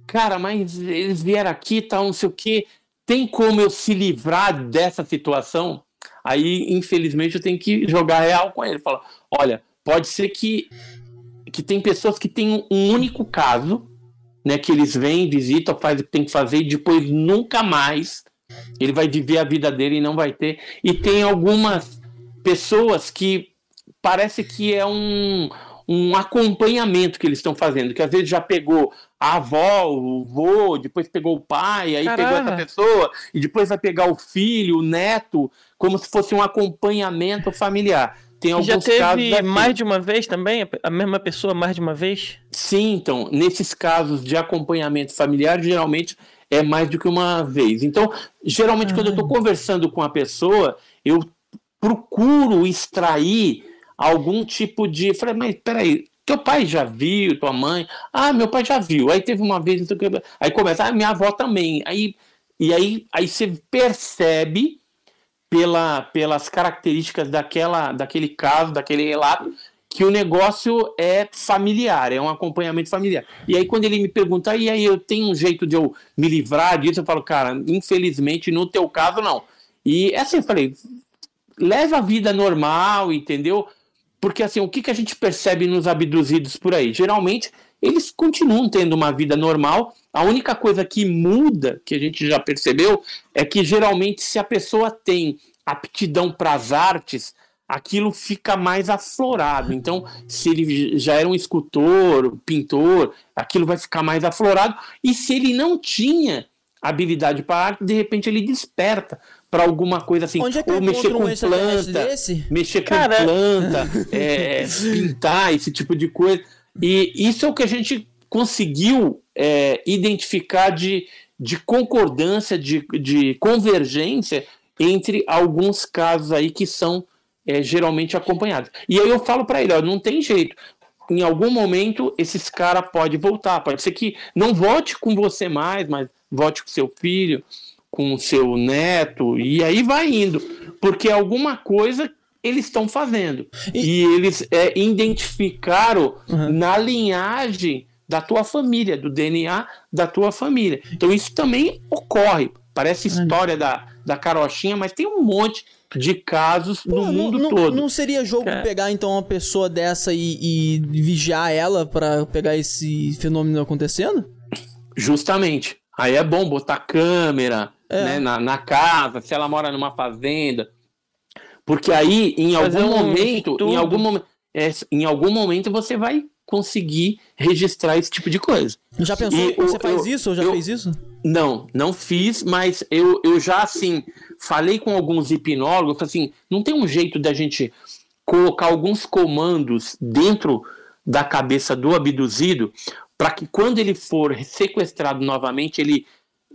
cara, mas eles vieram aqui, tal, não sei o quê tem como eu se livrar dessa situação? Aí, infelizmente, eu tenho que jogar real com ele. Falar, olha, pode ser que, que tem pessoas que têm um único caso, né? Que eles vêm, visitam, faz o que tem que fazer e depois nunca mais ele vai viver a vida dele e não vai ter. E tem algumas pessoas que parece que é um, um acompanhamento que eles estão fazendo, que às vezes já pegou a avó, o vô, depois pegou o pai, aí Caramba. pegou essa pessoa, e depois vai pegar o filho, o neto, como se fosse um acompanhamento familiar. Tem alguns já teve mais de uma vez também? A mesma pessoa mais de uma vez? Sim, então, nesses casos de acompanhamento familiar, geralmente é mais do que uma vez. Então, geralmente, quando eu estou conversando com a pessoa, eu procuro extrair algum tipo de. Falei, mas peraí, teu pai já viu, tua mãe? Ah, meu pai já viu. Aí teve uma vez, aí começa, ah, minha avó também. Aí, e aí, aí você percebe pela, pelas características daquela, daquele caso, daquele relato, que o negócio é familiar, é um acompanhamento familiar. E aí, quando ele me pergunta, e aí eu tenho um jeito de eu me livrar disso, eu falo, cara, infelizmente no teu caso não. E é assim, eu falei, leva a vida normal, entendeu? Porque assim, o que, que a gente percebe nos abduzidos por aí? Geralmente, eles continuam tendo uma vida normal. A única coisa que muda, que a gente já percebeu, é que geralmente se a pessoa tem aptidão para as artes, aquilo fica mais aflorado. Então, se ele já era um escultor, pintor, aquilo vai ficar mais aflorado. E se ele não tinha habilidade para arte, de repente ele desperta para alguma coisa assim, Onde é que ou mexer com um planta, mexer com planta, é, pintar, esse tipo de coisa. E isso é o que a gente conseguiu é, identificar de, de concordância, de, de convergência entre alguns casos aí que são é, geralmente acompanhados. E aí eu falo para ele, ó, não tem jeito. Em algum momento esses caras podem voltar. Pode ser que não volte com você mais, mas volte com seu filho com seu neto, e aí vai indo, porque alguma coisa eles estão fazendo. E, e eles é, identificaram uhum. na linhagem da tua família, do DNA da tua família. Então isso também ocorre. Parece história da, da carochinha, mas tem um monte de casos Pô, no mundo não, todo. Não seria jogo é. pegar então uma pessoa dessa e, e vigiar ela para pegar esse fenômeno acontecendo? Justamente. Aí é bom botar câmera, é. né, na, na, casa, se ela mora numa fazenda. Porque aí, em Fazer algum um momento, em algum momento, é, em algum momento você vai conseguir registrar esse tipo de coisa. Já pensou e você eu, faz eu, isso ou já eu, fez isso? Não, não fiz, mas eu, eu já assim falei com alguns hipnólogos, assim, não tem um jeito da gente colocar alguns comandos dentro da cabeça do abduzido para que quando ele for sequestrado novamente, ele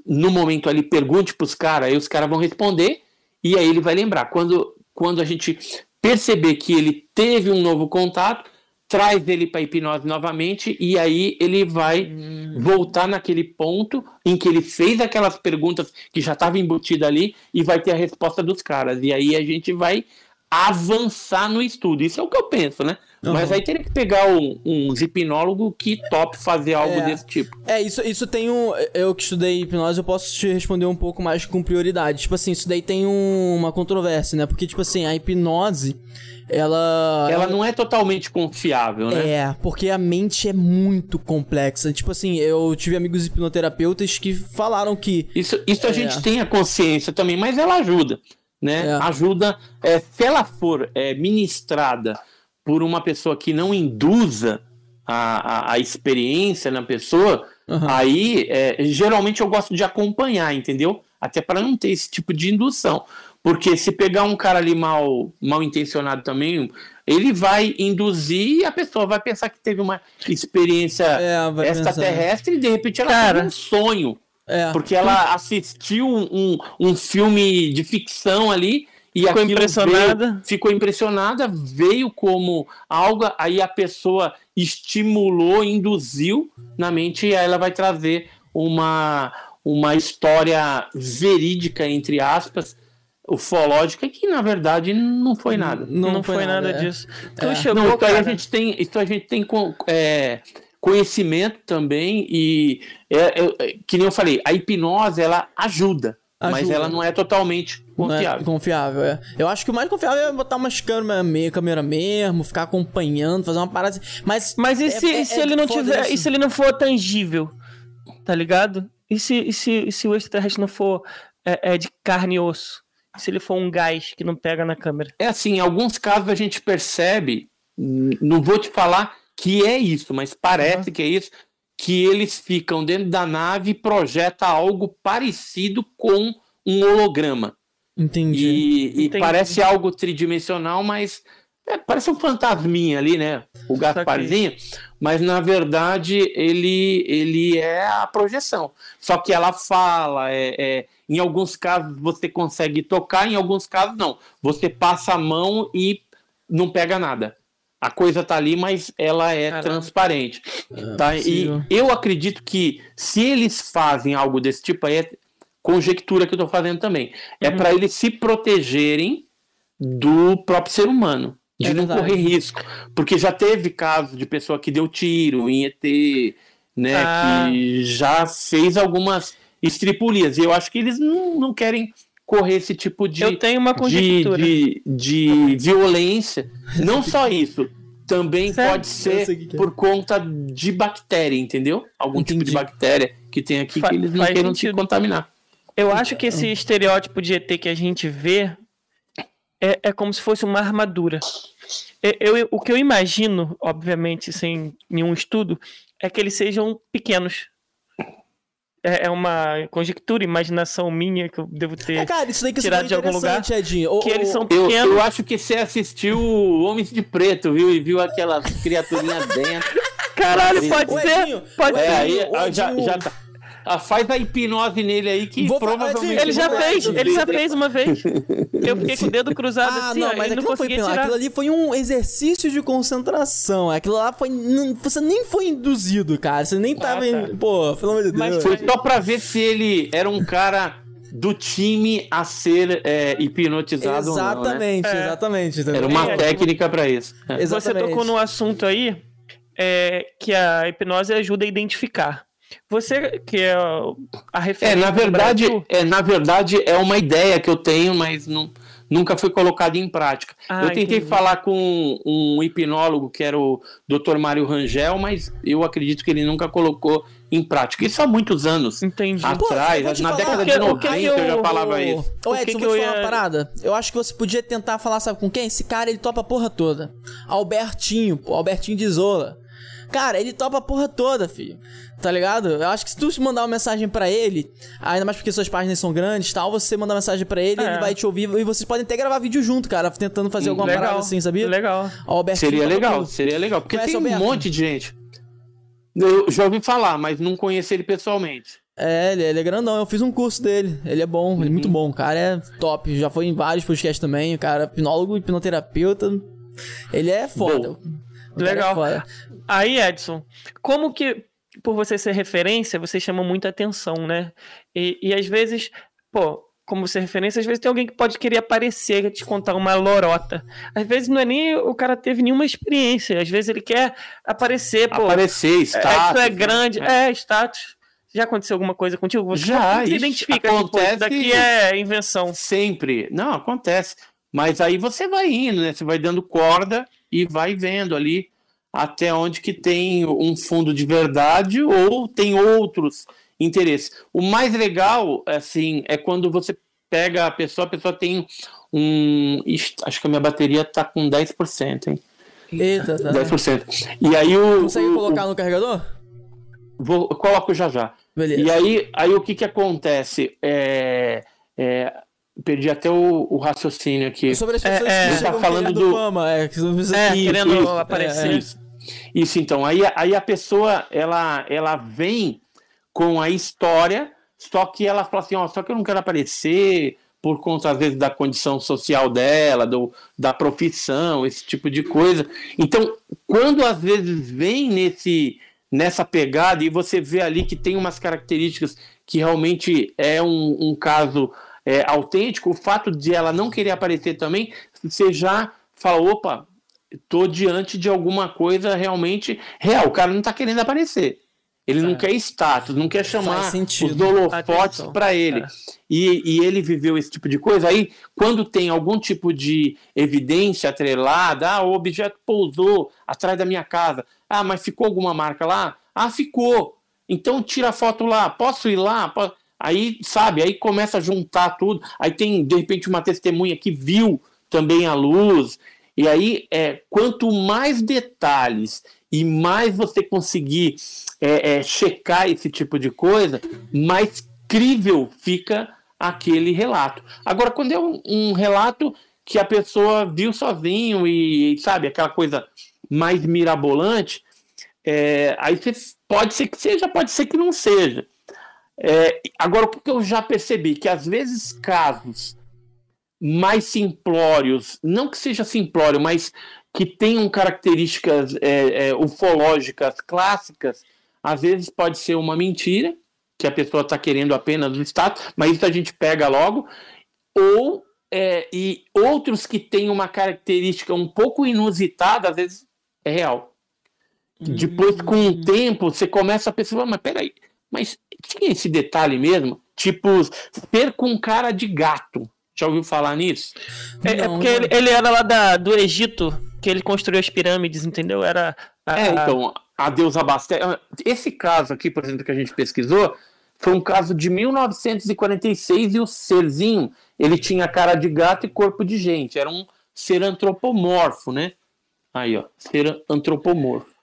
no momento ali pergunte para os caras, aí os caras vão responder e aí ele vai lembrar. Quando, quando a gente perceber que ele teve um novo contato, traz ele para hipnose novamente e aí ele vai hum. voltar naquele ponto em que ele fez aquelas perguntas que já estava embutida ali e vai ter a resposta dos caras. E aí a gente vai avançar no estudo. Isso é o que eu penso, né? Uhum. Mas aí teria que pegar um, uns hipnólogos que top fazer algo É. desse tipo. É, isso, isso tem um. Eu que estudei hipnose, eu posso te responder um pouco mais com prioridade. Tipo assim, isso daí tem um- uma controvérsia, né? Porque, tipo assim, a hipnose, ela. Ela não é totalmente confiável, né? É, porque a mente é muito complexa. Tipo assim, eu tive amigos hipnoterapeutas que falaram que. Isso, isso a É. gente tem a consciência também, mas ela ajuda, né? É. Ajuda, é, se ela for é, ministrada por uma pessoa que não induza a, a, a experiência na pessoa, Aham. aí é, geralmente eu gosto de acompanhar, entendeu? Até para não ter esse tipo de indução. Porque se pegar um cara ali mal, mal intencionado também, ele vai induzir e a pessoa vai pensar que teve uma experiência É, extraterrestre e de repente ela Cara. teve um sonho. É. Porque ela assistiu um, um filme de ficção ali e Ficou impressionada. veio- ficou impressionada, veio como algo, aí a pessoa estimulou, induziu na mente e aí ela vai trazer uma, uma história verídica, entre aspas, ufológica, que na verdade não foi nada. Não, foi, nada, é. disso. É. chegou, Não, isso aí a gente tem, isso a gente tem com- é, conhecimento também e é, é, que nem eu falei, a hipnose ela ajuda, mas Ajuda. ela não é totalmente Não é confiável. confiável, é. Eu acho que o mais confiável é botar umas câmeras me- câmera mesmo, ficar acompanhando, fazer uma parada assim. Mas. Mas e é- se, é- e se é ele não tiver. isso. E se ele não for tangível? Tá ligado? E se, e se, e se o extraterrestre não for é, é de carne e osso? E se ele for um gás que não pega na câmera? É assim, em alguns casos a gente percebe, não vou te falar que é isso, mas parece que é isso, que eles ficam dentro da nave e projeta algo parecido com um holograma. Entendi. E, e Entendi. parece algo tridimensional, mas é, parece um fantasminha ali, né? O Gasparzinho. Mas na verdade ele, ele é a projeção. Só que ela fala, é, é, em alguns casos você consegue tocar, em alguns casos não. Você passa a mão e não pega nada. A coisa tá ali, mas ela é Caramba. transparente. tá? E eu acredito que se eles fazem algo desse tipo aí, é conjectura que eu tô fazendo também. É Uhum. para eles se protegerem do próprio ser humano, de É não verdade. correr risco. Porque já teve caso de pessoa que deu tiro em ET, né? Ah. Que já fez algumas estripulias. E eu acho que eles não, não querem correr esse tipo de, Eu tenho uma de, conjectura. de, de violência. Não só isso. Também <laughs> Sério? pode ser é. por conta de bactéria, entendeu? Algum tipo de Entendi. bactéria que tem aqui Fa- que eles não faz queiram se sentido. contaminar. Eu acho que esse estereótipo de ET que a gente vê é, é como se fosse uma armadura. É- Eu, o que eu imagino, obviamente, sem nenhum estudo, é que eles sejam pequenos. É, é uma conjectura, imaginação minha que eu devo ter. É, cara, isso daí que tirado de algum lugar, Edinho. O- que eles o- são Eu, pequenos. eu acho que você assistiu Homens de Preto, viu? E viu aquelas criaturinhas <laughs> dentro. Caralho, pode ser. Edinho, Pode É, ser. aí Edinho, já, já tá. Ah, faz a hipnose nele aí que Vou provavelmente. Ele já fez, ele já fez uma vez. Eu fiquei com o dedo cruzado Ah, assim, não, ó, mas não aquilo não foi penal. tirar. Aquilo ali foi um exercício de concentração. Aquilo lá foi. não- Você nem foi induzido, cara. Você nem tava. tá. em- Pô, pelo amor de Mas Deus. Foi só pra ver se ele era um cara do time a ser é, hipnotizado ou não, né? Exatamente, É. exatamente. Era uma É, técnica pra isso. É. Você Exatamente. tocou num assunto aí é, que a hipnose ajuda a identificar. Você, que é a É, referência. na do verdade, Brasil- é, na verdade é uma ideia que eu tenho, mas não, nunca foi colocada em prática. Ah, eu tentei entendi. falar com um hipnólogo que era o Dr. Mário Rangel, mas eu acredito que ele nunca colocou em prática. Isso há muitos anos Entendi. atrás, eu na falar- década de o 90 que eu já eu- falava isso. Ô O que Edson, que vou te eu falar ia- uma parada. Eu acho que você podia tentar falar, sabe com quem? Esse cara, ele topa a porra toda. Albertinho, pô, Albertinho de Isola. Cara, ele topa a porra toda, filho. Tá ligado? Eu acho que se tu mandar uma mensagem pra ele, ainda mais porque suas páginas são grandes e tal, você mandar uma mensagem pra ele, É. ele vai te ouvir e vocês podem até gravar vídeo junto, cara, tentando fazer alguma legal, parada assim, sabia? Legal. O Albertinho Seria legal, seria legal. Porque Conhece tem um Alberto? monte de gente. Eu já ouvi falar, mas não conheci ele pessoalmente. É, ele, ele é grandão, eu fiz um curso dele. Ele é bom, ele é Uhum. muito bom. O cara é top. Já foi em vários podcasts também. O cara é hipnólogo, hipnoterapeuta. Ele é foda. Cara Legal. É foda. Aí, Edson, como que, por você ser referência, você chama muita atenção, né? E, e às vezes, pô, como ser referência, às vezes tem alguém que pode querer aparecer, te contar uma lorota. Às vezes não é nem o cara teve nenhuma experiência, às vezes ele quer aparecer, pô. Aparecer, status. É, isso é grande, é, é status. Já aconteceu alguma coisa contigo? Você já se identifica acontece tipo, daqui é invenção. Sempre. Não, acontece. Mas aí você vai indo, né? Você vai dando corda e vai vendo ali até onde que tem um fundo de verdade ou tem outros interesses. O mais legal, assim, é quando você pega a pessoa, a pessoa tem um. Acho que a minha bateria tá com 10%, hein? Eita, tá. 10%. E aí o. Consegue colocar o... no carregador? Vou, eu coloco já já. Beleza. E aí, aí o que que acontece? É, é, perdi até o, o, raciocínio aqui. Sobre as pessoas é, que tá falando do fama, é, que é, querendo isso, aparecer. Isso. então. Aí, aí a pessoa, ela, ela vem com a história, só que ela fala assim, ó, só que eu não quero aparecer por conta, às vezes, da condição social dela, do, da profissão, esse tipo de coisa. Então, quando às vezes vem nesse, nessa pegada e você vê ali que tem umas características que realmente é um, um caso é, autêntico, o fato de ela não querer aparecer também, você já fala, opa, tô diante de alguma coisa realmente real. O cara não tá querendo aparecer. Ele é. não quer status, não quer chamar os holofotes para ele. É. E, e ele viveu esse tipo de coisa. Aí, quando tem algum tipo de evidência atrelada, ah, o objeto pousou atrás da minha casa. Ah, mas ficou alguma marca lá? Ah, ficou. Então tira a foto lá. Posso ir lá? Aí, sabe, aí começa a juntar tudo. Aí tem, de repente, uma testemunha que viu também a luz. E aí, é, quanto mais detalhes e mais você conseguir é, é, checar esse tipo de coisa, mais crível fica aquele relato. Agora, quando é um, um relato que a pessoa viu sozinho e, sabe, aquela coisa mais mirabolante, é, aí você, pode ser que seja, pode ser que não seja. É, agora, o que eu já percebi? Que às vezes casos mais simplórios, não que seja simplório, mas que tenham características é, é, ufológicas clássicas, às vezes pode ser uma mentira, que a pessoa está querendo apenas o status, mas isso a gente pega logo, ou é, e outros que têm uma característica um pouco inusitada, às vezes é real. Hum. Depois, com o tempo, você começa a pensar, mas peraí, mas tinha esse detalhe mesmo? Tipo, ser com cara de gato. Já ouviu falar nisso? É, é porque ele, ele, era lá da, do Egito, que ele construiu as pirâmides, entendeu? Era. A, é, então, a deusa Bastet. Esse caso aqui, por exemplo, que a gente pesquisou, foi um caso de 1946 e o serzinho, ele tinha cara de gato e corpo de gente. Era um ser antropomorfo, né? Aí, ó, ser antropomorfo.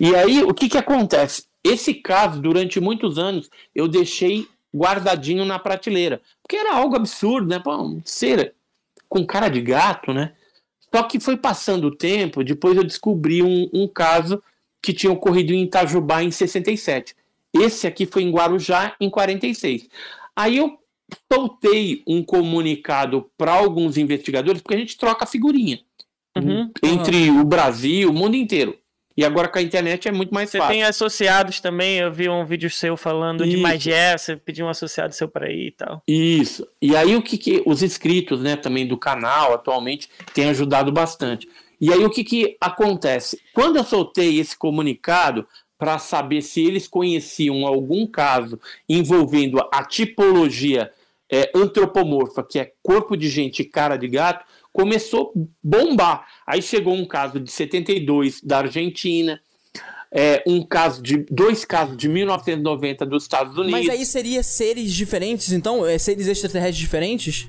E aí, o que que acontece? Esse caso, durante muitos anos, eu deixei guardadinho na prateleira. Porque era algo absurdo, né? Pô, ser com cara de gato, né? Só que foi passando o tempo, depois eu descobri um, um caso que tinha ocorrido em Itajubá em 67. Esse aqui foi em Guarujá em 46. Aí eu soltei um comunicado para alguns investigadores, porque a gente troca figurinha uhum, entre uhum. o Brasil, o mundo inteiro. E agora com a internet é muito mais você fácil. Você tem associados também, eu vi um vídeo seu falando Isso. de Magé, você pediu um associado seu para ir e tal. Isso. E aí o que, que os inscritos, né, também do canal atualmente têm ajudado bastante. E aí o que, que acontece? Quando eu soltei esse comunicado para saber se eles conheciam algum caso envolvendo a tipologia é, antropomorfa, que é corpo de gente e cara de gato, começou a bombar. Aí chegou um caso de 72 da Argentina, é, um caso de dois casos de 1990 dos Estados Unidos. Mas aí seria seres diferentes, então? É seres extraterrestres diferentes?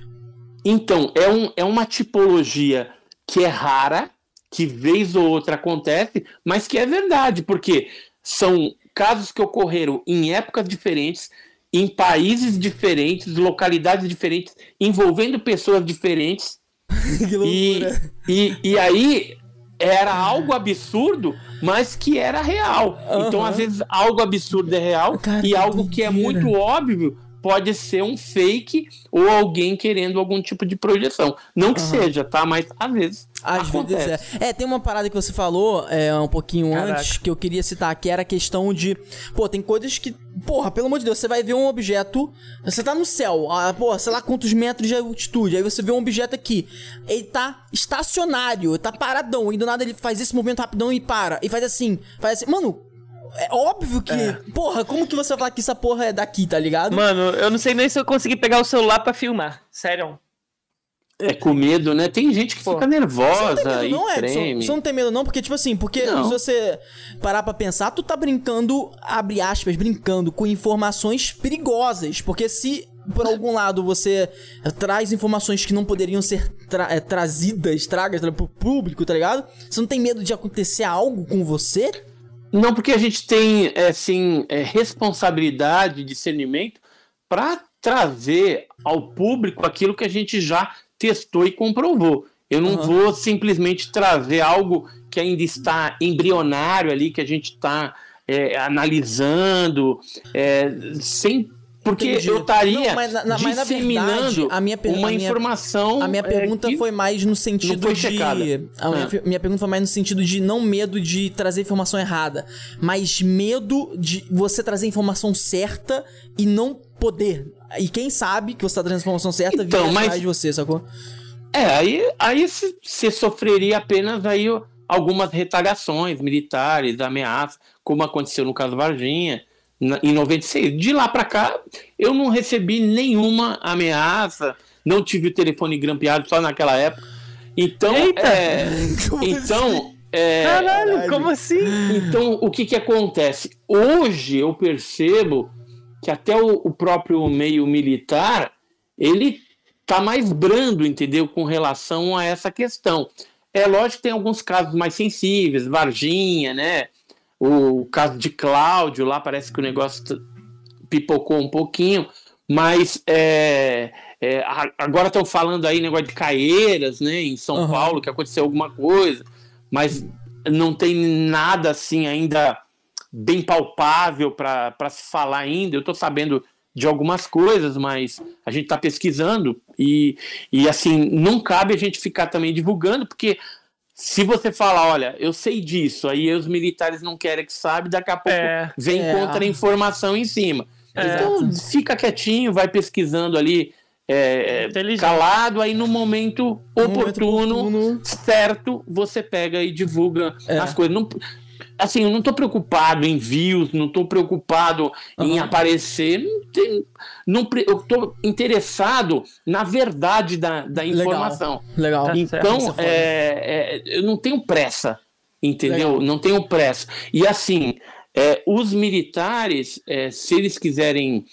Então, é, um, é uma tipologia que é rara, que vez ou outra acontece, mas que é verdade, porque são casos que ocorreram em épocas diferentes, em países diferentes, localidades diferentes, envolvendo pessoas diferentes, <laughs> que loucura. E, e, e aí era algo absurdo, mas que era real. Uhum. Então, às vezes, algo absurdo é real Cara, e algo que é muito óbvio pode ser um fake ou alguém querendo algum tipo de projeção. Não que uhum. seja, tá? Mas às vezes. Às acontece. vezes é. é. tem uma parada que você falou é, um pouquinho Caraca. antes que eu queria citar, que era a questão de. Pô, tem coisas que porra, pelo amor de Deus, você vai ver um objeto, você tá no céu, a, porra, sei lá quantos metros de altitude, aí você vê um objeto aqui, ele tá estacionário, tá paradão, e do nada ele faz esse movimento rapidão e para, e faz assim, faz assim, mano, é óbvio que. É. Porra, como que você vai falar que essa porra é daqui, tá ligado? Mano, eu não sei nem se eu consegui pegar o celular para filmar. Sério. É, com medo, né? Tem gente que Pô, fica nervosa você não tem medo, não, treme. Você não tem medo não, porque, tipo assim, porque não. se você parar pra pensar, tu tá brincando, abre aspas, brincando com informações perigosas. Porque se, por algum lado, você traz informações que não poderiam ser tra é, trazidas, tragas pro público, tá ligado? Você não tem medo de acontecer algo com você? Não, porque a gente tem, é, assim, é, responsabilidade, discernimento para trazer ao público aquilo que a gente já testou e comprovou. Eu não uhum. vou simplesmente trazer algo que ainda está embrionário ali, que a gente está é, analisando, é, sem porque Entendi. eu estaria disseminando verdade, a minha uma a minha, informação. A minha é, pergunta é, foi mais no sentido de. A minha, ah. minha, pergunta foi mais no sentido de não medo de trazer informação errada, mas medo de você trazer informação certa e não poder. E quem sabe que você tá trazendo informação certa então, vir mas... atrás de você, sacou? É, aí, aí você sofreria apenas aí algumas retaliações militares, ameaças, como aconteceu no caso Varginha, em 96. De lá para cá, eu não recebi nenhuma ameaça, não tive o telefone grampeado só naquela época. Então, Eita. é, <laughs> então, assim? é, Caralho, como assim? Então, o que que acontece? Hoje eu percebo que até o, o próprio meio militar ele tá mais brando, entendeu, com relação a essa questão. É lógico que tem alguns casos mais sensíveis, Varginha, né? O caso de Cláudio, lá parece que o negócio pipocou um pouquinho, mas é, é, agora estão falando aí negócio de Caeiras, né, em São uhum. Paulo, que aconteceu alguma coisa, mas não tem nada assim ainda bem palpável para se falar ainda. Eu estou sabendo de algumas coisas, mas a gente está pesquisando e, e assim, não cabe a gente ficar também divulgando, porque se você falar, olha, eu sei disso, aí os militares não querem que sabe, daqui a pouco é, vem é. contra-informação em cima. É. Então, fica quietinho, vai pesquisando ali, é, calado, aí no momento oportuno, momento oportuno, certo, você pega e divulga é. as coisas. Não, assim, eu não estou preocupado em views, não estou preocupado uhum. em aparecer, não tem, não, eu estou interessado na verdade da, da informação. Legal. Legal. Então, é, é, eu não tenho pressa, entendeu? Legal. Não tenho pressa. E assim, é, os militares, é, se eles quiserem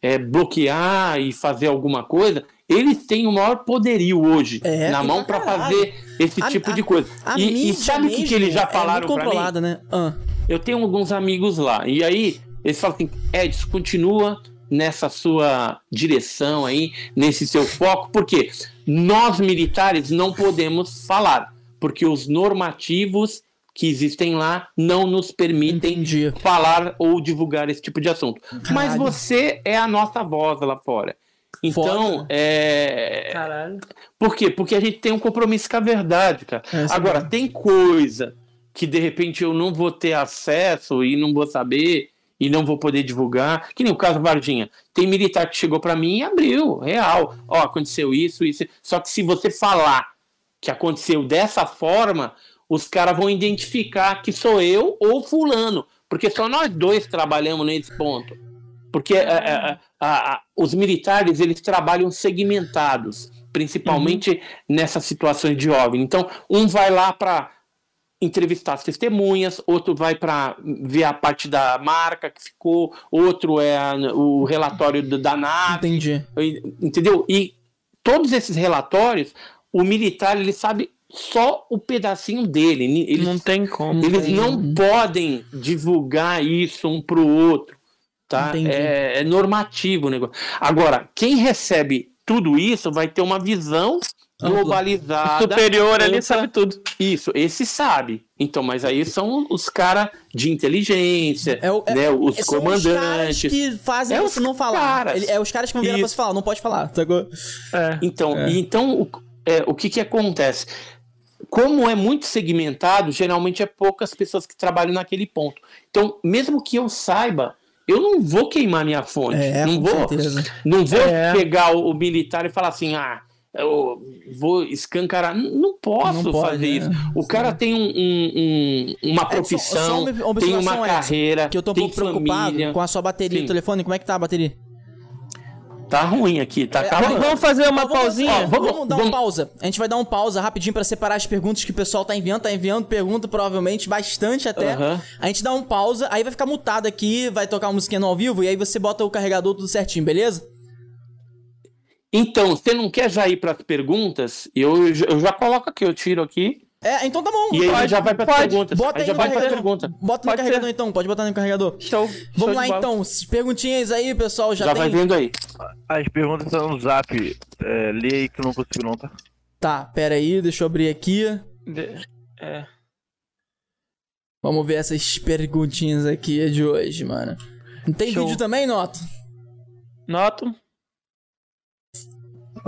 é, bloquear e fazer alguma coisa, eles têm o maior poderio hoje é, na mão para fazer esse a, tipo a, de coisa. A, e, e, sabe o que, que, eles já é falaram é para mim? Né? Ah. Eu tenho alguns amigos lá e aí eles falam assim, Edson, continua nessa sua direção aí, nesse seu foco, porque nós militares não podemos falar, porque os normativos que existem lá não nos permitem Entendi. falar ou divulgar esse tipo de assunto. Caralho. Mas você é a nossa voz lá fora. Então, Foda. é. Caralho. Por quê? Porque a gente tem um compromisso com a verdade, cara. É, Agora, é. tem coisa que de repente eu não vou ter acesso e não vou saber e não vou poder divulgar. Que nem o caso Varginha. Tem militar que chegou para mim e abriu, real. Ó, aconteceu isso, isso. Só que se você falar que aconteceu dessa forma, os caras vão identificar que sou eu ou fulano. Porque só nós dois trabalhamos nesse ponto. Porque é, é, a, a, os militares eles trabalham segmentados, principalmente uhum. nessas situações de OVNI. Então, um vai lá para entrevistar as testemunhas, outro vai para ver a parte da marca que ficou, outro é a, o relatório da nave. Entendi. Entendeu? E todos esses relatórios, o militar ele sabe só o pedacinho dele. Eles, não tem como. Eles não podem divulgar isso um para o outro tá? É, é, normativo o negócio. Agora, quem recebe tudo isso vai ter uma visão globalizada. superior ali sabe tudo. Isso, esse sabe. Então, mas aí são os caras de inteligência, é o, é, né, os é, comandantes. Os que fazem é você não falar. Caras. É os caras que vão virar pra você falar, não pode falar. É, então, é. então o, é, o que que acontece? Como é muito segmentado, geralmente é poucas pessoas que trabalham naquele ponto. Então, mesmo que eu saiba, eu não vou queimar minha fonte. É, não vou, certeza. não vou é. pegar o, o, militar e falar assim, ah, eu vou escancarar. Não posso não pode, fazer isso. Né? O cara tem um, um, uma profissão, é, só, só tem uma carreira, que eu tô um pouco preocupado com a sua bateria Sim. do telefone. Como é que tá a bateria? Tá ruim aqui, tá é, Vamos fazer uma vamos, pausinha? Ó, vamos, vamos, dar uma pausa. A gente vai dar uma pausa rapidinho para separar as perguntas que o pessoal tá enviando. Tá enviando pergunta, provavelmente, bastante até. Uhum. A gente dá uma pausa, aí vai ficar mutado aqui, vai tocar uma musiquinha no ao vivo, e aí você bota o carregador tudo certinho, beleza? Então, você não quer já ir para as perguntas? Eu, eu já coloco aqui, eu tiro aqui. É, então tá bom. E aí já vai para perguntas. Bota aí, aí já vai para pergunta. Bota no carregador ser. então, pode botar no carregador. Show. Vamos Show lá então, perguntinhas aí, pessoal, já, já tem... vai vendo aí. As perguntas estão no zap. É, lê aí que eu não consigo não, tá? Tá, pera aí, deixa eu abrir aqui. De... É. Vamos ver essas perguntinhas aqui de hoje, mano. Não tem Show. vídeo também, Noto? Noto.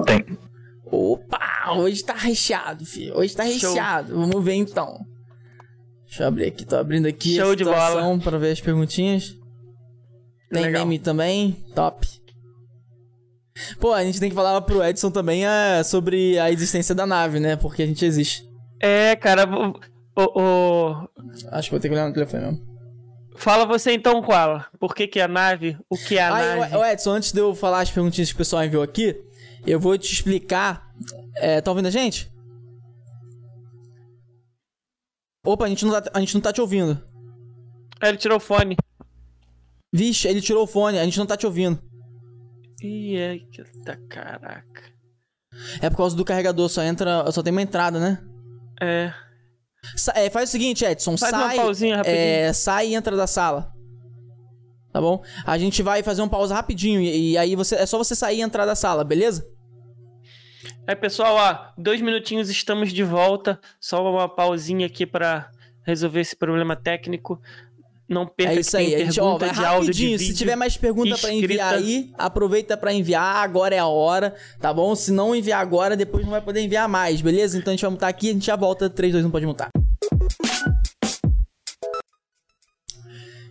Tem. Opa, hoje tá recheado, filho. Hoje tá recheado. Show. Vamos ver então. Deixa eu abrir aqui, tô abrindo aqui Show a de bola. pra ver as perguntinhas. Tem Legal. meme também, top. Pô, a gente tem que falar pro Edson também é, sobre a existência da nave, né? Porque a gente existe. É, cara, o, o... Acho que vou ter que olhar no telefone mesmo. Fala você então, qual? Por que, que é a nave? O que é a Aí, nave? O Edson, antes de eu falar as perguntinhas que o pessoal enviou aqui, eu vou te explicar. É, tá ouvindo a gente? Opa, a gente não tá, a gente não tá te ouvindo. É, ele tirou o fone. Vixe, ele tirou o fone, a gente não tá te ouvindo. Ih, é que tá caraca. É por causa do carregador, só entra. Só tem uma entrada, né? É. Sa é faz o seguinte, Edson, faz sai. Uma pausinha rapidinho. É, sai e entra da sala. Tá bom? A gente vai fazer uma pausa rapidinho e, e aí você é só você sair e entrar da sala, beleza? É, pessoal, ó, dois minutinhos estamos de volta. Só uma pausinha aqui para resolver esse problema técnico. Não perca é isso aí, a gente, ó, vai rapidinho. Se tiver mais pergunta para enviar aí, aproveita para enviar. Agora é a hora, tá bom? Se não enviar agora, depois não vai poder enviar mais, beleza? Então a gente vai mutar aqui, a gente já volta. 3, 2, 1, pode mutar.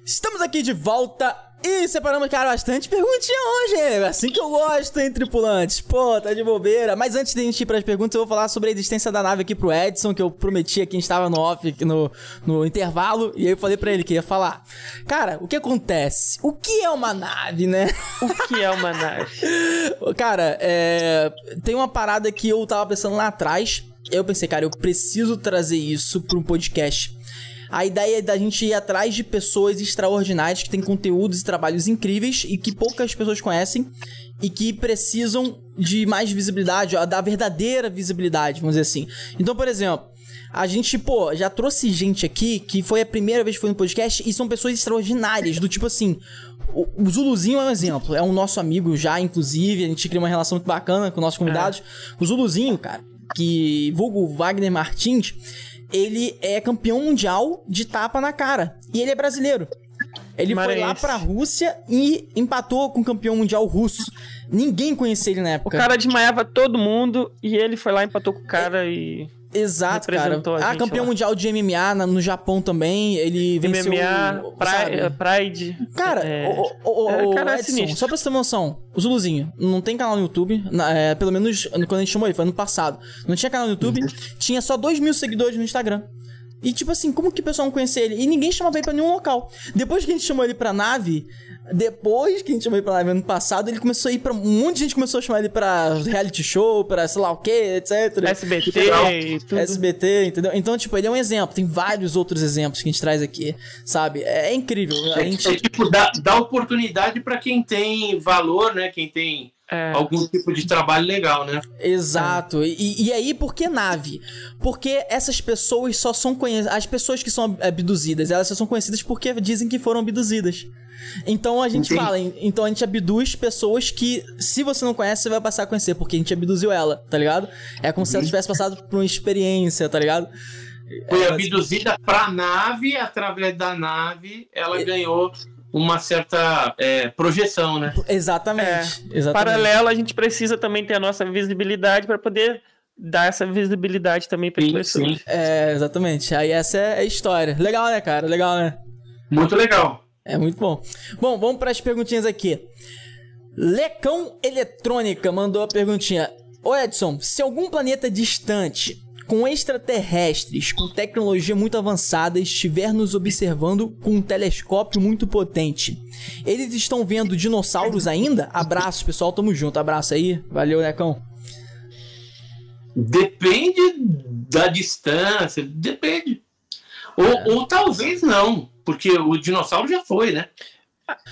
Estamos aqui de volta e separamos, cara, bastante perguntinha hoje? Assim que eu gosto, hein, tripulantes? Pô, tá de bobeira. Mas antes de a gente ir pras perguntas, eu vou falar sobre a existência da nave aqui pro Edson, que eu prometi aqui, a gente tava no off, no, no intervalo, e aí eu falei pra ele que ia falar. Cara, o que acontece? O que é uma nave, né? O que é uma nave? <laughs> cara, é... tem uma parada que eu tava pensando lá atrás, eu pensei, cara, eu preciso trazer isso para um podcast a ideia é da gente ir atrás de pessoas extraordinárias que têm conteúdos e trabalhos incríveis e que poucas pessoas conhecem e que precisam de mais visibilidade, da verdadeira visibilidade, vamos dizer assim. Então, por exemplo, a gente, pô, já trouxe gente aqui que foi a primeira vez que foi no podcast e são pessoas extraordinárias, do tipo assim. O, Zuluzinho é um exemplo, é um nosso amigo já, inclusive, a gente cria uma relação muito bacana com nossos convidados. É. O Zuluzinho, cara, que vulgo Wagner Martins, ele é campeão mundial de tapa na cara. E ele é brasileiro. Ele Maranhense. foi lá pra Rússia e empatou com o campeão mundial russo. Ninguém conhecia ele na época. O cara desmaiava todo mundo e ele foi lá e empatou com o cara e. Exato, cara. Ah, campeão lá. mundial de MMA no Japão também. Ele venceu. MMA, Pride. Cara, é... o, o, o, o cara é Edson, é só pra você ter uma noção, o Zuluzinho não tem canal no YouTube. Na, é, pelo menos quando a gente chamou ele, foi ano passado. Não tinha canal no YouTube, uhum. tinha só 2 mil seguidores no Instagram. E tipo assim, como que o pessoal não conhecia ele? E ninguém chamava ele pra nenhum local. Depois que a gente chamou ele pra nave, depois que a gente chamou ele pra live ano passado, ele começou a ir pra. Um monte de gente começou a chamar ele pra reality show, pra sei lá o que, etc. SBT e tudo. SBT, entendeu? Então, tipo, ele é um exemplo. Tem vários outros exemplos que a gente traz aqui, sabe? É, é incrível. A é, gente... É, tipo, dá, dá oportunidade pra quem tem valor, né? Quem tem. É. Algum tipo de trabalho legal, né? Exato. É. E, e aí, por que nave? Porque essas pessoas só são conhecidas. As pessoas que são abduzidas, elas só são conhecidas porque dizem que foram abduzidas. Então a gente Entendi. fala, então a gente abduz pessoas que, se você não conhece, você vai passar a conhecer, porque a gente abduziu ela, tá ligado? É como uhum. se ela uhum. tivesse passado por uma experiência, tá ligado? Foi abduzida pra nave, através da nave, ela é... ganhou uma certa é, projeção, né? Exatamente, é, exatamente. Paralelo, a gente precisa também ter a nossa visibilidade para poder dar essa visibilidade também para as pessoas. É, exatamente. Aí essa é a história. Legal, né, cara? Legal, né? Muito legal. É muito bom. Bom, vamos para as perguntinhas aqui. Lecão Eletrônica mandou a perguntinha. Ô Edson, se algum planeta distante, com extraterrestres, com tecnologia muito avançada, estiver nos observando com um telescópio muito potente, eles estão vendo dinossauros ainda? Abraço, pessoal, tamo junto. Abraço aí. Valeu, Lecão. Depende da distância, depende. Ou, é. ou talvez não, porque o dinossauro já foi, né?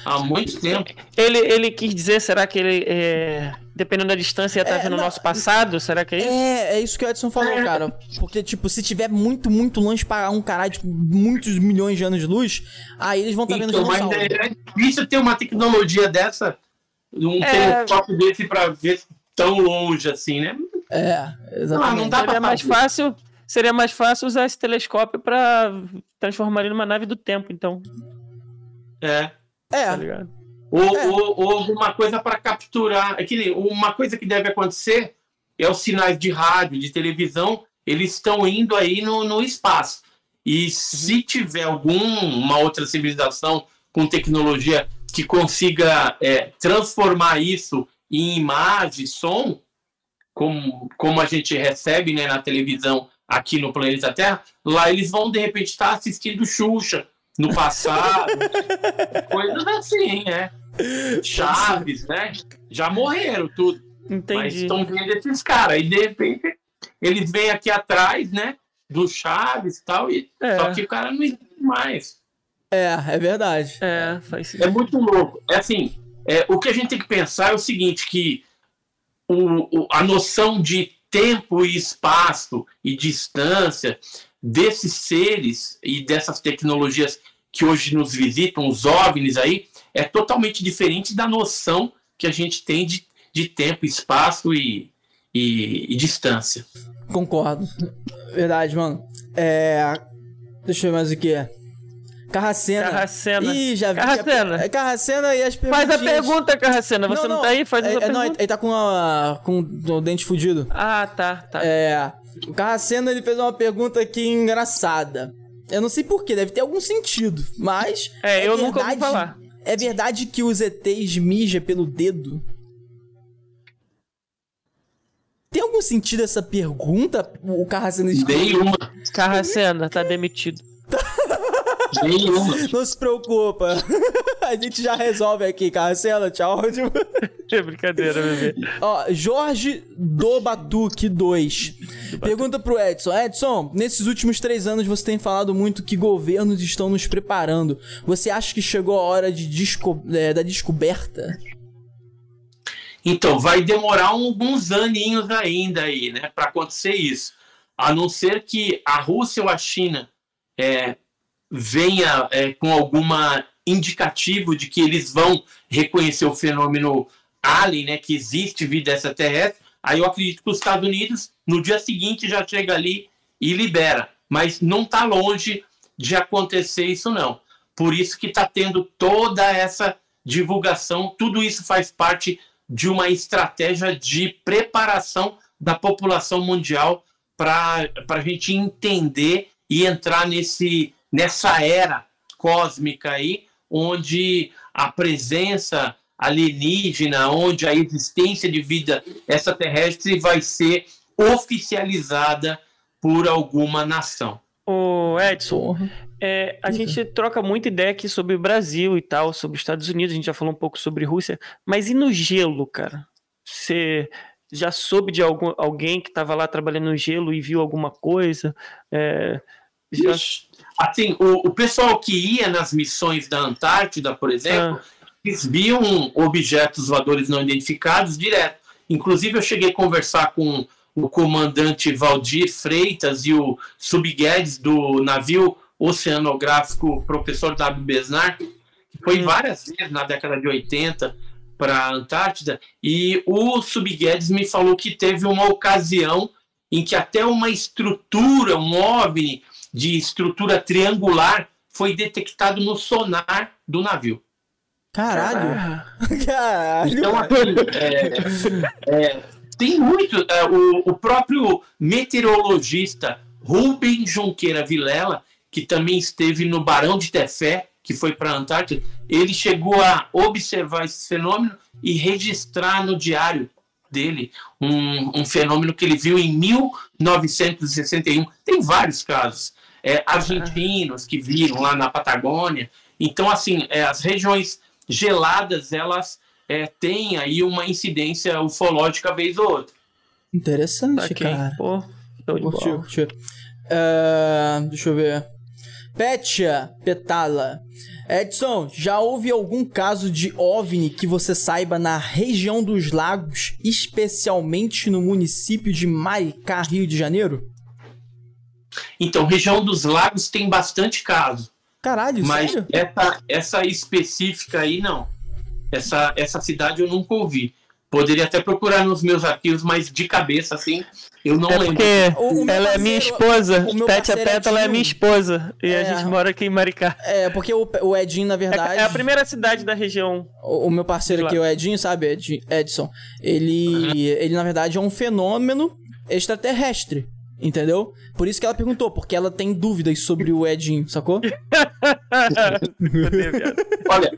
Há muito tempo. Ele, ele quis dizer, será que ele, é, dependendo da distância, ia estar tá é, vendo o nosso passado? Será que é isso? É, é isso que o Edson falou, é. cara. Porque, tipo, se tiver muito, muito longe para um caralho, tipo, muitos milhões de anos de luz, aí eles vão estar tá vendo então, Mas é, é difícil ter uma tecnologia dessa, um é... telescópio desse para ver tão longe assim, né? É, exatamente. Ah, não dá Seria mais fácil seria mais fácil usar esse telescópio para transformar ele numa nave do tempo, então. É. É. Tá ou, é. Ou, ou alguma coisa para capturar. Aquele, é uma coisa que deve acontecer é os sinais de rádio, de televisão, eles estão indo aí no, no espaço. E se uhum. tiver alguma outra civilização com tecnologia que consiga é, transformar isso em imagem, som, como, como a gente recebe né, na televisão aqui no planeta Terra, lá eles vão de repente estar assistindo Xuxa, no passado. <laughs> coisas assim, né? Chaves, né? Já morreram tudo. Entendi. Mas estão vendo esses caras. E de repente eles vêm aqui atrás, né? Do Chaves e tal. E... É. Só que o cara não existe mais. É, é verdade. É, faz sentido. É muito louco. É assim, é, o que a gente tem que pensar é o seguinte, que o, o, a noção de tempo e espaço e distância desses seres e dessas tecnologias que hoje nos visitam, os OVNIs aí, é totalmente diferente da noção que a gente tem de, de tempo, espaço e, e, e distância. Concordo. Verdade, mano. É. Deixa eu ver mais o que é. Carracena. Carracena. Ih, já vi. Carracena. É Carracena e as perguntas. Faz a pergunta, Carracena. Você não, não, não tá aí? Faz é, essa é, pergunta. Não, ele tá com, a, com o dente fudido. Ah, tá, tá. É. O Carracena, ele fez uma pergunta aqui engraçada. Eu não sei porquê, deve ter algum sentido, mas... É, é eu verdade, nunca ouvi falar. É verdade que os ETs mijam pelo dedo? Tem algum sentido essa pergunta? O Carracena... Nenhuma. Carracena, tá demitido. <laughs> Nenhuma. <laughs> Não se preocupa. <laughs> A gente já resolve aqui, Carcela. Tchau. <laughs> É brincadeira, bebê. Ó, Jorge do Batuque 2. Pergunta pro Edson. Edson, nesses últimos três anos você tem falado muito que governos estão nos preparando. Você acha que chegou a hora de desco é, da descoberta? Então, vai demorar alguns aninhos ainda aí, né, para acontecer isso. A não ser que a Rússia ou a China é, venha é, com alguma indicativo de que eles vão reconhecer o fenômeno alien, né, que existe vida extraterrestre, aí eu acredito que os Estados Unidos no dia seguinte já chega ali e libera, mas não está longe de acontecer isso não. Por isso que está tendo toda essa divulgação, tudo isso faz parte de uma estratégia de preparação da população mundial para a gente entender e entrar nesse nessa era cósmica aí, onde a presença alienígena, onde a existência de vida extraterrestre vai ser oficializada por alguma nação. O Edson, é, a gente troca muita ideia aqui sobre o Brasil e tal, sobre os Estados Unidos, a gente já falou um pouco sobre Rússia, mas e no gelo, cara? Você já soube de algum, alguém que estava lá trabalhando no gelo e viu alguma coisa? É, já... Assim, o, o pessoal que ia nas missões da Antártida, por exemplo, ah. eles viam objetos voadores não identificados direto. Inclusive, eu cheguei a conversar com o comandante Valdir Freitas e o subguedes do navio oceanográfico professor W. Besnar, que foi hum. várias vezes na década de 80 para a Antártida, e o subguedes me falou que teve uma ocasião em que até uma estrutura, um OVNI, de estrutura triangular foi detectado no sonar do navio. Caralho! Caralho! Então, assim, <laughs> é, é, tem muito. É, o, o próprio meteorologista Rubem Junqueira Vilela, que também esteve no Barão de Tefé, que foi para a Antártida, ele chegou a observar esse fenômeno e registrar no diário dele um, um fenômeno que ele viu em 1961. Tem vários casos. É, argentinos que viram lá na Patagônia. Então, assim, é, as regiões geladas, elas é, têm aí uma incidência ufológica vez ou outra. Interessante, okay. cara. Pô, curtiu, curtiu. Uh, deixa eu ver. Petia Petala. Edson, já houve algum caso de OVNI que você saiba na região dos lagos, especialmente no município de Maricá, Rio de Janeiro? Então, região dos lagos tem bastante caso. Caralho, mas sério? Essa, essa específica aí, não. Essa, essa cidade eu nunca ouvi. Poderia até procurar nos meus arquivos, mas de cabeça, assim, eu não é lembro. Porque o, o ela parceiro, é minha esposa. Tete Peta, ela é minha esposa. E é, a gente mora aqui em Maricá. É, porque o, o Edinho, na verdade. É, é a primeira cidade da região. O, o meu parceiro aqui, o Edinho, sabe, Ed, Edson? Ele, uhum. ele, na verdade, é um fenômeno extraterrestre. Entendeu? Por isso que ela perguntou, porque ela tem dúvidas sobre o Edinho, sacou? Olha,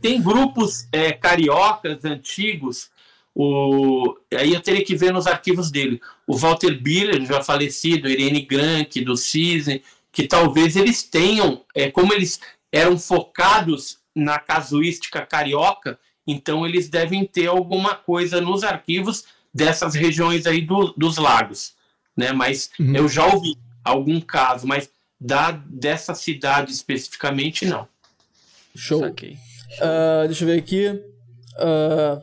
tem, grupos é, cariocas antigos o, aí eu teria que ver nos arquivos dele. O Walter Biller, já falecido, Irene Grank, do Cisne, que talvez eles tenham, é, como eles eram focados na casuística carioca, então eles devem ter alguma coisa nos arquivos dessas regiões aí do, dos lagos, né? Mas uhum. eu já ouvi algum caso, mas da dessa cidade especificamente não. Show. Uh, deixa eu ver aqui. Uh,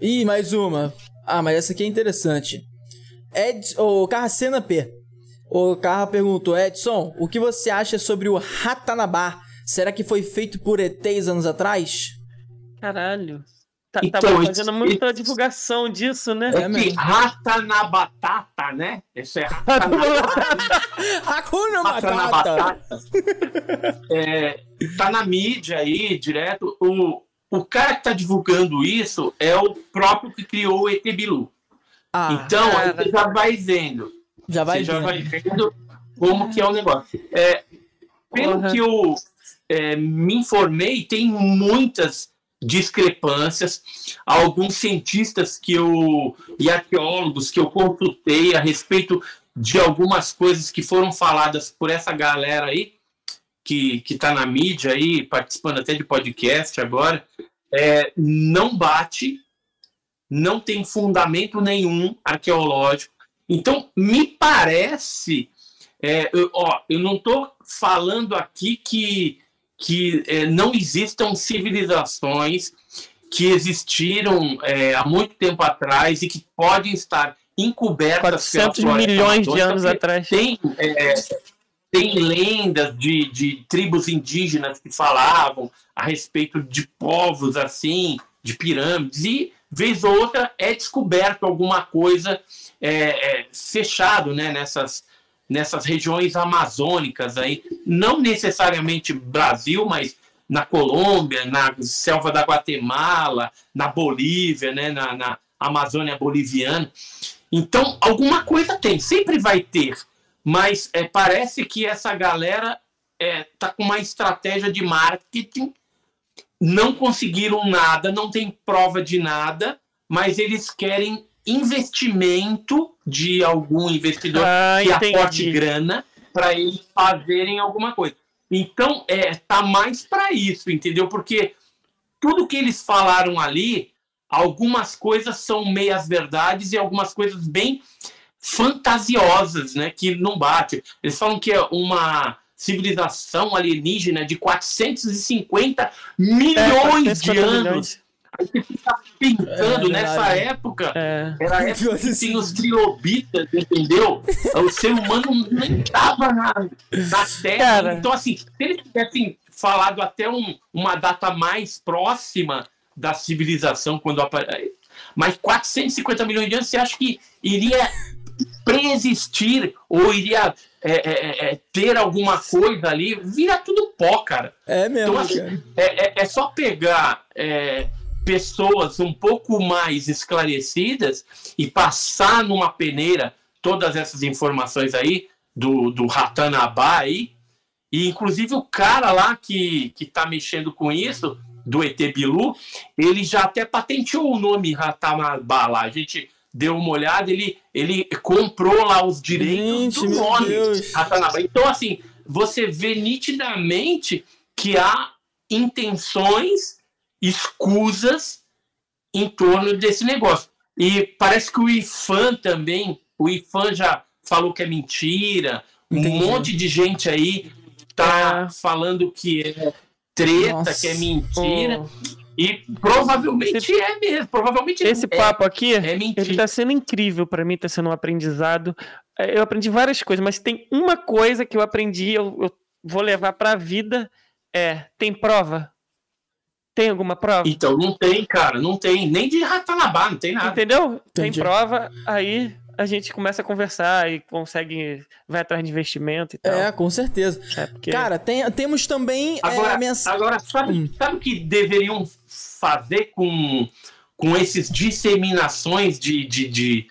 Ih, mais uma. Ah, mas essa aqui é interessante. Ed, o Carracena P. O Carra perguntou, Edson, o que você acha sobre o Ratanabá? Será que foi feito por ETs anos atrás? Caralho. Tá, então, tava fazendo muita divulgação disso, né? É, é rata na batata, né? Esse é rata na batata. Hakuna Matata. <laughs> é, tá na mídia aí, direto. O, o cara que está divulgando isso é o próprio que criou o ET Bilu. Ah, então, aí você já vai vendo. Já vai você vendo. já vai vendo como que é o negócio. É, pelo uhum. que eu é, me informei, tem muitas discrepâncias. Alguns cientistas que eu e arqueólogos que eu consultei a respeito de algumas coisas que foram faladas por essa galera aí, que está na mídia aí, participando até de podcast agora, é, não bate, não tem fundamento nenhum arqueológico. Então, me parece, é, eu, ó, eu não estou falando aqui que, que é, não existam civilizações que existiram é, há muito tempo atrás e que podem estar encobertas 400 milhões de anos atrás. Tem, é, tem lendas de, de tribos indígenas que falavam a respeito de povos assim, de pirâmides, e vez ou outra é descoberto alguma coisa é, é, fechado né, nessas, nessas regiões amazônicas aí, não necessariamente Brasil, mas na Colômbia, na selva da Guatemala, na Bolívia, né, na, na Amazônia boliviana. Então, alguma coisa tem, sempre vai ter mas é, parece que essa galera é, tá com uma estratégia de marketing, não conseguiram nada, não tem prova de nada, mas eles querem investimento de algum investidor ah, que entendi. aporte grana para eles fazerem alguma coisa. Então, é, tá mais para isso, entendeu? Porque tudo que eles falaram ali, algumas coisas são meias verdades e algumas coisas bem fantasiosas, né, que não bate. Eles falam que é uma civilização alienígena de 450 milhões é, de anos. Milhões. Aí você fica pensando, é, nessa época, é. era a <laughs> época que tinha os trilobitas, entendeu? o ser humano nem estava na, na Terra. Cara. Então, assim, se eles tivessem falado até um, uma data mais próxima da civilização, quando aparece. Mas 450 milhões de anos, você acha que iria preexistir ou iria é, é, é, é, ter alguma coisa ali, vira tudo pó, cara. É mesmo. Então, assim, é, é, é, só pegar pessoas um pouco mais esclarecidas e passar numa peneira todas essas informações aí do, do Ratanabá aí, E inclusive o cara lá que, que tá mexendo com isso, do ET Bilu, ele já até patenteou o nome Ratamabá lá. A gente deu uma olhada, ele, ele comprou lá os direitos Gente, do nome. Ratanabá. Então, assim, você vê nitidamente que há intenções escusas em torno desse negócio. E parece que o IFAM também, o IFAM já falou que é mentira, Entendi. um monte de gente aí tá É. falando que é treta, Nossa. que é mentira. Ô, E provavelmente é mesmo. Provavelmente Esse é, papo aqui, é mentira. ele tá sendo incrível pra mim, tá sendo um aprendizado. É, Eu aprendi várias coisas, mas tem uma coisa que eu aprendi, eu, eu vou levar pra vida, é, tem prova? Tem alguma prova? Então, não tem, cara, não tem. Nem de Ratanabá, não tem nada. Entendeu? Tem Entendi. prova, aí a gente começa a conversar e consegue, vai atrás de investimento e tal. É, com certeza. É, porque... Cara, tem, temos também é, Agora, mens... agora sabe, Hum. sabe o que deveriam fazer com, com esses disseminações de, de, de,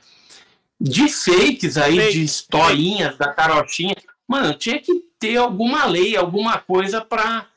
de fakes aí, Fake. de historinhas da carochinha? Mano, tinha que ter alguma lei, alguma coisa pra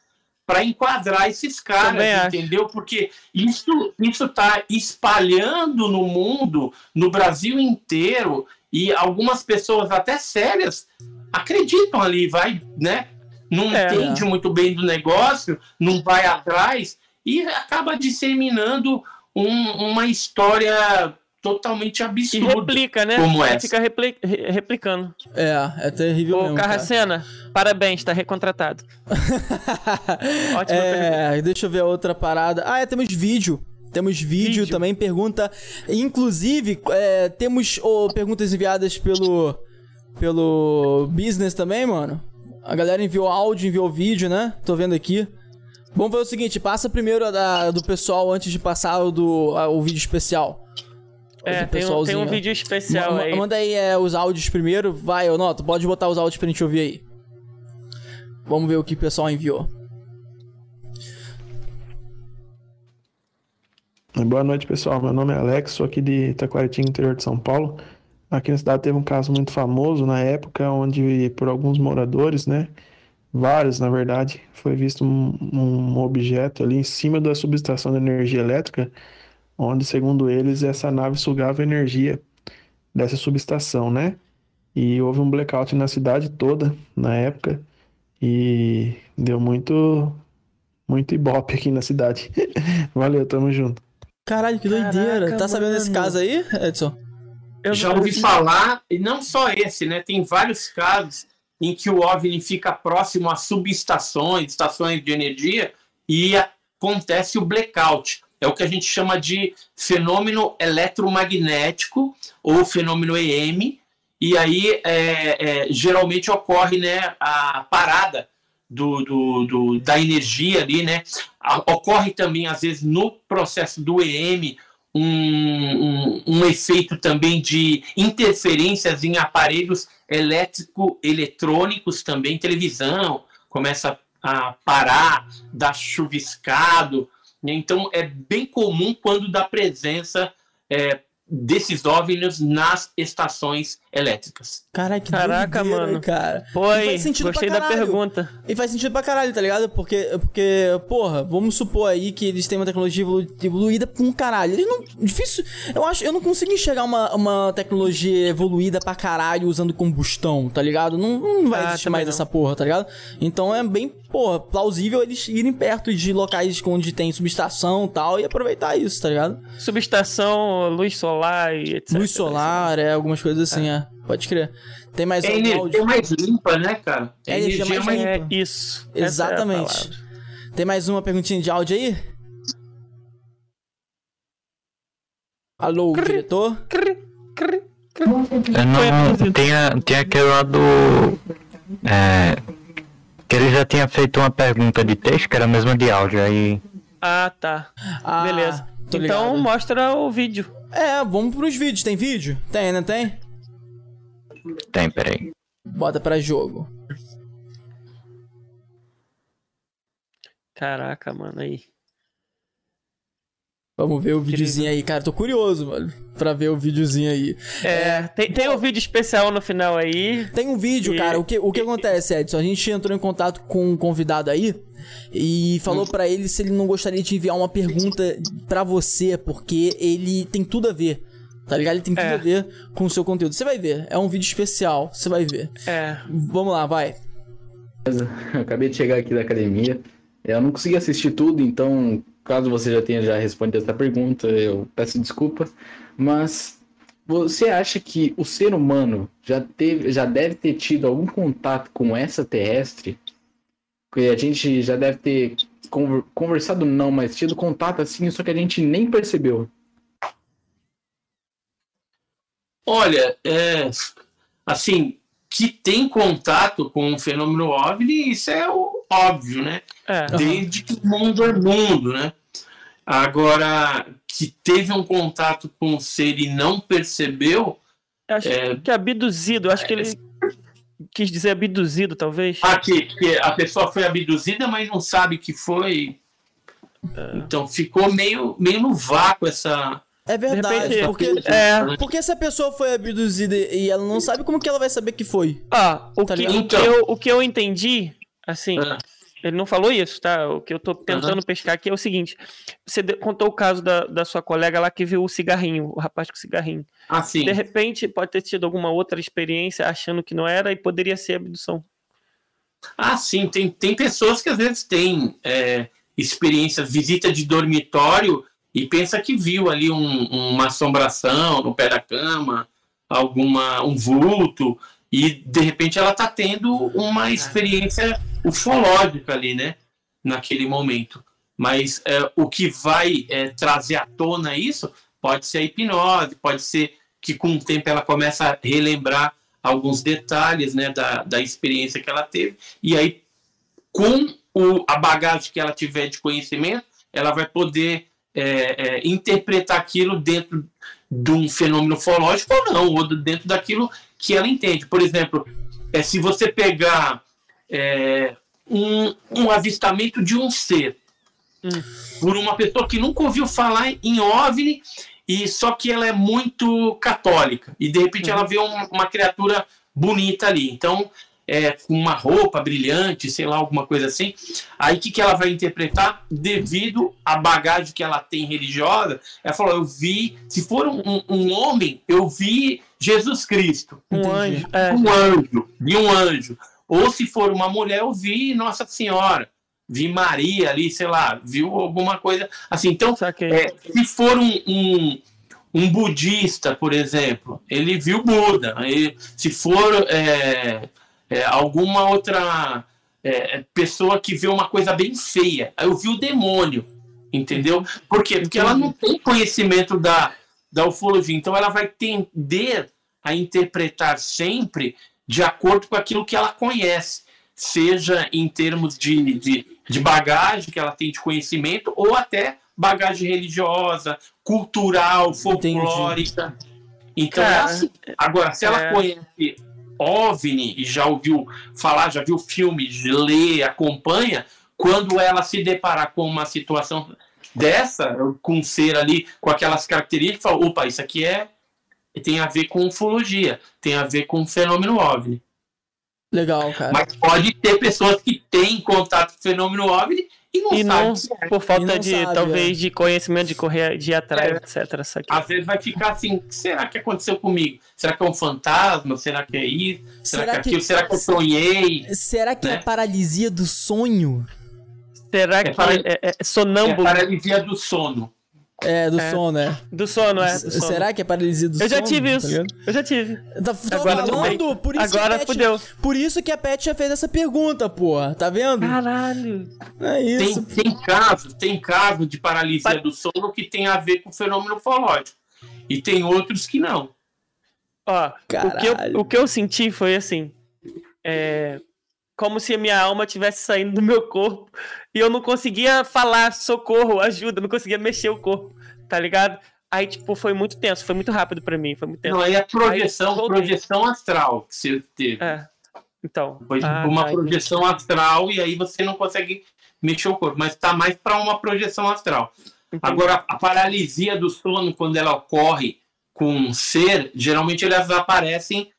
para enquadrar esses caras, entendeu? Porque isso isso tá espalhando no mundo, no Brasil inteiro, e algumas pessoas até sérias acreditam ali, vai, né? Não É. entende muito bem do negócio, não vai atrás e acaba disseminando um- uma história totalmente E absurda. replica, né? Como essa. Fica repli- re- replicando. É, é terrível Ô, mesmo, cara. Carracena, parabéns, tá recontratado. <laughs> Ótima é, deixa eu ver a outra parada. Ah, é, temos vídeo. Temos vídeo, Vídeo. também, pergunta. Inclusive, é, temos ô, perguntas enviadas pelo. pelo business também, mano. A galera enviou áudio, enviou vídeo, né? Tô vendo aqui. Vamos ver o seguinte, passa primeiro a da, do pessoal antes de passar o do a- o vídeo especial. É, tem um, tem um vídeo especial Ma- ma- aí. Manda aí é, os áudios primeiro. Vai, ô Noto, pode botar os áudios pra gente ouvir aí. Vamos ver o que o pessoal enviou. Boa noite, pessoal. Meu nome é Alex, sou aqui de Taquaritinga, interior de São Paulo. Aqui na cidade teve um caso muito famoso na época, onde por alguns moradores, né, vários na verdade, foi visto um, um objeto ali em cima da subestação de energia elétrica, onde, segundo eles, essa nave sugava energia dessa subestação, né? E houve um blackout na cidade toda na época e deu muito, muito ibope aqui na cidade. <laughs> Valeu, tamo junto. Caralho, que Caraca, doideira. Tá sabendo desse caso aí, Edson? Eu Já ouvi falar, e não só esse, né? Tem vários casos em que o OVNI fica próximo a subestações, estações de energia, e acontece o blackout. É o que a gente chama de fenômeno eletromagnético ou fenômeno EM, e aí é, é, geralmente ocorre né, a parada do, do- do- da energia ali, né? Ocorre também, às vezes, no processo do EM, um, um, um efeito também de interferências em aparelhos elétrico-eletrônicos também, televisão, começa a parar, dá chuviscado. Né? Então, é bem comum quando dá presença é, desses OVNIs nas estações elétricas. Caralho, que Caraca, doideira, mano. cara. Pô, aí, faz sentido gostei pra da pergunta. E faz sentido pra caralho, tá ligado? Porque, porque, porra, vamos supor aí que eles têm uma tecnologia evolu- evoluída pra um caralho. Eles não. Difícil. Eu acho. Eu não consigo enxergar uma, uma tecnologia evoluída pra caralho usando combustão, tá ligado? Não, não vai Ah, existir mais não. essa porra, tá ligado? Então é bem, porra, plausível eles irem perto de locais onde tem subestação e tal e aproveitar isso, tá ligado? Subestação, luz solar e etc. Luz solar, é, algumas coisas assim, é. Pode crer. Tem mais É algum energia mais limpa, né, cara? É energia mais limpa. É isso. É a Exatamente. palavra. Tem mais uma perguntinha de áudio aí? Alô, diretor? Foi não. apresentado. Tinha, tinha aquele lá do. É, que ele já tinha feito uma pergunta de texto, que era a mesma de áudio, aí. Ah, tá. Ah, Beleza. Então ligado. mostra o vídeo. É, vamos pros vídeos. Tem vídeo? Tem, não tem? Tem, peraí. Bota pra jogo. Caraca, mano, aí. Vamos ver o videozinho aí, cara. Tô curioso, mano, pra ver o videozinho aí. É, tem, tem um vídeo especial no final aí. Tem um vídeo, E- cara. O que, o que acontece, Edson? A gente entrou em contato com um convidado aí e falou pra ele se ele não gostaria de enviar uma pergunta pra você, porque ele tem tudo a ver. Tá ligado? Ele tem tudo É. a ver com o seu conteúdo. Você vai ver. É um vídeo especial. Você vai ver. É. Vamos lá, vai. <laughs> Acabei de chegar aqui da academia. Eu não consegui assistir tudo, então, caso você já tenha já respondido essa pergunta, eu peço desculpa. Mas você acha que o ser humano já teve, já deve ter tido algum contato com essa terrestre? Que a gente já deve ter conver- conversado não, mas tido contato assim, só que a gente nem percebeu. Olha, é, assim, que tem contato com o fenômeno OVNI, isso é óbvio, né? É. Desde que o mundo é mundo, né? Agora, que teve um contato com o ser e não percebeu, Acho É. que é abduzido. Acho que ele quis dizer abduzido, talvez. ah, que, que a pessoa foi abduzida, mas não sabe que foi. Então ficou meio, meio no vácuo essa. É verdade. repente- porque, É. porque se a pessoa foi abduzida e ela não sabe, como que ela vai saber que foi? Ah, o, Tá que, ligado? o, que eu, o que eu entendi, assim, Ah, ele não falou isso, tá? O que eu tô tentando pescar aqui é o seguinte: você contou o caso da, da sua colega lá que viu o cigarrinho, o rapaz com cigarrinho. assim, De repente, pode ter tido alguma outra experiência achando que não era e poderia ser abdução. ah, sim, tem, tem pessoas que às vezes têm é, experiência, visita de dormitório e pensa que viu ali um- uma assombração no pé da cama, alguma um vulto, e de repente ela está tendo uma experiência ufológica ali, né? Naquele momento. Mas é, o que vai é, trazer à tona isso pode ser a hipnose, pode ser que com o tempo ela começa a relembrar alguns detalhes né, da, da experiência que ela teve, e aí com o, a bagagem que ela tiver de conhecimento, ela vai poder é, é, interpretar aquilo dentro de um fenômeno ufológico ou não, ou dentro daquilo que ela entende. Por exemplo, é, se você pegar é, um, um avistamento de um ser por uma pessoa que nunca ouviu falar em OVNI e só que ela é muito católica e de repente ela vê um- uma criatura bonita ali. Então, é, com uma roupa brilhante, sei lá, alguma coisa assim. Aí o que, que ela vai interpretar? Devido à bagagem que ela tem religiosa, ela falou: Eu vi, se for um- um homem, eu vi Jesus Cristo. Um anjo. É. Um anjo, vi um anjo. Ou se for uma mulher, eu vi Nossa Senhora. Vi Maria ali, sei lá, viu alguma coisa assim. Então, é, se for um, um, um budista, por exemplo, ele viu Buda. Aí, se for é, é, alguma outra é, pessoa que vê uma coisa bem feia, aí eu vi o demônio, entendeu? Por quê? Porque ela não tem conhecimento da, da ufologia, então ela vai tender a interpretar sempre de acordo com aquilo que ela conhece, seja em termos de, de, de bagagem que ela tem de conhecimento ou até bagagem religiosa, cultural, Entendi. folclórica. Então é Cara, assim. Agora, se ela é. conhece OVNI e já ouviu falar, já viu filme, lê, acompanha, quando ela se deparar com uma situação dessa, com um ser ali com aquelas características, fala, opa, isso aqui é tem a ver com ufologia, tem a ver com fenômeno OVNI. Legal, cara. Mas pode ter pessoas que têm contato com o fenômeno OVNI e não E sabem não, é. por falta de, sabe, talvez, é. de conhecimento de correr, de ir atrás, É. etc. Saquei. Às vezes vai ficar assim, o que será que aconteceu comigo? Será que é um fantasma? Será que é isso? Será, Será que é aquilo? Será que eu sonhei? Será que é né? a paralisia do sonho? Será que para- é, é É sonâmbulo? paralisia do sono. É, do É. sono, né? Do sono, é. Do sono. Será que é paralisia do Eu sono? já tive Tá isso. ligado? eu já tive. Tá, tô Agora falando, por isso Agora que a Pet, fudeu. Por isso que a Pet já fez essa pergunta, porra. Tá vendo? Caralho. É isso. Tem, tem casos, tem casos de paralisia do sono que tem a ver com fenômeno ufológico. E tem outros que não. Ó, o que, Caralho. eu, o que eu senti foi assim. É, como se a minha alma estivesse saindo do meu corpo e eu não conseguia falar socorro, ajuda, não conseguia mexer o corpo, tá ligado? Aí, tipo, foi muito tenso, foi muito rápido pra mim, foi muito tenso. Não, aí é projeção, Aí, projeção astral que você teve. É. Então. Foi ah, uma tá, projeção astral e aí você não consegue mexer o corpo, mas tá mais para uma projeção astral. Agora, a paralisia do sono, quando ela ocorre com um ser, geralmente elas aparecem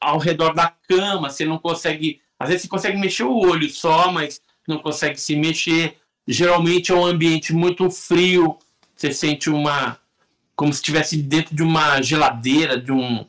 ao redor da cama, você não consegue. Às vezes você consegue mexer o olho só, mas não consegue se mexer. Geralmente é um ambiente muito frio, você sente uma. como se estivesse dentro de uma geladeira, de um.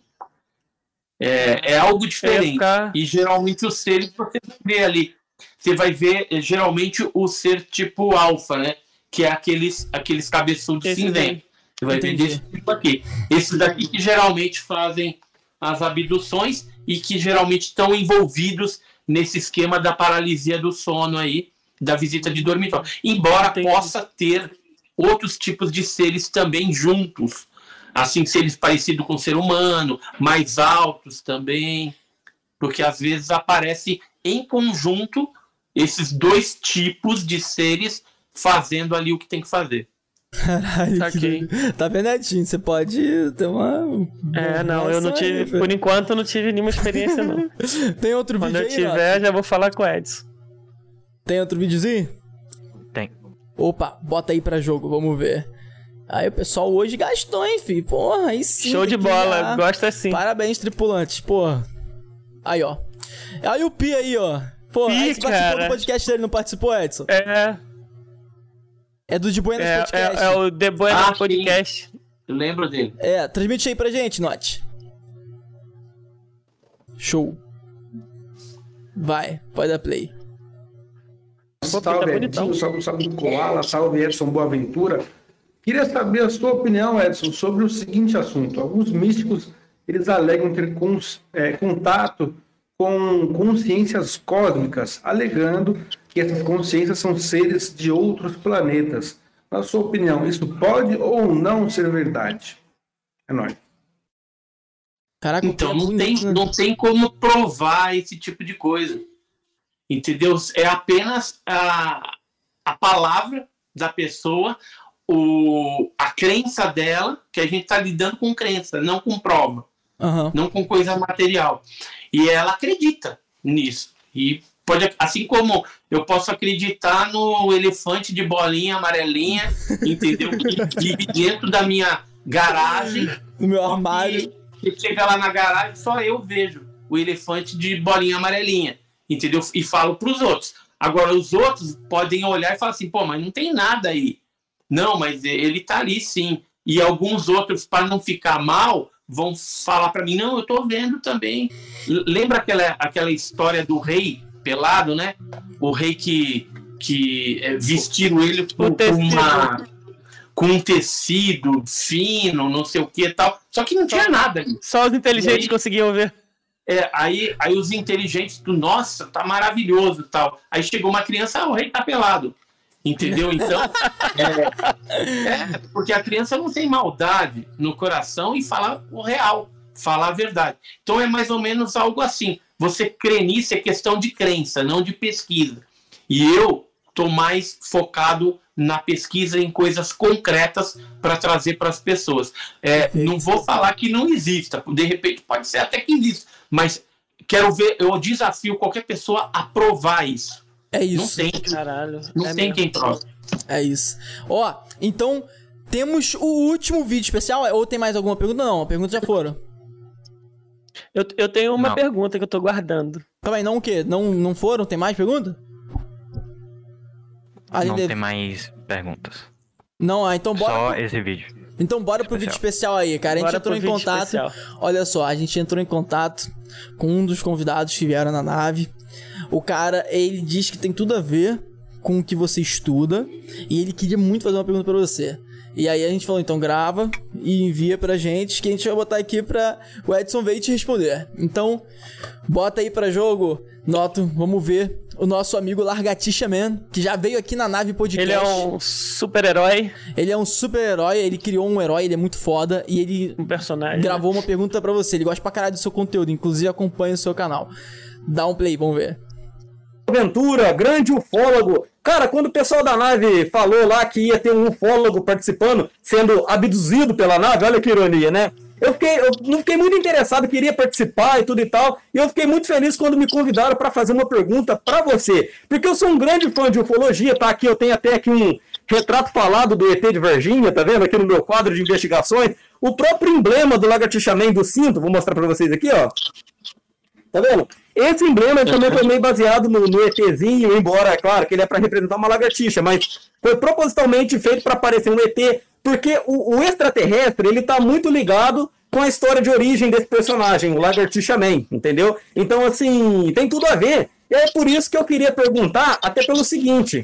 É, é algo diferente. ficar- E geralmente os seres você vê ali. Você vai ver eh, geralmente o ser tipo alfa, né? Que é aqueles, aqueles cabeçudos cinzentos. Você vai Entendi. ver desse tipo aqui. Esses daqui que geralmente fazem as abduções e que geralmente estão envolvidos nesse esquema da paralisia do sono aí, da visita de dormitório. Embora Entendi. possa ter outros tipos de seres também juntos. Assim, seres parecidos com o ser humano, mais altos também. Porque às vezes aparece em conjunto esses dois tipos de seres fazendo ali o que tem que fazer. Caralho, que Saquei. doido. Tá vendo, Netinho? Você pode ter uma. É, não, eu não tive. aí, Por enquanto eu não tive nenhuma experiência, não. <laughs> Tem outro Quando vídeo eu aí, tiver, já vou falar com o Edson. Tem outro videozinho? Tem. Opa, bota aí pra jogo, vamos ver. Aí o pessoal hoje gastou, hein, fi? Porra, aí sim. Show de que bola, ganhar. gosto assim. Parabéns, tripulantes, porra. Aí, ó. Aí o Pi aí, ó. Pô, Pi, aí você participou do podcast dele, não participou, Edson? É, É do De Buenas é, Podcast. é, é o The Buenas Ah, sim. Podcast. Eu lembro dele. É, transmite aí pra gente, Note. Show. Vai, pode dar play. Salve, tá. Edinho, salve, salve do Koala, salve Edson Boaventura. Queria saber a sua opinião, Edson, sobre o seguinte assunto. Alguns místicos, eles alegam ter cons- é, contato com consciências cósmicas, alegando que essas consciências são seres de outros planetas. Na sua opinião, isso pode ou não ser verdade? É nóis. Caraca, Então, não tem, não tem como provar esse tipo de coisa. Entendeu? É apenas a, a palavra da pessoa, o, a crença dela, que a gente está lidando com crença, não com prova, Aham. não com coisa material. E ela acredita nisso. E pode, assim como eu posso acreditar no elefante de bolinha amarelinha, entendeu? Que vive dentro da minha garagem No meu armário. Você chega lá na garagem, só eu vejo o elefante de bolinha amarelinha, entendeu? E falo para os outros. Agora, os outros podem olhar e falar assim, pô, mas não tem nada aí. Não, mas ele tá ali sim. E alguns outros, para não ficar mal, vão falar para mim, não, eu tô vendo também. Lembra aquela, aquela história do rei pelado, né? O rei que, que é, vestiram ele com, com uma com um tecido fino, não sei o que e tal. Só que não tinha nada ali. Só os inteligentes aí? conseguiam ver. É, aí, aí os inteligentes do nossa, tá maravilhoso e tal. Aí chegou uma criança, ah, o rei tá pelado. Entendeu? Então, <laughs> é, é, porque a criança não tem maldade no coração e fala o real, fala a verdade. Então é mais ou menos algo assim. Você crê nisso é questão de crença, não de pesquisa. E eu tô mais focado na pesquisa em coisas concretas para trazer para as pessoas. É, não vou falar que não exista, de repente pode ser até que exista, mas quero ver, eu desafio qualquer pessoa a provar isso. É Não isso. tem, Caralho. não é tem mesmo. quem prove. É isso. Ó, então temos o último vídeo especial. Ou tem mais alguma pergunta? Não, a pergunta já foram. Eu, eu tenho uma Não. pergunta que eu tô guardando. Calma aí, não o quê? Não, não foram? Tem mais pergunta? Além Não de- tem mais perguntas. Não, ah, então bora. Só esse vídeo. Então bora pro vídeo especial aí, cara. A gente Bora entrou pro em vídeo contato. especial. Olha só, a gente entrou em contato com um dos convidados que vieram na nave. O cara, ele diz que tem tudo a ver com o que você estuda e ele queria muito fazer uma pergunta pra você. E aí a gente falou, então grava e envia pra gente que a gente vai botar aqui pra o Edson ver e te responder. Então, bota aí pra jogo, Noto, vamos ver o nosso amigo Largatixa Man, que já veio aqui na nave podcast. Ele é um super-herói, Ele é um super-herói, ele criou um herói, ele é muito foda e ele um personagem. gravou uma pergunta pra você. Ele gosta pra caralho do seu conteúdo, inclusive acompanha o seu canal. Dá um play, vamos ver. Aventura, grande ufólogo. Cara, quando o pessoal da nave falou lá que ia ter um ufólogo participando, sendo abduzido pela nave, olha que ironia, né? Eu fiquei, eu não fiquei muito interessado, queria participar e tudo e tal, e eu fiquei muito feliz quando me convidaram para fazer uma pergunta para você, porque eu sou um grande fã de ufologia, tá aqui, eu tenho até aqui um retrato falado do ET de Varginha, tá vendo? Aqui no meu quadro de investigações. O próprio emblema do Lagartixaman do cinto, vou mostrar para vocês aqui, ó. Tá vendo? Esse emblema <laughs> também foi meio baseado no, no ETzinho, embora, é claro, que ele é para representar uma lagartixa, mas foi propositalmente feito para parecer um ET, porque o, o extraterrestre, ele tá muito ligado com a história de origem desse personagem, o Lagartixa Man, entendeu? Então, assim, tem tudo a ver. E é por isso que eu queria perguntar, até pelo seguinte.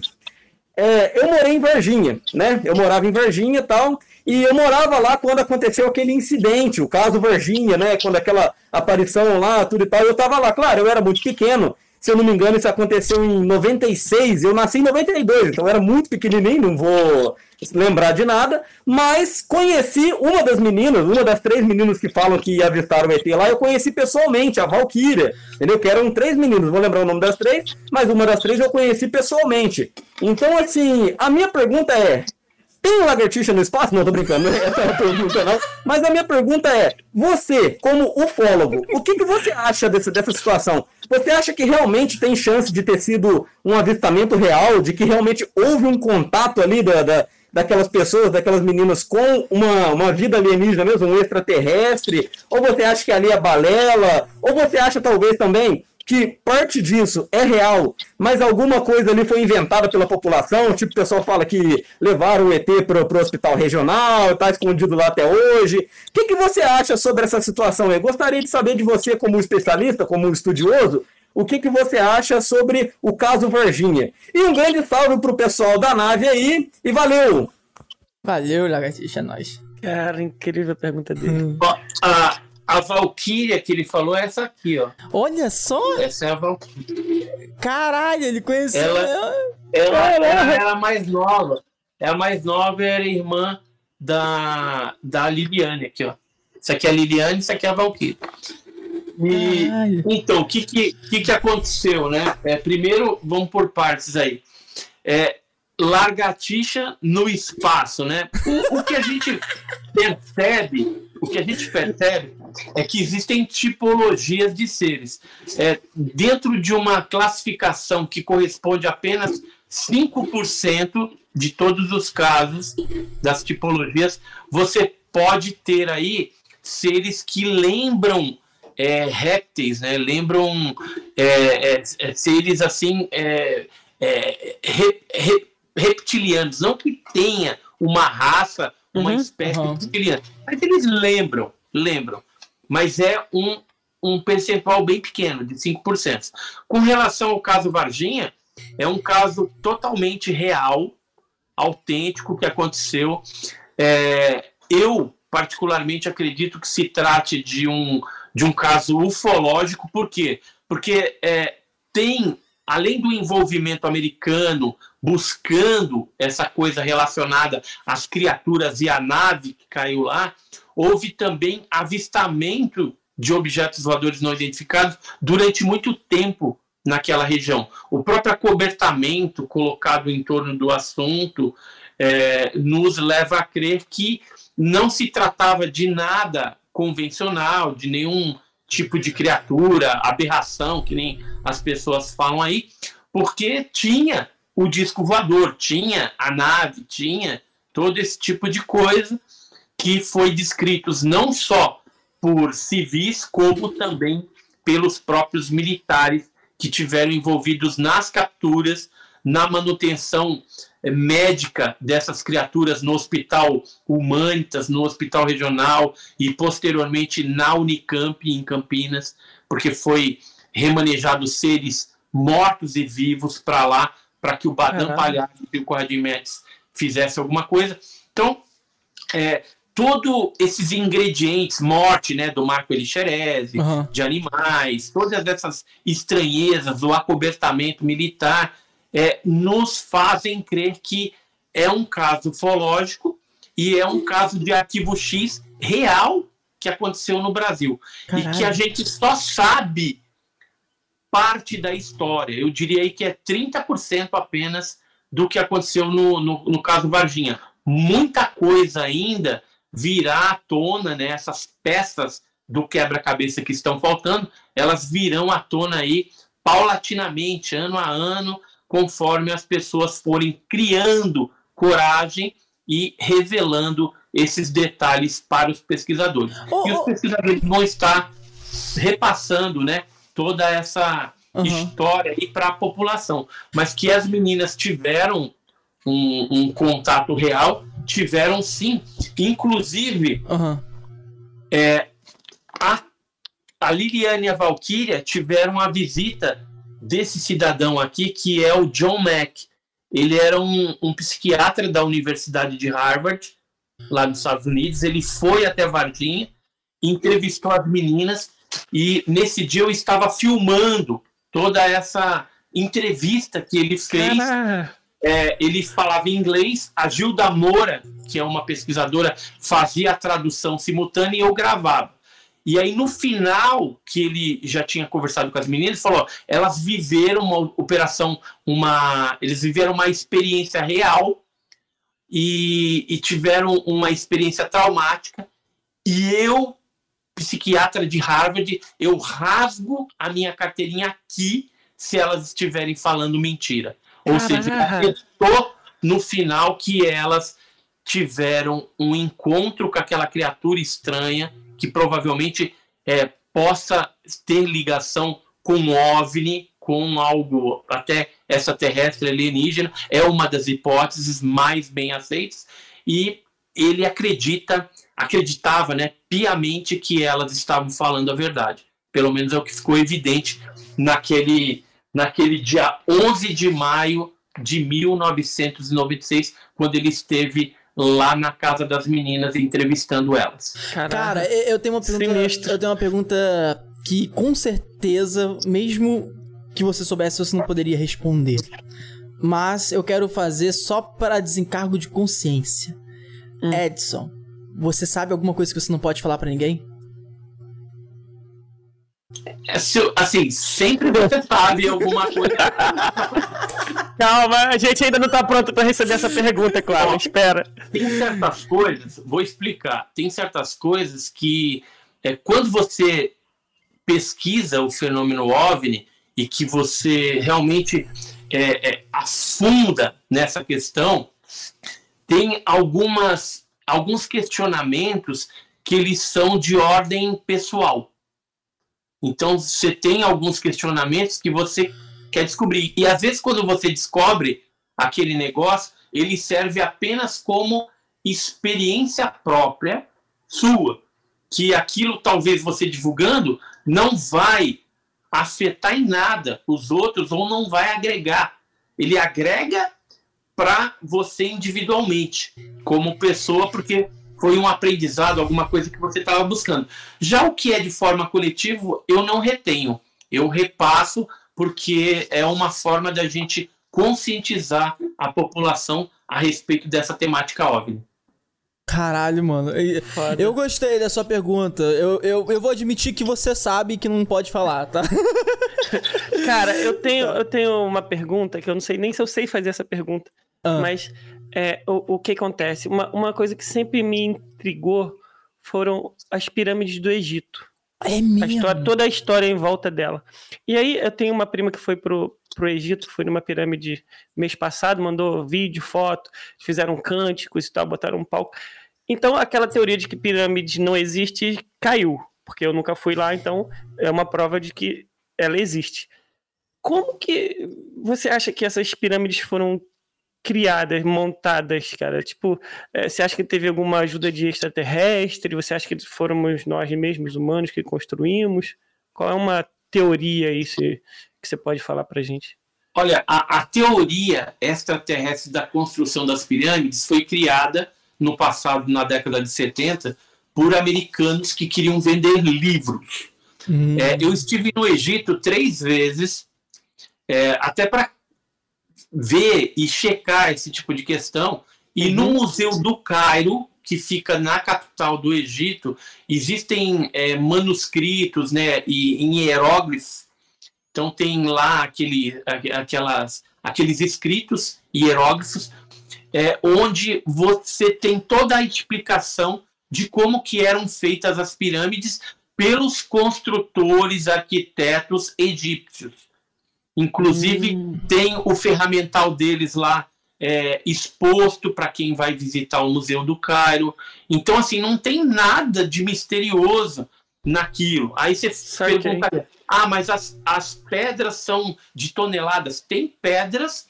É, eu morei em Varginha, né? Eu morava em Varginha e tal, e eu morava lá quando aconteceu aquele incidente, o caso Varginha, né? Quando aquela aparição lá, tudo e tal, eu tava lá. Claro, eu era muito pequeno, se eu não me engano, isso aconteceu em 96, eu nasci em 92, então eu era muito pequenininho, não vou lembrar de nada, mas conheci uma das meninas, uma das três meninas que falam que avistaram o ET lá, eu conheci pessoalmente, a Valkyria, entendeu? Que eram três meninas, vou lembrar o nome das três, mas uma das três eu conheci pessoalmente. Então, assim, a minha pergunta é, tem lagartixa no espaço? Não, tô brincando, <laughs> essa é a pergunta não. Mas a minha pergunta é, você, como ufólogo, o que, que você acha desse, dessa situação? Você acha que realmente tem chance de ter sido um avistamento real, de que realmente houve um contato ali da, da daquelas pessoas, daquelas meninas com uma, uma vida alienígena mesmo, um extraterrestre? Ou você acha que ali é balela? Ou você acha talvez também que parte disso é real, mas alguma coisa ali foi inventada pela população, tipo o pessoal fala que levaram o ET para o hospital regional, está escondido lá até hoje. O que, que você acha sobre essa situação? Eu gostaria de saber de você como especialista, como estudioso, o que, que você acha sobre o caso Varginha. E um grande salve pro pessoal da nave aí, e valeu! Valeu, Lagartixa, é nóis. Cara, incrível a pergunta dele. Ó, a, a Valkyria que ele falou é essa aqui, ó. Olha só! Essa é a Valkyria. Caralho, ele conheceu. Ela, ela, ela era mais nova. É a mais nova, era irmã da, da Liliane aqui, ó. Isso aqui é a Liliane, isso aqui é a Valkyria. E, então, o que, que, que, que aconteceu, né? É, primeiro, vamos por partes aí. É, largatixa no espaço, né? O, o que a gente percebe, o que a gente percebe é que existem tipologias de seres. É, dentro de uma classificação que corresponde a apenas 5% de todos os casos das tipologias, você pode ter aí seres que lembram é, répteis, né? Lembram é, é, é, seres assim é, é, re- re- reptilianos, não que tenha uma raça, uma Uhum, espécie uhum. reptiliana, mas eles lembram, lembram. Mas é um, um percentual bem pequeno, de 5%. Com relação ao caso Varginha, é um caso totalmente real, autêntico que aconteceu. É, eu, particularmente, acredito que se trate de um, de um caso ufológico, por quê? Porque é, tem, além do envolvimento americano buscando essa coisa relacionada às criaturas e à nave que caiu lá, houve também avistamento de objetos voadores não identificados durante muito tempo naquela região. O próprio acobertamento colocado em torno do assunto é, nos leva a crer que não se tratava de nada convencional, de nenhum tipo de criatura, aberração, que nem as pessoas falam aí, porque tinha o disco voador, tinha a nave, tinha todo esse tipo de coisa que foi descritos não só por civis, como também pelos próprios militares que tiveram envolvidos nas capturas, na manutenção eh, médica dessas criaturas no Hospital Humanitas, no Hospital Regional e posteriormente na Unicamp em Campinas, porque foi remanejado seres mortos e vivos para lá, para que o Badam. Palhaço e o Corradinho Médici fizesse alguma coisa. Então, é, todos esses ingredientes, morte né, do Marco Elixerese, Aham. de animais, todas essas estranhezas, o acobertamento militar, é, nos fazem crer que é um caso ufológico e é um caso de arquivo X real que aconteceu no Brasil. E que a gente só sabe parte da história. Eu diria aí que é 30% apenas do que aconteceu no, no, no caso Varginha. Muita coisa ainda virá à tona, né? Essas peças do quebra-cabeça que estão faltando, elas virão à tona aí paulatinamente, ano a ano, conforme as pessoas forem criando coragem e revelando esses detalhes para os pesquisadores. Oh, e os pesquisadores vão estar repassando, né, toda essa Uhum. história aí para a população, mas que as meninas tiveram um, um contato real, tiveram sim, inclusive Aham. é, a, a Liliane e a Valkyria tiveram a visita desse cidadão aqui, que é o John Mack. Ele era um, um psiquiatra da Universidade de Harvard, lá nos Estados Unidos. Ele foi até Varginha, entrevistou as meninas, e nesse dia eu estava filmando toda essa entrevista que ele fez. Caraca. É, ele falava em inglês, a Gilda Moura, que é uma pesquisadora, fazia a tradução simultânea e eu gravava. E aí, no final, que ele já tinha conversado com as meninas, ele falou: elas viveram uma operação, uma. Eles viveram uma experiência real e, e tiveram uma experiência traumática. E eu, psiquiatra de Harvard, eu rasgo a minha carteirinha aqui se elas estiverem falando mentira. Ou seja, Caraca. acreditou no final que elas tiveram um encontro com aquela criatura estranha que provavelmente é, possa ter ligação com um OVNI, com algo até extraterrestre alienígena, é uma das hipóteses mais bem aceitas, e ele acredita, acreditava né, piamente que elas estavam falando a verdade. Pelo menos é o que ficou evidente naquele, naquele dia 11 de maio de 1996, quando ele esteve lá na casa das meninas entrevistando elas. Caraca. Cara, eu tenho uma pergunta. Sinistro. Eu tenho uma pergunta que com certeza, mesmo que você soubesse, você não poderia responder. Mas eu quero fazer só para desencargo de consciência. Hum. Edson, você sabe alguma coisa que você não pode falar pra ninguém? É, Assim, sempre você sabe alguma coisa. <laughs> Calma, a gente ainda não tá pronto pra receber essa pergunta, claro. Espera. Tem certas coisas, vou explicar. Tem certas coisas que, é, quando você pesquisa o fenômeno OVNI e que você realmente é, é, afunda nessa questão, tem algumas, alguns questionamentos que eles são de ordem pessoal. Então, você tem alguns questionamentos que você quer descobrir. E às vezes, quando você descobre aquele negócio, ele serve apenas como experiência própria sua. Que aquilo, talvez você divulgando, não vai afetar em nada os outros ou não vai agregar. Ele agrega para você individualmente, como pessoa, porque foi um aprendizado, alguma coisa que você estava buscando. Já o que é de forma coletiva, eu não retenho. Eu repasso porque é uma forma da gente conscientizar a população a respeito dessa temática OVNI. Caralho, mano. Eu gostei da sua pergunta. Eu, eu, eu vou admitir que você sabe que não pode falar, tá? Cara, eu tenho, <laughs> eu tenho uma pergunta que eu não sei nem se eu sei fazer essa pergunta. Ah. Mas é, o, o que acontece? Uma, uma coisa que sempre me intrigou foram as pirâmides do Egito. É A mesmo. história, toda a história em volta dela. E aí eu tenho uma prima que foi pro, pro Egito, foi numa pirâmide mês passado, mandou vídeo, foto, fizeram cânticos e tal, botaram um palco. Então aquela teoria de que pirâmide não existe caiu, porque eu nunca fui lá, então é uma prova de que ela existe. Como que você acha que essas pirâmides foram criadas, montadas, cara? Tipo, eh, você acha que teve alguma ajuda de extraterrestre? Você acha que fomos nós mesmos, humanos, que construímos? Qual é uma teoria aí se- que você pode falar pra gente? Olha, a, a teoria extraterrestre da construção das pirâmides foi criada no passado, na década de 70, por americanos que queriam vender livros. Hum. É, eu estive no Egito três vezes, é, até para ver e checar esse tipo de questão. E no Museu do Cairo, que fica na capital do Egito, existem é, manuscritos né, e, em hieróglifos. Então tem lá aquele, aquelas, aqueles escritos hieróglifos, é, onde você tem toda a explicação de como que eram feitas as pirâmides pelos construtores, arquitetos egípcios. Inclusive, tem o ferramental deles lá é, exposto para quem vai visitar o Museu do Cairo. Então, assim, não tem nada de misterioso naquilo. Aí você pergunta, ah, mas as, as pedras são de toneladas. Tem pedras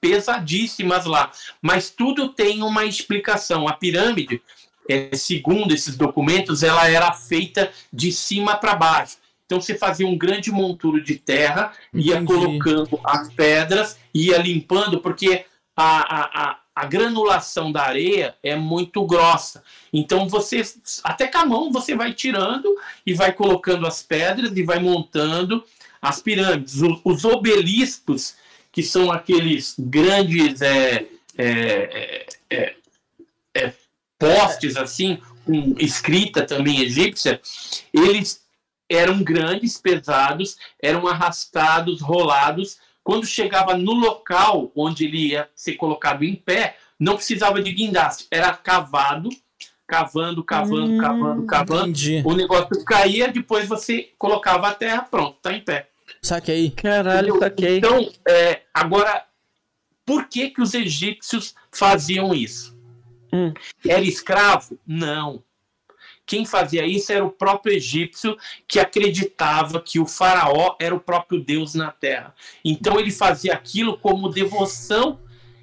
pesadíssimas lá, mas tudo tem uma explicação. A pirâmide, é, segundo esses documentos, ela era feita de cima para baixo. Então você fazia um grande monturo de terra, ia Entendi. colocando as pedras, ia limpando, porque a, a, a, a granulação da areia é muito grossa. Então você, até com a mão, você vai tirando e vai colocando as pedras e vai montando as pirâmides. O- Os obeliscos, que são aqueles grandes é, é, é, é, postes assim, com escrita também egípcia, eles eram grandes, pesados, eram arrastados, rolados. Quando chegava no local onde ele ia ser colocado em pé, não precisava de guindaste, era cavado, cavando, cavando, cavando, cavando. Entendi. O negócio caía, depois você colocava a terra, pronto, tá em pé. Saque aí. Caralho, saquei. Então, é, agora, por que que os egípcios faziam isso? Hum. Era escravo? Não. Quem fazia isso era o próprio egípcio que acreditava que o faraó era o próprio Deus na terra. Então ele fazia aquilo como devoção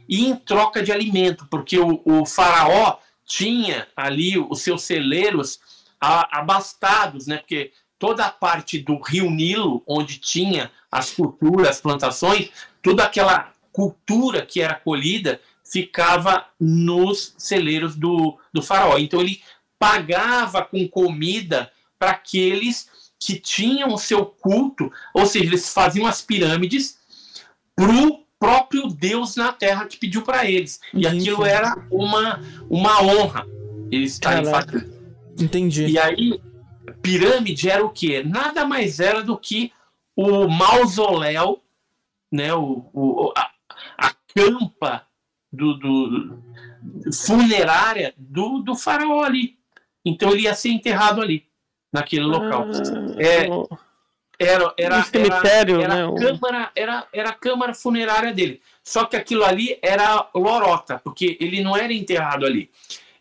e em troca de alimento, porque o, o faraó tinha ali os seus celeiros abastados, né? Porque toda a parte do rio Nilo, onde tinha as culturas, as plantações, toda aquela cultura que era colhida ficava nos celeiros do, do faraó. Então ele pagava com comida para aqueles que tinham o seu culto, ou seja, eles faziam as pirâmides para o próprio Deus na terra que pediu para eles. E Entendi. aquilo era uma, uma honra eles estarem Caraca. fazendo. Entendi. E aí, pirâmide era o quê? Nada mais era do que o mausoléu, né, o, o- a, a campa do, do- funerária do, do faraó ali. Então ele ia ser enterrado ali, naquele local. É, Ah, Era, era, Um cemitério, era, né, era, a câmara, era, era a câmara funerária dele. Só que aquilo ali era lorota, porque ele não era enterrado ali.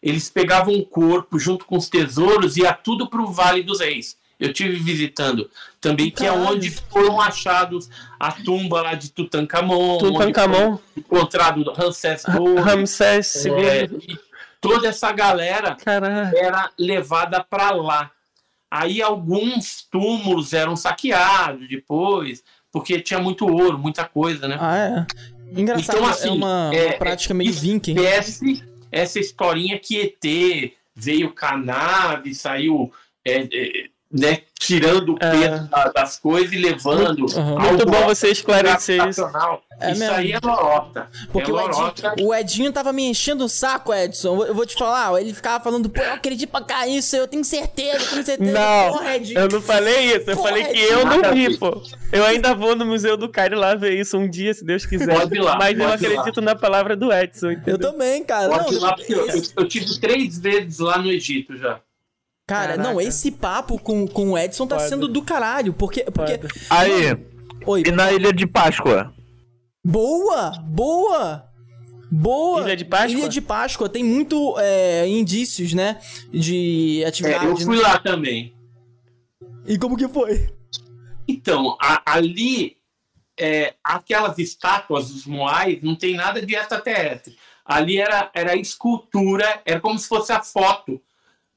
Eles pegavam o corpo junto com os tesouros e ia tudo para o Vale dos Reis. Eu tive visitando também, que é onde foram achados a tumba lá de Tutankhamon, Tutankhamon, encontrado Ramsés II, Ramsés é, II. e toda essa galera era levada para lá. Aí alguns túmulos eram saqueados depois, porque tinha muito ouro, muita coisa, né? Ah, é. Engraçado, Então, assim, é uma, é- uma prática meio viking. Essa historinha que ET veio nave, saiu é, é, né, tirando o É. peso da- das coisas e levando. Muito algo bom você esclarecer isso. É isso mesmo. aí é lorota. Porque é o lorota. Edinho, o Edinho tava me enchendo o saco, Edson. Eu- Eu vou te falar, ele ficava falando, pô, eu acredito pra cá isso, eu tenho certeza, eu tenho certeza. Não, Porra, eu não falei isso. Eu Porra, falei que Edinho. eu não vi, pô. Eu ainda vou no Museu do Cairo lá ver isso um dia, se Deus quiser. Pode ir lá, Mas eu ir lá. acredito na palavra do Edson. Eu entendeu? também, cara. Pode ir Não, lá, porque eu, esse- eu tive três vezes lá no Egito já. Cara, Caraca. não, esse papo com, com o Edson tá Foda. sendo do caralho. Porque. porque. Aí, oi, e na Ilha de Páscoa? boa! Boa! Boa! Ilha de Páscoa? Ilha de Páscoa tem muito é, indícios, né? De É, atividade. eu fui né? lá também. E como que foi? Então, a- ali, é, aquelas estátuas dos Moais não tem nada de extraterrestre. Ali era, era escultura, era como se fosse a foto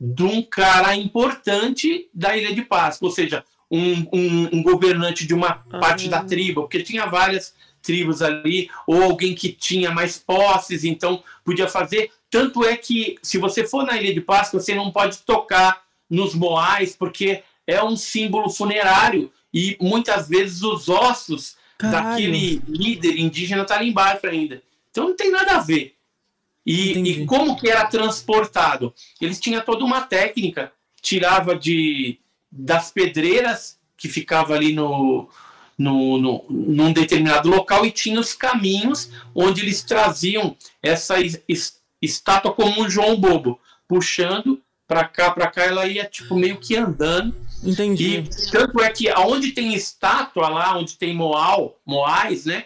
de um cara importante da Ilha de Páscoa, ou seja, um, um- um governante de uma parte da tribo, porque tinha várias tribos ali, ou alguém que tinha mais posses, então podia fazer. Tanto é que, se você for na Ilha de Páscoa, você não pode tocar nos Moais, porque é um símbolo funerário e muitas vezes os ossos Caralho. daquele líder indígena tá ali embaixo ainda. Então não tem nada a ver. E, e como que era transportado? Eles tinham toda uma técnica, tirava de das pedreiras que ficava ali no, no, no, num determinado local e tinha os caminhos onde eles traziam essa es- es- estátua como um João Bobo, puxando para cá, para cá, ela ia tipo meio que andando. Entendi. E tanto é que aonde tem estátua lá, onde tem Moal, Moais, né?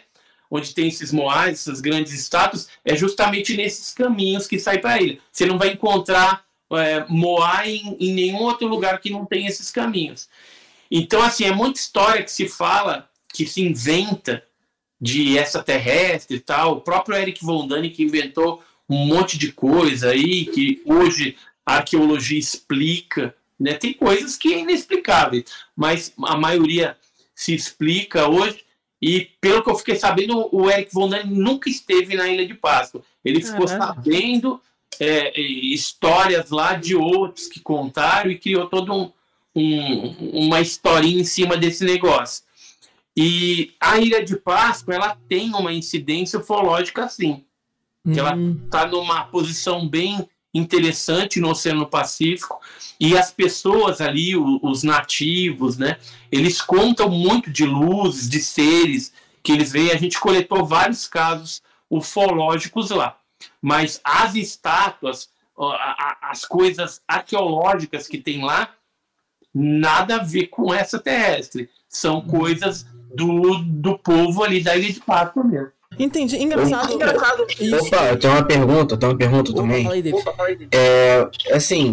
Onde tem esses moais, essas grandes estátuas, é justamente nesses caminhos que sai para a ilha. Você não vai encontrar é, moai em, em nenhum outro lugar que não tem esses caminhos. Então, assim, é muita história que se fala, que se inventa de extraterrestre e tal. O próprio Eric Von Dani que inventou um monte de coisa aí que hoje a arqueologia explica, né? Tem coisas que é inexplicáveis, mas a maioria se explica hoje. E pelo que eu fiquei sabendo, o Eric Von Dani nunca esteve na Ilha de Páscoa. Ele ficou sabendo é, histórias lá de outros que contaram e criou todo um, um, uma historinha em cima desse negócio. E a Ilha de Páscoa ela tem uma incidência ufológica assim. Que ela está numa posição bem interessante no Oceano Pacífico e as pessoas ali, os nativos, né? Eles contam muito de luzes, de seres que eles veem. A gente coletou vários casos ufológicos lá, mas as estátuas, as coisas arqueológicas que tem lá, nada a ver com essa terrestre. São coisas do, do povo ali da Ilha de Páscoa mesmo. Entendi. Engraçado. Engraçado. Isso. Opa, eu tenho uma pergunta, eu tenho uma pergunta Opa, também. Fala aí. É, assim,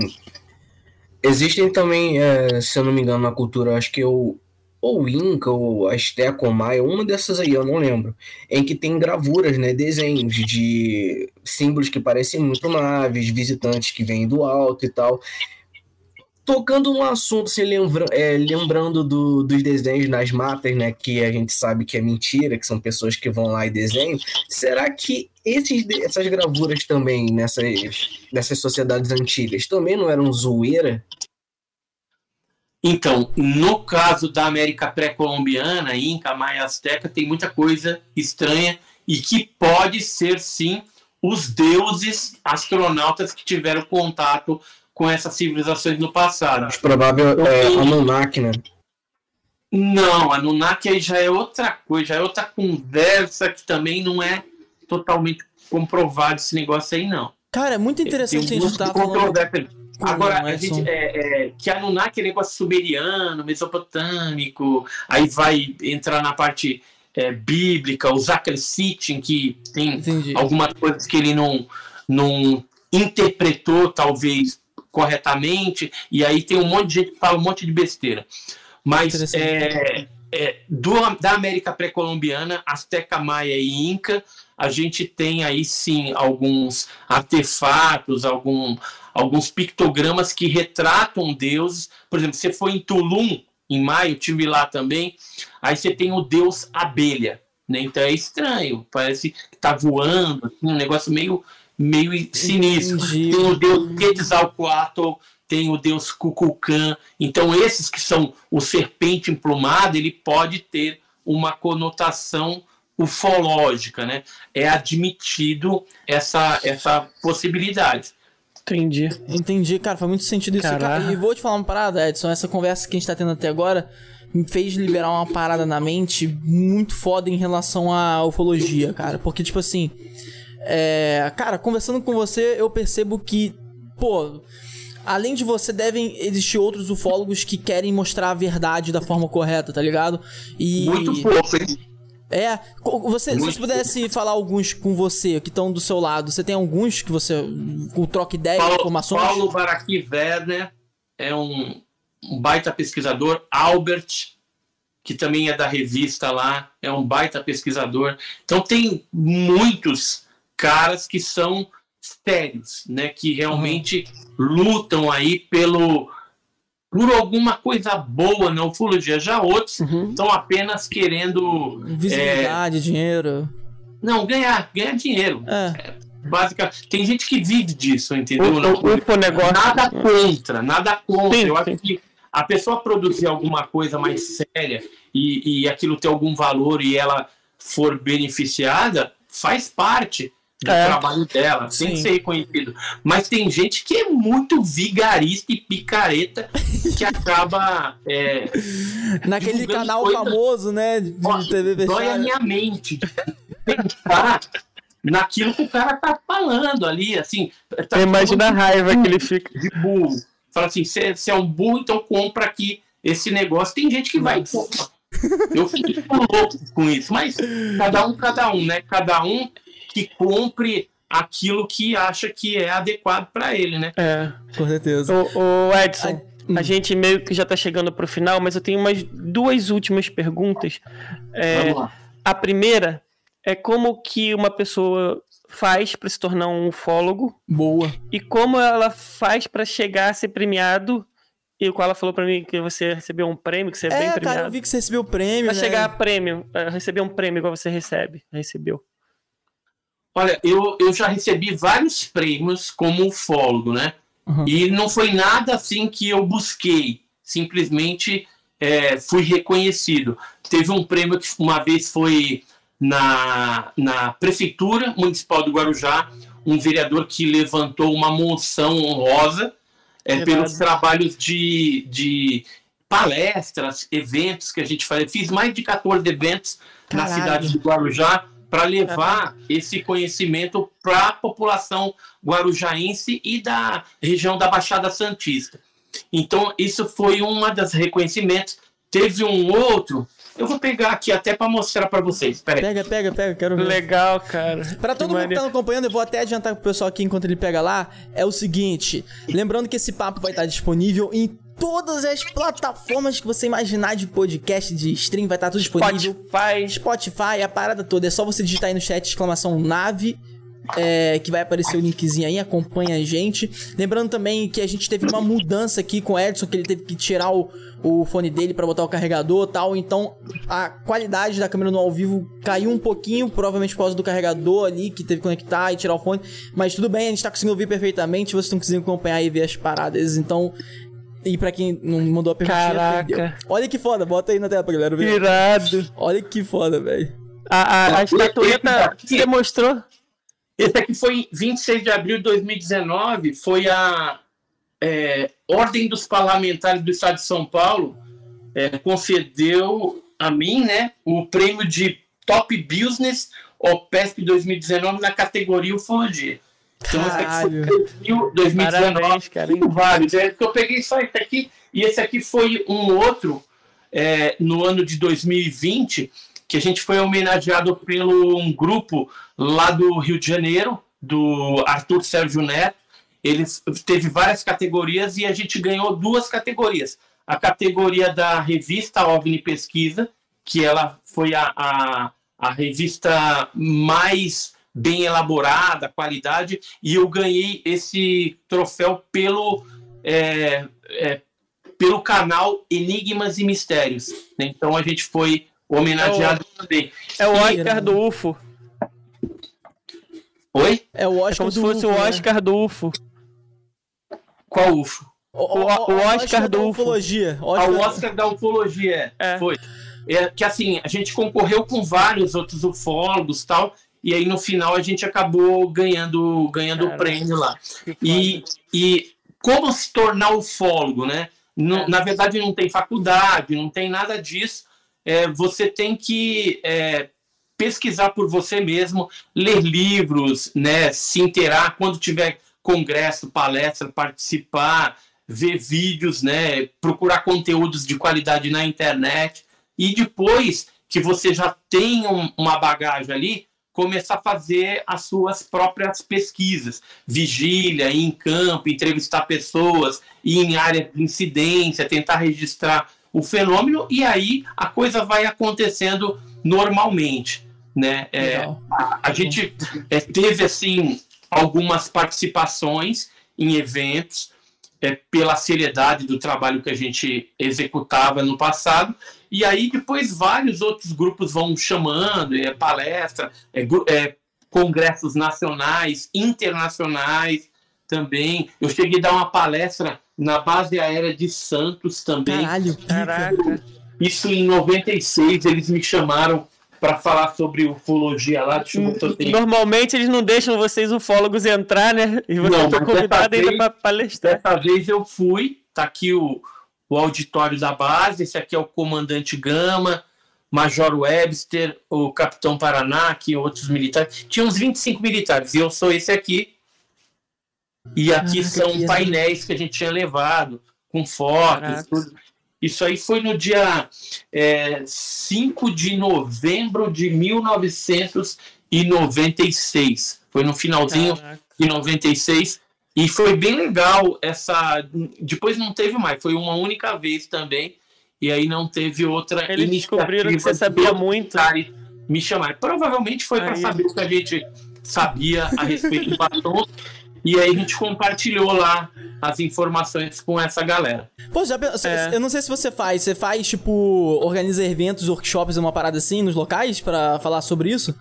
existem também, é, se eu não me engano, na cultura, acho que eu ou Inca, ou Azteca, ou Maia, uma dessas aí, eu não lembro, em que tem gravuras, né, desenhos de símbolos que parecem muito naves, visitantes que vêm do alto e tal tocando no assunto, se lembra, é, lembrando do, dos desenhos nas matas, né, que a gente sabe que é mentira, que são pessoas que vão lá e desenham, será que esses, essas gravuras também, nessas, nessas sociedades antigas, também não eram zoeira? Então, no caso da América pré-colombiana, Inca, Maia, Azteca, tem muita coisa estranha e que pode ser, sim, os deuses astronautas que tiveram contato com essas civilizações no passado. Acho provável então, é Anunnaki, né? Não, Anunnaki aí já é outra coisa, já é outra conversa que também não é totalmente comprovado esse negócio aí, não. Cara, é muito interessante a gente estar falando... Agora, a gente, é, é, que Anunnaki é negócio sumeriano, mesopotâmico, aí vai entrar na parte é, bíblica, o Zachary Sitchin, que tem Entendi. algumas coisas que ele não, não interpretou, talvez, corretamente, e aí tem um monte de gente que fala um monte de besteira. Mas é, é, do, da América pré-colombiana, Azteca, Maia e Inca, a gente tem aí sim alguns artefatos, algum, alguns pictogramas que retratam deuses. Por exemplo, você foi em Tulum, em maio, tive lá também, aí você tem o deus abelha. Né? Então é estranho, parece que está voando, assim, um negócio meio meio sinistro. Entendi. Tem o deus Quetzalcoatl, tem o deus Kukulkan. Então, esses que são o serpente emplumado, ele pode ter uma conotação ufológica, né? É admitido essa, essa possibilidade. Entendi. Entendi, cara, faz muito sentido isso. Cara, e vou te falar uma parada, Edson, essa conversa que a gente tá tendo até agora me fez liberar uma parada na mente muito foda em relação à ufologia, cara. Porque, tipo assim, é, cara, conversando com você, eu percebo que, pô, além de você, devem existir outros ufólogos que querem mostrar a verdade da forma correta, tá ligado? E. Muito pouco, hein? É, você, se você pudesse falar alguns com você que estão do seu lado, você tem alguns que você com troca ideia, Paulo, informações? Paulo Baraqui Werner é um, um baita pesquisador, Albert, que também é da revista lá, é um baita pesquisador. Então tem muitos caras que são sérios, né? Que realmente uhum. lutam aí pelo por alguma coisa boa na ufologia. Já outros uhum. estão apenas querendo visibilidade, é... dinheiro. Não, ganhar, ganhar dinheiro. É. é basicamente, tem gente que vive disso, entendeu? O negócio... Nada contra, nada contra. Sim, Eu acho que a pessoa produzir alguma coisa mais séria e, e aquilo ter algum valor e ela for beneficiada, faz parte do é. trabalho dela, Sim. tem que ser reconhecido. Mas tem gente que é muito vigarista e picareta que acaba. É, Naquele canal coisa... famoso, né? De Ó, TV Dói a minha mente. Pensar naquilo que o cara tá falando ali, assim. Tá Imagina a raiva que ele fica. De burro. Fala assim: você é um burro, então compra aqui esse negócio. Tem gente que vai. Eu fico louco com isso, mas cada um, cada um, né? Cada um que cumpre aquilo que acha que é adequado para ele, né? É, com certeza. O, o Edson, a, a, gente meio que já tá chegando pro final, mas eu tenho umas duas últimas perguntas. É, Vamos lá. A primeira é como que uma pessoa faz para se tornar um ufólogo. Boa. E como ela faz para chegar a ser premiado. E o qual ela falou para mim que você recebeu um prêmio, que você é, é bem premiado. Cara, eu vi que você recebeu o prêmio. Pra né? chegar a prêmio, receber um prêmio igual você recebe, recebeu. Olha, eu, eu já recebi vários prêmios como ufólogo, né? Uhum. E não foi nada assim que eu busquei. Simplesmente é, fui reconhecido. Teve um prêmio que uma vez foi na, na Prefeitura Municipal do Guarujá, um vereador que levantou uma moção honrosa é, pelos trabalhos de, de palestras, eventos que a gente faz. Fiz mais de 14 eventos Caralho. na cidade do Guarujá para levar esse conhecimento para a população guarujaense e da região da Baixada Santista. Então, isso foi um dos reconhecimentos. Teve um outro eu vou pegar aqui até para mostrar para vocês. Pera aí. Pega, pega, pega, quero ver. Legal, cara. Para todo que mundo que tá acompanhando, eu vou até adiantar pro pessoal aqui enquanto ele pega lá, é o seguinte, lembrando que esse papo vai estar disponível em todas as plataformas que você imaginar de podcast, de stream, vai estar tudo disponível. Spotify. Spotify, a parada toda. É só você digitar aí no chat exclamação nave é, que vai aparecer o linkzinho aí, acompanha a gente. Lembrando também que a gente teve uma mudança aqui com o Edson, que ele teve que tirar o, o fone dele para botar o carregador tal. Então a qualidade da câmera no ao vivo caiu um pouquinho, provavelmente por causa do carregador ali, que teve que conectar e tirar o fone. Mas tudo bem, a gente tá conseguindo ouvir perfeitamente. Vocês estão conseguindo acompanhar e ver as paradas. Então. E pra quem não mandou a pergunta, Caraca. Olha que foda, bota aí na tela pra galera ver. Irado. Olha que foda, velho. A, a, a estatueta você mostrou? Esse aqui foi 26 de abril de 2019, foi a é, Ordem dos Parlamentares do Estado de São Paulo é, concedeu a mim né, o prêmio de Top Business OPESP 2019 na categoria Ufologia. Então, Caralho. esse aqui foi 2019. Parabéns, cara. Vários. É, eu peguei só esse aqui, e esse aqui foi um outro é, no ano de 2020 que a gente foi homenageado pelo um grupo lá do Rio de Janeiro, do Arthur Sérgio Neto. Ele teve várias categorias e a gente ganhou duas categorias. A categoria da revista OVNI Pesquisa, que ela foi a, a, a revista mais bem elaborada, qualidade, e eu ganhei esse troféu pelo, é, é, pelo canal Enigmas e Mistérios. Então a gente foi homenageado é o, também. É o Oscar do UFO. Oi? É o Oscar é como do se fosse UFO, o né? Oscar né? do UFO. Qual UFO? O, o, o, o Oscar, Oscar do UFO. Ufologia. Oscar... Ah, o Oscar da ufologia, é. foi. É, que assim, a gente concorreu com vários outros ufólogos tal, e aí no final a gente acabou ganhando ganhando o prêmio lá. E, e como se tornar ufólogo, né? É. Na verdade não tem faculdade, não tem nada disso é, você tem que é, pesquisar por você mesmo, ler livros, né, se inteirar quando tiver congresso, palestra, participar, ver vídeos, né, procurar conteúdos de qualidade na internet e depois que você já tem um, uma bagagem ali, começar a fazer as suas próprias pesquisas, vigília, ir em campo, entrevistar pessoas, ir em área de incidência, tentar registrar o fenômeno e aí a coisa vai acontecendo normalmente, né? É, a, a, gente é, teve assim algumas participações em eventos é, pela seriedade do trabalho que a gente executava no passado e aí depois vários outros grupos vão chamando, é palestra, é, é congressos nacionais, internacionais também. Eu cheguei a dar uma palestra na base aérea de Santos também. Caralho, caraca. Isso em 96, eles me chamaram para falar sobre ufologia lá. Deixa eu Normalmente eles não deixam vocês ufólogos entrar, né? E você foi convidado ainda para palestrar. Dessa vez eu fui, tá aqui o, o auditório da base, esse aqui é o comandante Gama, Major Webster, o Capitão Paraná, aqui outros militares. Tinha uns 25 militares, e eu sou esse aqui, e aqui ah, são que painéis que a gente tinha levado, com fotos, tudo. Isso aí foi no dia é, 5 de novembro de 1996. Foi no finalzinho Caraca. de 96. E foi bem legal essa. Depois não teve mais, foi uma única vez também. E aí não teve outra. Eles descobriram que você sabia muito. Me chamaram. Provavelmente foi para saber o que a gente sabia a respeito do batom. E aí a gente compartilhou lá as informações com essa galera. Pô, já, é. eu não sei se você faz. Você faz, tipo, organiza eventos, workshops, uma parada assim nos locais para falar sobre isso?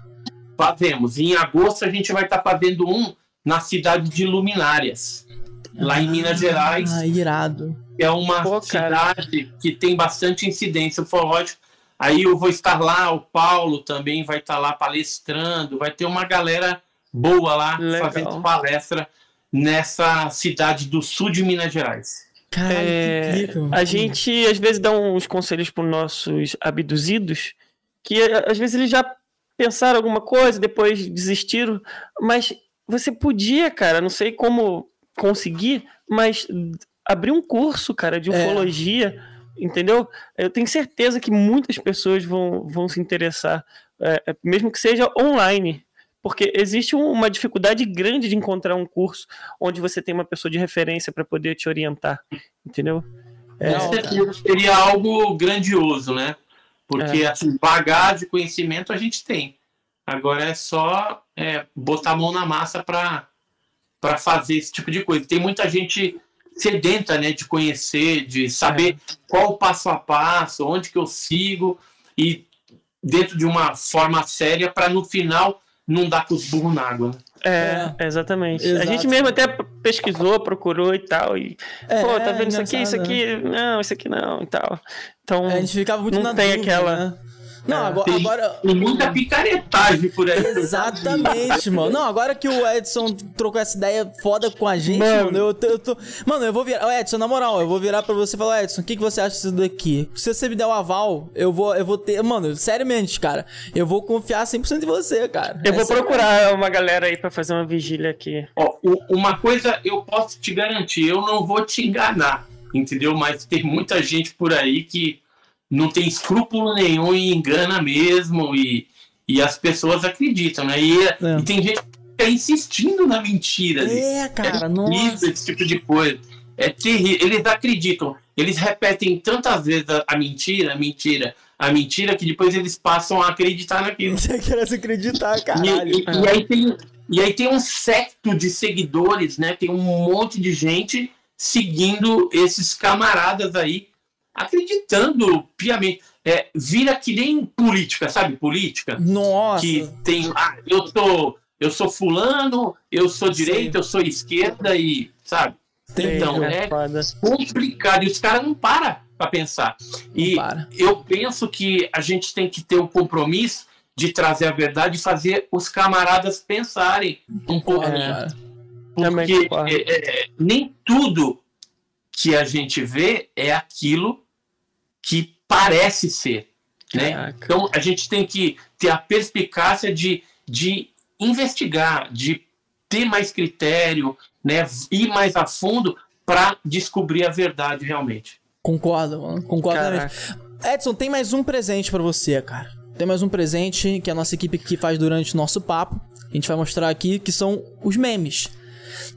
Fazemos. Em agosto a gente vai estar tá fazendo um na cidade de Luminárias, lá em Minas Gerais. Ah, irado. É uma Pô, cidade que tem bastante incidência ufológica. Aí eu vou estar lá, o Paulo também vai estar lá palestrando, vai ter uma galera boa lá Legal. fazendo palestra nessa cidade do sul de Minas Gerais. Caralho, é, a gente às vezes dá uns conselhos para os nossos abduzidos que às vezes eles já pensaram alguma coisa, depois desistiram, mas você podia, cara, não sei como conseguir, mas abrir um curso, cara, de é. ufologia, é. entendeu? Eu tenho certeza que muitas pessoas vão, vão se interessar, é, é mesmo que seja online. Porque existe uma dificuldade grande de encontrar um curso onde você tem uma pessoa de referência para poder te orientar, entendeu? É, seria algo grandioso, né? Porque é. assim, bagagem, conhecimento a gente tem. Agora é só é, botar a mão na massa para fazer esse tipo de coisa. Tem muita gente sedenta né, de conhecer, de saber é. qual o passo a passo, onde que eu sigo, e dentro de uma forma séria para no final não dar com os burros na água. Né? É, é, exatamente. Exato. A gente mesmo até pesquisou, procurou e tal. E, é, pô, tá vendo isso aqui, isso aqui? Não, isso aqui não e tal. Então, é, a gente ficava muito não na tem dúvida, aquela. Né? Não, é, agora, tem, agora. Tem muita picaretagem por aí. Exatamente, <laughs> mano. Não, agora que o Edson trocou essa ideia foda com a gente, mano, mano eu, eu tô. Mano, eu vou virar. Edson, na moral, eu vou virar pra você e falar, Edson, o que, que você acha disso daqui? Se você me der o um aval, eu vou, eu vou ter. Mano, seriamente, cara, eu vou confiar 100% em você, cara. Eu vou procurar uma galera aí pra fazer uma vigília aqui. Ó, uma coisa eu posso te garantir, eu não vou te enganar, entendeu? Mas tem muita gente por aí que não tem escrúpulo nenhum e engana mesmo, e, e as pessoas acreditam, né? E, é. e tem gente que fica insistindo na mentira. É, cara, é nossa. Esse tipo de coisa. É terrível. Eles acreditam. Eles repetem tantas vezes a, a mentira, a mentira, a mentira, que depois eles passam a acreditar naquilo. Você quer acreditar, caralho. E, e, e, aí tem, e aí tem um secto de seguidores, né? Tem um monte de gente seguindo esses camaradas aí acreditando piamente. É, vira que nem política, sabe? Política. Nossa. Que tem. Ah, eu sou, eu sou fulano, eu sou direita, eu sou esquerda e. Sabe? Tem, então, é, é complicado. E os caras não param para pensar. E eu penso que a gente tem que ter o compromisso de trazer a verdade e fazer os camaradas pensarem um pouco. É, porque é, é, nem tudo que a gente vê é aquilo que parece ser. Né? Então a gente tem que ter a perspicácia de, de investigar, de ter mais critério, né? ir mais a fundo para descobrir a verdade realmente. Concordo, mano. Concordo. Edson, tem mais um presente para você, cara. Tem mais um presente que a nossa equipe que faz durante o nosso papo. A gente vai mostrar aqui que são os memes.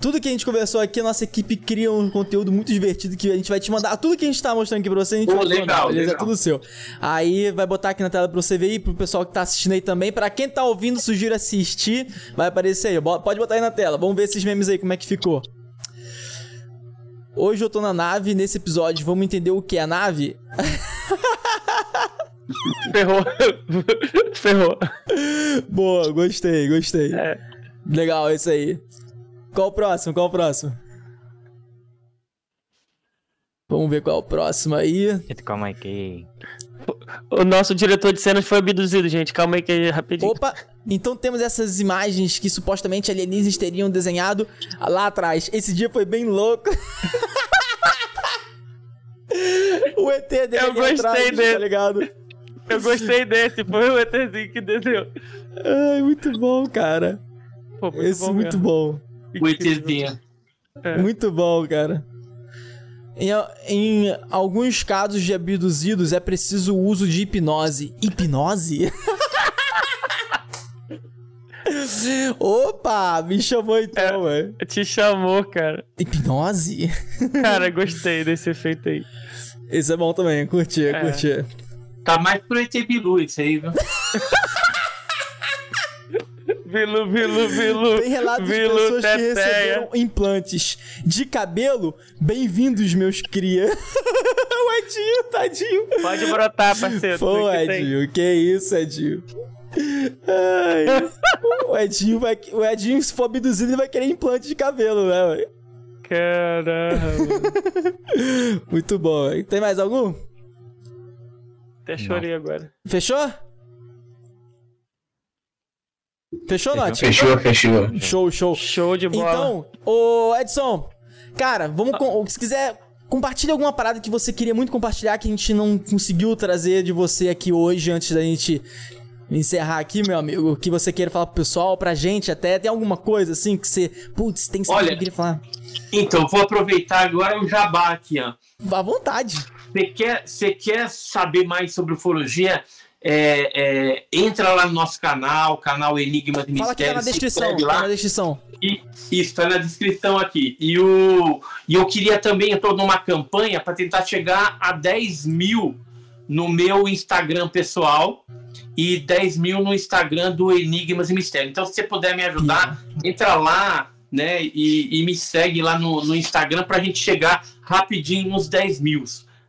Tudo que a gente conversou aqui, a nossa equipe cria um conteúdo muito divertido que a gente vai te mandar. Tudo que a gente tá mostrando aqui pra você, a gente Pô, vai te legal, mandar, beleza? É tudo seu. Aí vai botar aqui na tela pra você ver e pro pessoal que tá assistindo aí também. Pra quem tá ouvindo, sugiro assistir. Vai aparecer aí. Pode botar aí na tela. Vamos ver esses memes aí, como é que ficou. Hoje eu tô na nave, nesse episódio vamos entender o que é a nave? <laughs> Ferrou. <laughs> Ferrou. Boa, gostei, gostei. É. Legal, é isso aí. Qual o próximo? Qual o próximo? Vamos ver qual é o próximo aí. Calma aí que. O nosso diretor de cenas foi abduzido, gente. Calma aí que rapidinho. Opa! Então temos essas imagens que supostamente alienígenas teriam desenhado lá atrás. Esse dia foi bem louco. <laughs> o ET dele Eu gostei atrás, tá dele. Tá ligado? Eu gostei desse. Foi o ETzinho que desenhou. Ai, muito bom, cara. Pô, muito Esse bom muito mesmo. bom. O ETzinho. É. Muito bom, cara. Em, em, alguns casos de abduzidos é preciso o uso de hipnose. Hipnose? <laughs> Opa, me chamou então, é, velho. Te chamou, cara. Hipnose? Cara, gostei desse efeito aí. Esse é bom também, curti, é. curti. Tá mais pro ET Bilu isso aí, viu? <laughs> Bilu, Bilu, Bilu. Tem relatos Bilu, de pessoas teteia. que receberam implantes de cabelo. Bem-vindos, meus cria. <laughs> o Edinho, tadinho. Pode brotar, parceiro. Pô, Edinho, que isso, Edinho. Ai, o Edinho vai. O Edinho, se for abduzido, ele vai querer implante de cabelo, né, velho? Caramba. <laughs> Muito bom. Tem mais algum? Até chorei Não. agora. Fechou? Fechou, Nath? Fechou, fechou. Show, show. Show de bola. Então, ô Edson, cara, vamos. Com... Se quiser, compartilha alguma parada que você queria muito compartilhar que a gente não conseguiu trazer de você aqui hoje antes da gente encerrar aqui, meu amigo, que você queira falar pro pessoal, pra gente até, tem alguma coisa assim que você, putz, tem que Olha, que queria falar. Então, vou aproveitar agora o jabá aqui, ó. À vontade. Você quer, quer saber mais sobre ufologia? É, é, entra lá no nosso canal, canal Enigmas e Fala Mistérios. Fala que tá na descrição, tá na descrição. E, isso, tá na descrição aqui. E, o, e eu queria também, eu tô numa campanha para tentar chegar a 10 mil no meu Instagram pessoal e 10 mil no Instagram do Enigmas e Mistérios. Então, se você puder me ajudar, entra lá, né, e, e me segue lá no, no Instagram para a gente chegar rapidinho nos 10 mil.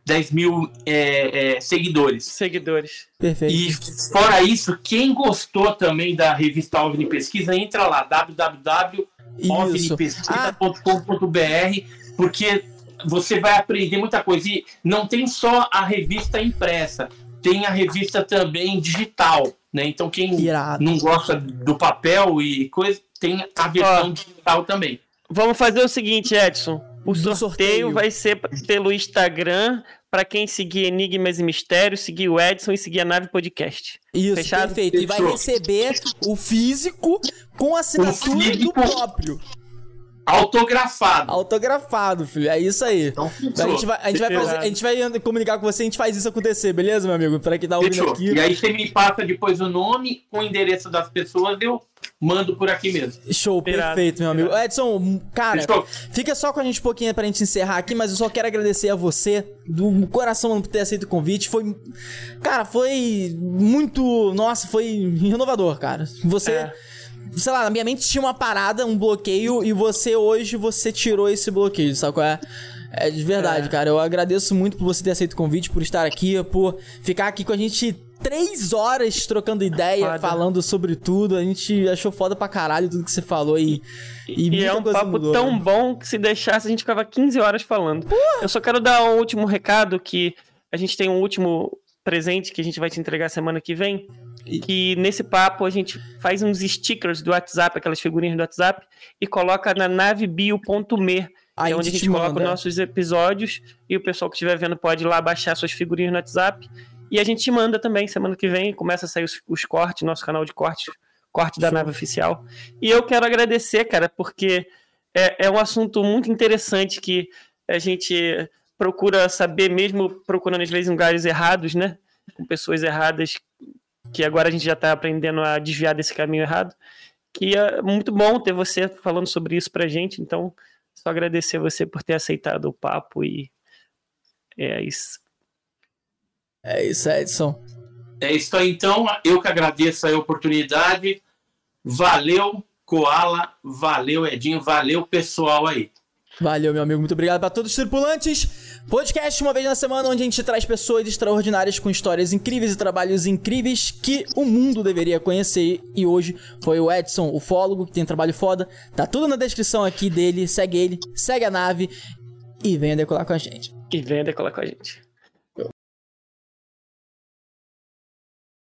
10 mil é, é, seguidores. Seguidores. Perfeito. E fora isso, quem gostou também da revista OVNI Pesquisa, entra lá, www.ovnipesquisa.com.br, porque você vai aprender muita coisa. E não tem só a revista impressa, tem a revista também digital, né? Então quem Irado. não gosta do papel e coisa, tem a versão digital também. Vamos fazer o seguinte, Edson. O sorteio, sorteio, vai ser pelo Instagram para quem seguir Enigmas e Mistérios, seguir o Edson e seguir a Nave Podcast. Isso, Fechado? perfeito. E vai receber o físico com assinatura físico, do próprio. Autografado. Autografado, filho. É isso aí. Então, a gente vai, a gente vai, fazer, a gente vai comunicar com você, a gente faz isso acontecer, beleza, meu amigo? Para que dá ouvindo aqui. E aí você me passa depois o nome com o endereço das pessoas, eu mando por aqui mesmo. Show, perfeito, meu amigo. Edson, cara, Fechou. fica só com a gente um pouquinho pra gente encerrar aqui, mas eu só quero agradecer a você, do coração, por ter aceito o convite. Foi. Cara, foi muito. Nossa, foi renovador, cara. Você. É sei lá, na minha mente tinha uma parada, um bloqueio, e você hoje, você tirou esse bloqueio, sabe qual é? É de verdade, é. cara. Eu agradeço muito por você ter aceito o convite, por estar aqui, por ficar aqui com a gente três horas trocando ideia, foda. falando sobre tudo. A gente achou foda pra caralho tudo que você falou e. E, e é um papo mudou, tão né? bom que se deixasse a gente ficava 15 horas falando. Eu só quero dar um último recado que a gente tem um último presente que a gente vai te entregar semana que vem que nesse papo a gente faz uns stickers do WhatsApp, aquelas figurinhas do WhatsApp, e coloca na navebio.me, é onde a gente coloca manda. os nossos episódios, e o pessoal que estiver vendo pode ir lá baixar suas figurinhas no WhatsApp. E a gente manda também, semana que vem, começa a sair os, os cortes, nosso canal de cortes, corte da nave oficial. E eu quero agradecer, cara, porque é, é um assunto muito interessante que a gente procura saber, mesmo procurando às vezes em lugares errados, né? Com pessoas erradas que agora a gente já está aprendendo a desviar desse caminho errado. Que é muito bom ter você falando sobre isso pra gente, então só agradecer você por ter aceitado o papo e é isso. É isso, Edson. É isso aí, então. Eu que agradeço a oportunidade. Valeu, Koala. Valeu, Edinho. Valeu, pessoal aí. Valeu, meu amigo. Muito obrigado para todos os tripulantes. Podcast uma vez na semana onde a gente traz pessoas extraordinárias com histórias incríveis e trabalhos incríveis que o mundo deveria conhecer. E hoje foi o Edson, o fólogo, que tem um trabalho foda. Tá tudo na descrição aqui dele. Segue ele, segue a nave e venha decolar com a gente. E venha decolar com a gente.